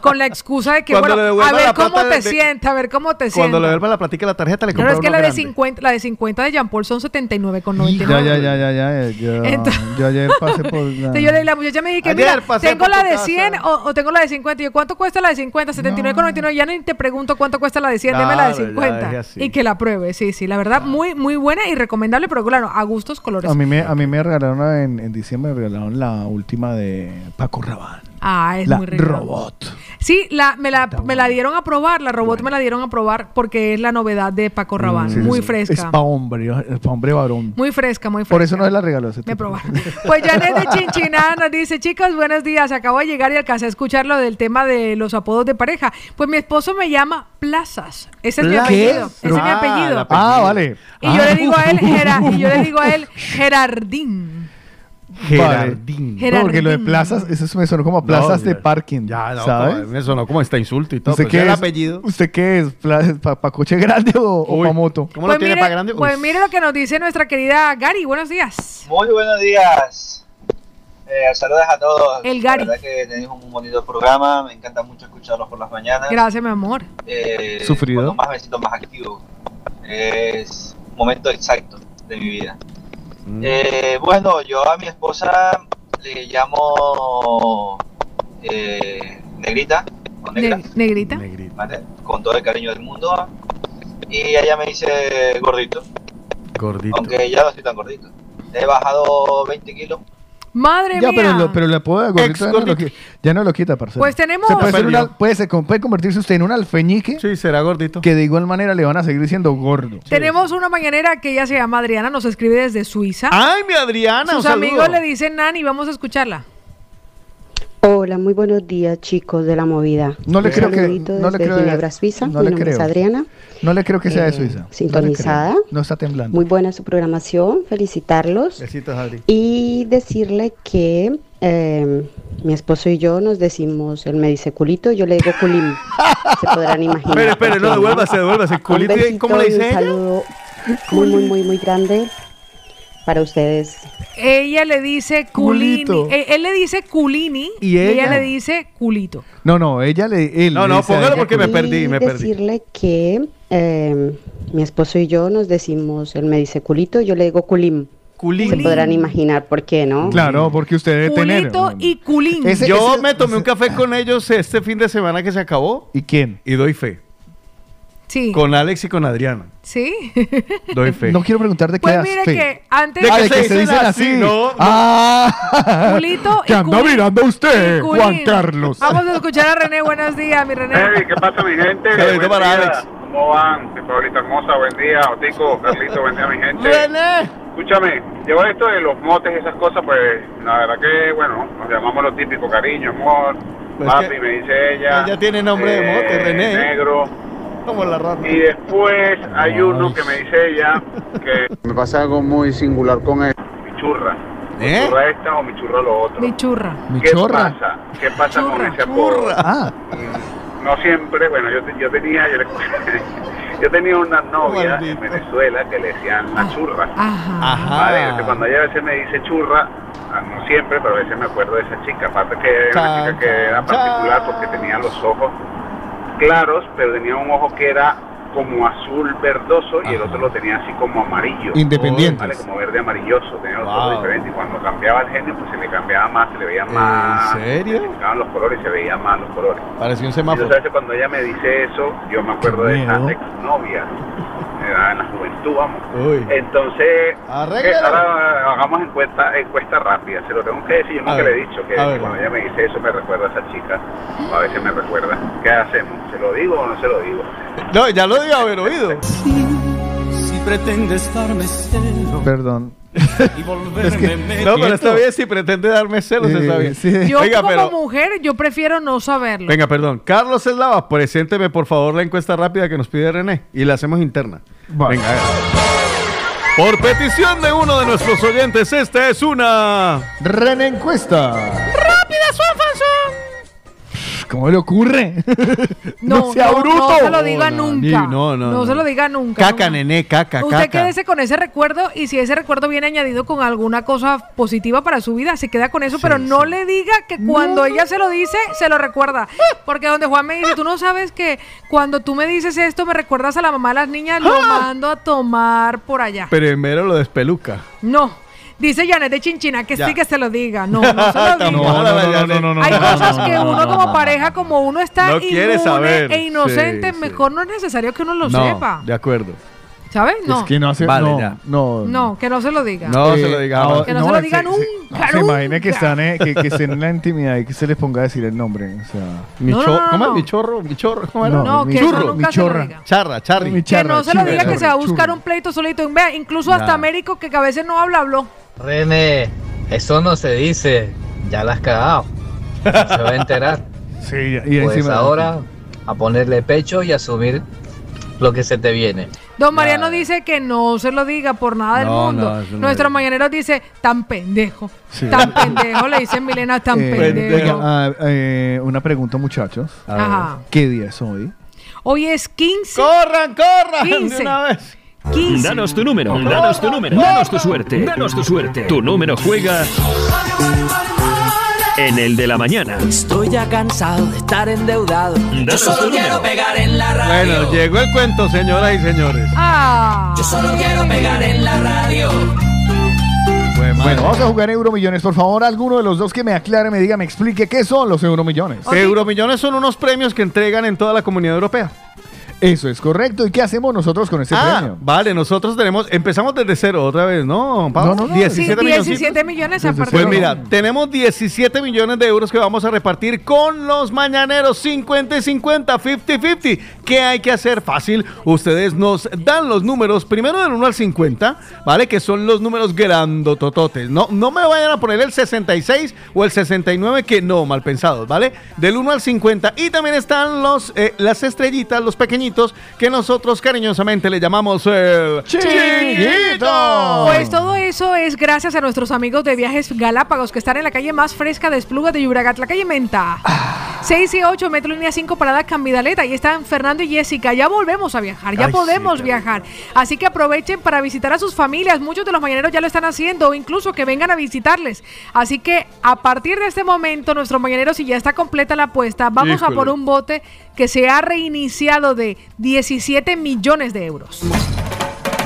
con la excusa de que, Cuando bueno, a ver cómo te de- sienta, a ver cómo te sienta. Cuando le devuelva la platica la tarjeta, le compra es que la de, grande. 50, la de 50 de Jean Paul son 79,99. Ya, ya, ya, ya, ya. Yo, Entonces- yo ayer pasé por yo le la muchacha me dije que mira, tengo la de casa. 100 o, o tengo la de 50. Y yo, ¿cuánto cuesta la de 50? 79,99. Ya ni te pregunto cuánto cuesta la de 100, deme la de Claro, ya, 50. es así. Y que la pruebe, sí, sí. La verdad, muy, muy buena y recomendable, pero claro, a gustos colores. A mí me, a mí me regalaron en, en diciembre, me regalaron la última de Paco Rabanne. Ah, es la muy rico. robot. Sí, la, me, la, me la dieron a probar, la robot me la dieron a probar porque es la novedad de Paco Rabanne. Sí, muy es- fresca. Es pa' hombre, es pa' hombre varón. Muy fresca, muy fresca. Por eso no se la regaló Me probaron. Pues Janet de Chinchiná nos dice, chicos, buenos días. Acabo de llegar y alcancé a escuchar lo del tema de los apodos de pareja. Pues mi esposo me llama Plazas. Ese es mi ¿Qué? apellido. Ese es mi Ah, apellido. el apellido. Ah, vale. Y yo Ah. le digo a él, Gera- y yo le digo a él, Gerardín. Gerardín. No, porque lo de Gerardín. plazas, eso me sonó como a plazas de parking. Ya, no, ¿sabes? me sonó como esta insulto y todo. ¿Usted qué el es? apellido. ¿Usted qué es? ¿Para coche grande o, o para moto? ¿Cómo Pues mire, pues mire lo que nos dice nuestra querida Gary. Buenos días. Muy buenos días. Eh, saludos a todos. El Gary. La verdad que tenéis un bonito programa. Me encanta mucho escucharlos por las mañanas. Gracias, mi amor. Eh, Sufrido. Más me siento más activo. Es un momento exacto de mi vida. Mm. Eh, bueno, yo a mi esposa le llamo eh, Negrita. o negra, Ne- negrita. ¿vale? Con todo el cariño del mundo. Y ella me dice gordito. Gordito. Aunque ya no estoy tan gordito. He bajado 20 kilos. Madre Ya, mía. pero, lo, pero le puedo de gordito ya no, lo, qui- ya no lo quita, parcero. Pues tenemos- Se puede, ser una- puede, ser- puede convertirse usted en un alfeñique. Sí, será gordito. Que de igual manera le van a seguir siendo gordo. Tenemos una mañanera que ella se llama Adriana, nos escribe desde Suiza. ¡Ay, mi Adriana! Sus un saludo. amigos le dicen Nani, vamos a escucharla. Hola, muy buenos días chicos de la movida. No le Un creo que- no le creo- Ginebra, Suiza. no Mi le nombre es creo. Adriana. No le creo que sea de Eh, Suiza. sintonizada. No, está temblando. Muy buena su programación, felicitarlos. Besitos, Adri. Y decirle que eh, mi esposo y yo nos decimos, él me dice culito, yo le digo culim. Se podrán imaginar. Espere, espere, no, devuélvase, devuélvase. Culito, ¿cómo le dice Un ella? saludo muy, muy, muy, muy grande para ustedes. Ella le dice culini. Culito. eh, él le dice culini ¿Y ella, ella? le dice culito. No, no, ella le. Él No, no, póngalo porque me perdí, me perdí. decirle que eh, mi esposo y yo nos decimos, él me dice culito, yo le digo culim. Culim. Se podrán imaginar por qué, ¿no? Claro, porque usted debe tener. Culito y culín. Ese- Yo ese- me tomé un café con ellos este fin de semana que se acabó ¿Y quién? y doy fe. Sí. Con Alex y con Adriana. Sí. Doy fe. No quiero preguntar de qué Pues mire fe. que antes De Ah, que de se que se dicen dicen así, así. no, no. Ah. Culito ¿Qué y anda culín. mirando usted. Juan Carlos? Vamos a escuchar a René. Buenos días, mi René. Hey, ¿qué pasa mi gente? Saludito Buen para día. Alex. ¿Cómo van? Mi Pablito hermosa, buen día. Otico, Carlito, buen día mi gente. René. Escúchame, yo esto de los motes y esas cosas, pues la verdad que, bueno, nos llamamos lo típico, cariño, amor, Pues papi, que me dice ella. ella tiene nombre de mote, René. Negro. Como la rata. Y después hay uno que me dice ella que me pasa algo muy singular con él. Mi churra. ¿Eh? Mi churra esta o mi churra lo otro. Mi churra. Mi ¿Qué pasa? ¿Qué pasa con Churra. ese apodo? Ah, No siempre, bueno, yo, yo tenía yo, le- yo tenía una novia en. Venezuela que le decían la churra. Ajá. Ajá. Vale, entonces cuando ella a veces me dice churra, ah, no siempre, pero a veces me acuerdo de esa chica. Aparte que era una chica que era particular porque tenía los ojos claros, pero tenía un ojo que era como azul verdoso y el otro lo tenía así como amarillo. Independientes. Vale, como verde amarilloso, tenía los Wow. ojos diferentes y cuando cambiaba el genio pues se le cambiaba más, se le veía más. ¿En serio? Se le cambiaban los colores y se veían más los colores. Pareció un semáforo. Entonces, cuando ella me dice eso, yo me acuerdo de esa exnovia. En la juventud, vamos. Uy. Entonces, eh, ahora hagamos encuesta, encuesta rápida. Se lo tengo que decir. Yo nunca le he dicho que, cuando ella me dice eso me recuerda a esa chica. O a veces me recuerda. ¿Qué hacemos? ¿Se lo digo o no se lo digo? No, ya lo debe haber oído. Si pretendes darme celo perdón. y volverme Es que- No, pero está bien si pretende darme celos, Eh, está bien. sí. Yo como pero. mujer, yo prefiero no saberlo. Venga, perdón. Carlos Eslava, presénteme por favor la encuesta rápida que nos pide René y la hacemos interna. Vale. Venga, a ver. Por petición de uno de nuestros oyentes, esta es una... René Encuesta. ¿Cómo le ocurre? No, sea no, bruto. no se lo diga nunca. No, no, No se no. lo diga nunca. Caca, nunca. nené, caca, Usted caca. quédese con ese recuerdo y si ese recuerdo viene añadido con alguna cosa positiva para su vida, se queda con eso, pero no le diga que cuando ella se lo dice, se lo recuerda. Porque donde Juan me dice, tú no sabes que cuando tú me dices esto, me recuerdas a la mamá de las niñas, lo mando a tomar por allá. Primero lo despeluca. No. Dice Janet de Chinchina que Ya. sí que se lo diga. No, no se lo diga. Tampoco la Janet. Hay cosas que uno como pareja, como uno está No inmune saber. e inocente, Sí, sí. mejor no es necesario que uno lo no, sepa. de acuerdo. ¿Sabes? No. Es que no hace. Vale, no, ya. no. No, que no se lo diga. No se lo diga. ahora- Que no se lo diga se- nunca, Se, se imagina que están, eh, que, que estén en la intimidad y que se les ponga a decir el nombre. O sea, Mi No, cho- no, no, ¿Cómo es? Mi chorro, mi chorro. ¿Cómo era? No, No, mi que eso churro, nunca mi se lo chorra. diga. Charra, Charlie. Mi Que charra, no se lo churra, diga que churra, se va a buscar churra. un pleito solito. Vea, incluso hasta. Américo, que a veces no habla, habló. René, eso no se dice. Ya la has cagado. Se va a enterar. Sí, y Pues encima. ahora a ponerle pecho y asumir lo que se te viene. Don Mariano dice que no se lo diga por nada del mundo. no, Nuestro es. mañanero dice, tan pendejo. Sí. Tan pendejo, le dicen Milena, tan Eh, pendejo. ah, eh, una pregunta, muchachos. A ver. Ajá. ¿Qué día es hoy? Hoy es 15. ¡Corran, corran! 15. De una vez. 15. Danos tu número, danos tu número, danos tu suerte, danos tu suerte. Tu número juega en el de la mañana. Estoy ya cansado de estar endeudado. Danos tu número. pegar en la radio. Bueno, llegó el cuento, señoras y señores. Ah. Yo solo quiero pegar en la radio. Bueno, vamos a jugar Euromillones. Por favor, alguno de los dos que me aclare, me diga, me explique qué son los Euromillones. Euromillones son unos premios que entregan en toda la comunidad europea. Eso es correcto. ¿Y qué hacemos nosotros con ese Ah, premio? vale, nosotros tenemos, empezamos desde cero otra vez, ¿no? Pablo? No, no, no. 17 Sí, milloncitos. 17 millones aparte. Pues mira, tenemos 17 millones de euros que vamos a repartir con los mañaneros 50 y 50, 50-50. ¿Qué hay que hacer? Fácil. Ustedes nos dan los números, primero del 1 al 50, ¿vale? Que son los números grandotototes. No, no me vayan a poner el 66 o el 69, que no, mal pensados, ¿vale? Del 1 al 50. Y también están los, eh, las estrellitas, los pequeñitos, que nosotros cariñosamente le llamamos el ¡Chiquito! Pues todo eso es gracias a nuestros amigos de Viajes Galápagos que están en la calle más fresca de Espluga de Llobregat, la calle Menta. 6 y 8, Metro Línea 5, Parada Cambidaleta. Ahí están Fernando y Jessica. Ya volvemos a viajar, ya Ay, podemos viajar. Así que aprovechen para visitar a sus familias. Muchos de los mañaneros ya lo están haciendo o incluso que vengan a visitarles. Así que a partir de este momento, nuestro mañanero, si ya está completa la apuesta, vamos a por un bote que se ha reiniciado de 17 millones de euros.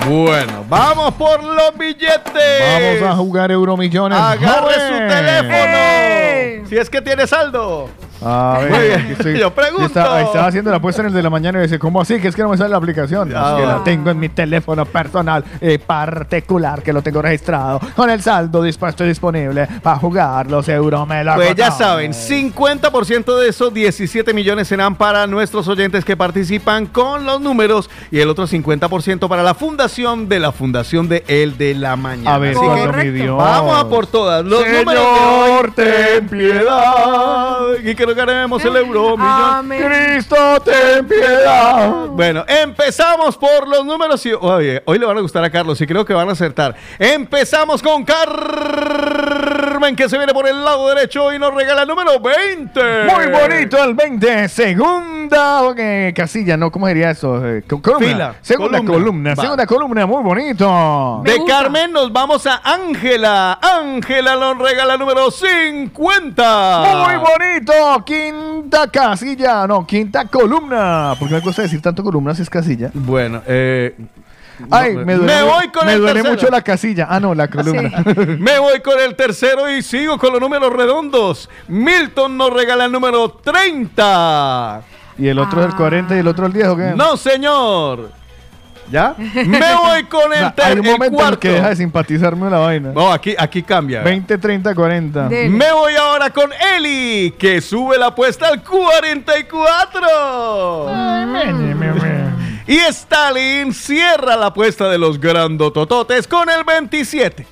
Bueno, vamos por los billetes. Vamos a jugar Euromillones. Agarre su teléfono. ¡Eh! Si es que tiene saldo. A ver, Muy bien. aquí estoy- Yo pregunto. Estaba, estaba haciendo la apuesta en el de la mañana y dice, ¿cómo así? Que es que no me sale la aplicación. Ah. Es que la tengo en mi teléfono personal eh, particular, que lo tengo registrado, con el saldo dispuesto y disponible para jugar los Euromelocotones. Pues ya saben, 50% de esos 17 millones serán para nuestros oyentes que participan con los números y el otro 50% para la fundación de la fundación de El de la Mañana. A ver, Así que vamos a por todas. Los números de hoy. ten piedad y que nos ganemos el euro millón. Cristo, ten piedad. Bueno, empezamos por los números y oye, hoy le van a gustar a Carlos y creo que van a acertar. Empezamos con Que se viene por el lado derecho y nos regala el número 20. Muy bonito el 20. Segunda casilla, ¿no? ¿Cómo diría eso? Eh, columna. Fila, Segunda columna. Segunda columna, muy bonito. De gusta. Carmen nos vamos a Ángela. Ángela nos regala el número 50. Muy bonito. Quinta casilla. No, quinta columna. ¿Por qué me gusta decir tanto columna si es casilla? Bueno, eh, Ay, no, me duele, me voy con me el duele tercero. mucho la casilla. Ah, no, la columna. Me voy con el tercero y sigo con los números redondos. Milton nos regala el número 30. ¿Y el otro es el 40 y el otro el 10 o qué? No, señor. ¿Ya? Me voy con el, ter- hay un momento en que deja de simpatizarme la vaina. No, aquí, aquí cambia. 20, 30, 40. De- Me voy ahora con Eli, que sube la apuesta al 44. Y Stalin cierra la apuesta de los grandotototes con el 27.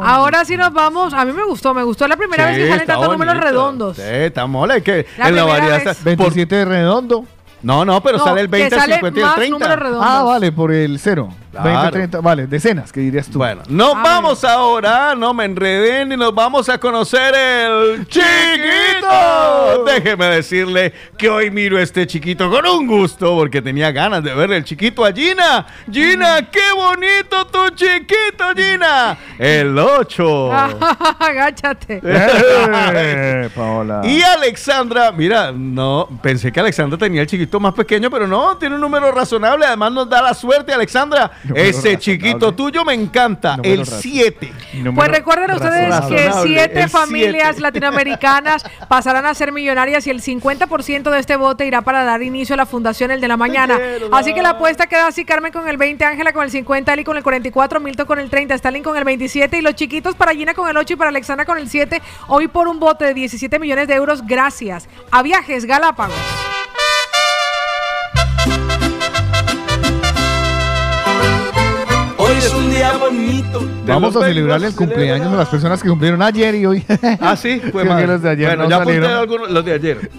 Ahora sí nos vamos. A mí me gustó, me gustó la primera vez que salen tantos números redondos. Sí, está mole que La en la primera variedad está- por- 27 redondo. No, no, pero No, sale el que 20, el sale 50 y el más 30. números redondos. Ah, vale, por el cero. 20, Claro. 30, vale, decenas, ¿qué dirías tú? Bueno, nos vamos ahora, no me enreden y nos vamos a conocer el chiquito. Déjeme decirle que hoy miro a este chiquito con un gusto porque tenía ganas de verle el chiquito a Gina. Gina, qué bonito tu chiquito, Gina. El 8. Agáchate. Eh, Paola. Y Alexandra, mira, no, pensé que Alexandra tenía el chiquito más pequeño, pero no, tiene un número razonable. Además nos da la suerte, Alexandra. Ese chiquito tuyo me encanta, Número el razonable. 7. Pues recuerden ustedes que Razonable, siete familias siete. latinoamericanas pasarán a ser millonarias y el 50% de este bote irá para dar inicio a la Fundación El de la Mañana. Así que la apuesta queda así, Carmen con el 20, Ángela con el 50, Ali con el 44, Milton con el 30, Stalin con el 27 y los chiquitos para Gina con el 8 y para Alexandra con el 7. Hoy por un bote de 17 millones de euros gracias a Viajes Galápagos. Día bonito. Vamos a celebrarle el cumpleaños a las personas que cumplieron ayer y hoy. Ah, sí, madre. los de ayer Bueno, no ya apunté algunos, los de ayer.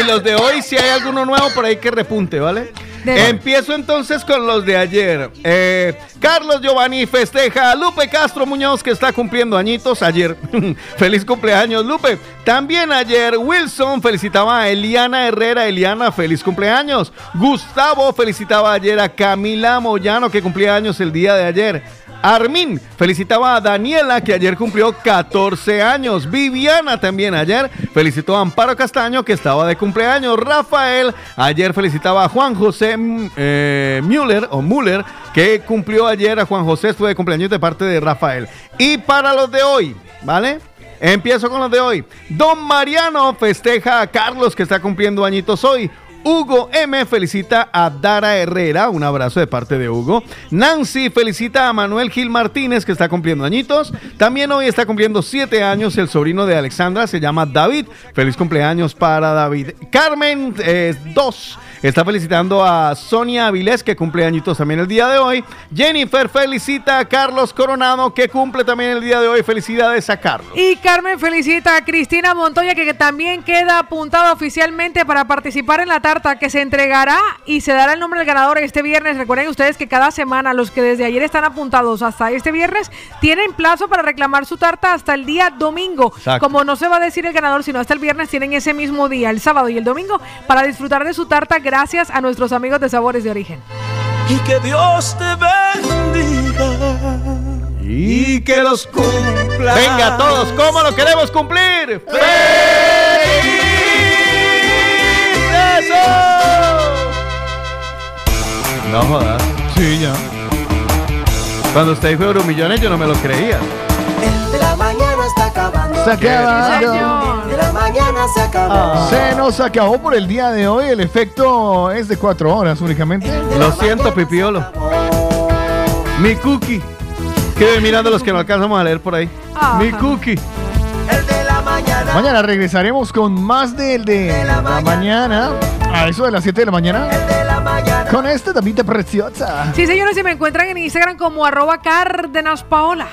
y los de hoy, si hay alguno nuevo por ahí que repunte, ¿vale? Empiezo entonces con los de ayer. Eh, Carlos Giovanni festeja a Lupe Castro Muñoz, que está cumpliendo añitos ayer. Feliz cumpleaños, Lupe. También ayer Wilson felicitaba a Eliana Herrera. Eliana, feliz cumpleaños. Gustavo felicitaba ayer a Camila Moyano, que cumplía años el día de ayer. Armin felicitaba a Daniela, que ayer cumplió 14 años. Viviana también ayer felicitó a Amparo Castaño, que estaba de cumpleaños. Rafael ayer felicitaba a Juan José mm, eh, Müller, o Müller, que cumplió ayer. A Juan José estuvo de cumpleaños de parte de Rafael. Y para los de hoy, ¿vale? Empiezo con los de hoy. Don Mariano festeja a Carlos, que está cumpliendo añitos hoy. Hugo M felicita a Dara Herrera, un abrazo de parte de Hugo. Nancy felicita a Manuel Gil Martínez, que está cumpliendo añitos. También hoy está cumpliendo siete años el sobrino de Alexandra, se llama David. Feliz cumpleaños para David. Carmen, eh, dos. Está felicitando a Sonia Avilés, que cumple añitos también el día de hoy. Jennifer felicita a Carlos Coronado, que cumple también el día de hoy. Felicidades a Carlos. Y Carmen felicita a Cristina Montoya, que también queda apuntada oficialmente para participar en la tarta que se entregará y se dará el nombre del ganador este viernes. Recuerden ustedes que cada semana los que desde ayer están apuntados hasta este viernes tienen plazo para reclamar su tarta hasta el día domingo. Exacto. Como no se va a decir el ganador, sino hasta el viernes, tienen ese mismo día, el sábado y el domingo, para disfrutar de su tarta gracias a nuestros amigos de Sabores de Origen. Y que Dios te bendiga. Y que los cumpla. Venga todos, ¿cómo lo queremos cumplir? ¡Feliz! ¡Eso! No jodas. Sí, ya. Cuando usted dijo Euromillones yo no me lo creía. De la mañana está acabando. Se acabando. De la mañana se acabó. Se nos acabó por el día de hoy. El efecto es de cuatro horas únicamente. Lo siento, Pipiolo. Mi cookie. Quede mirando los que no alcanzamos a leer por ahí. Mi cookie. Mañana regresaremos con más del de la mañana. A eso de las 7 de la mañana. Con esta tapita preciosa. Sí, señores, si me encuentran en Instagram como arroba Cárdenas Paola.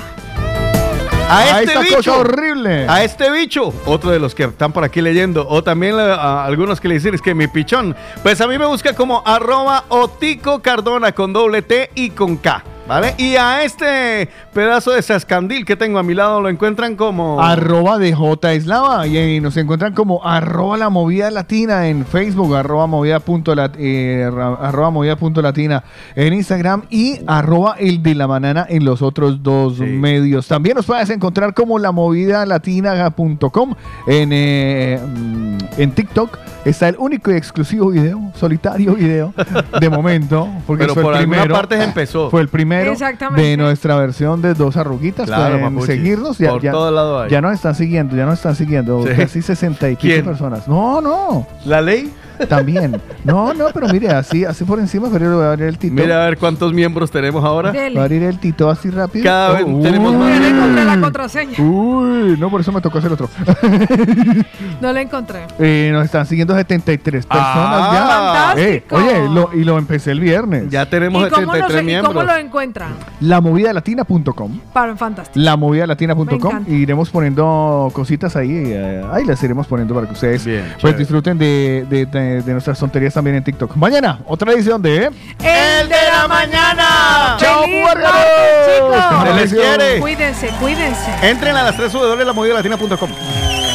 A A este esta bicho. cosa horrible. A este bicho. Otro de los que están por aquí leyendo. O también a algunos que le dicen es que mi pichón. Pues a mí me busca como arroba Otico Cardona con doble T y con K. ¿Vale? Y a este pedazo de sascandil que tengo a mi lado lo encuentran como. Arroba de J Eslava. Y, ahí nos encuentran como arroba la movida latina en Facebook, arroba movida punto lat- eh, arroba movida punto latina en Instagram y arroba el de la banana en los otros dos medios. También nos puedes encontrar como la movida latina.com en, eh, mm, en TikTok. Está el único y exclusivo video, solitario video, de momento. Porque Pero fue por el alguna primero. parte empezó. Fue el primero Exactamente. de nuestra versión de dos arruguitas. Claro, Pueden seguirnos. Ya, Por ya- todo lado hay. ya nos están siguiendo, ya nos están siguiendo. Sí. Casi 60 y personas. No, no. ¿La ley? También. No, no, pero mire, así, así por encima, pero yo le voy a abrir el tito. Mira a ver cuántos miembros tenemos ahora. Dele. Voy a abrir el tito así rápido. Cada vez Oh, tenemos uy. más. No le encontré la contraseña. Uy, no, por eso me tocó hacer otro. No la encontré. Eh, nos están siguiendo 73 personas Ah, ya. Eh, fantástico. oye, lo- y lo empecé el viernes. Ya tenemos ¿Y cómo, lo, 73 se- y miembros. cómo lo encuentran? Lamovidalatina.com Para fantástico. Lamovidalatina.com iremos poniendo cositas ahí eh, ahí las iremos poniendo para que ustedes Bien, pues chévere. disfruten de, de- de de, de nuestras tonterías también en TikTok. Mañana, otra edición de... El de la mañana. ¡Chao, Se les quiere. Cuídense, cuídense. Entren a las 3 W la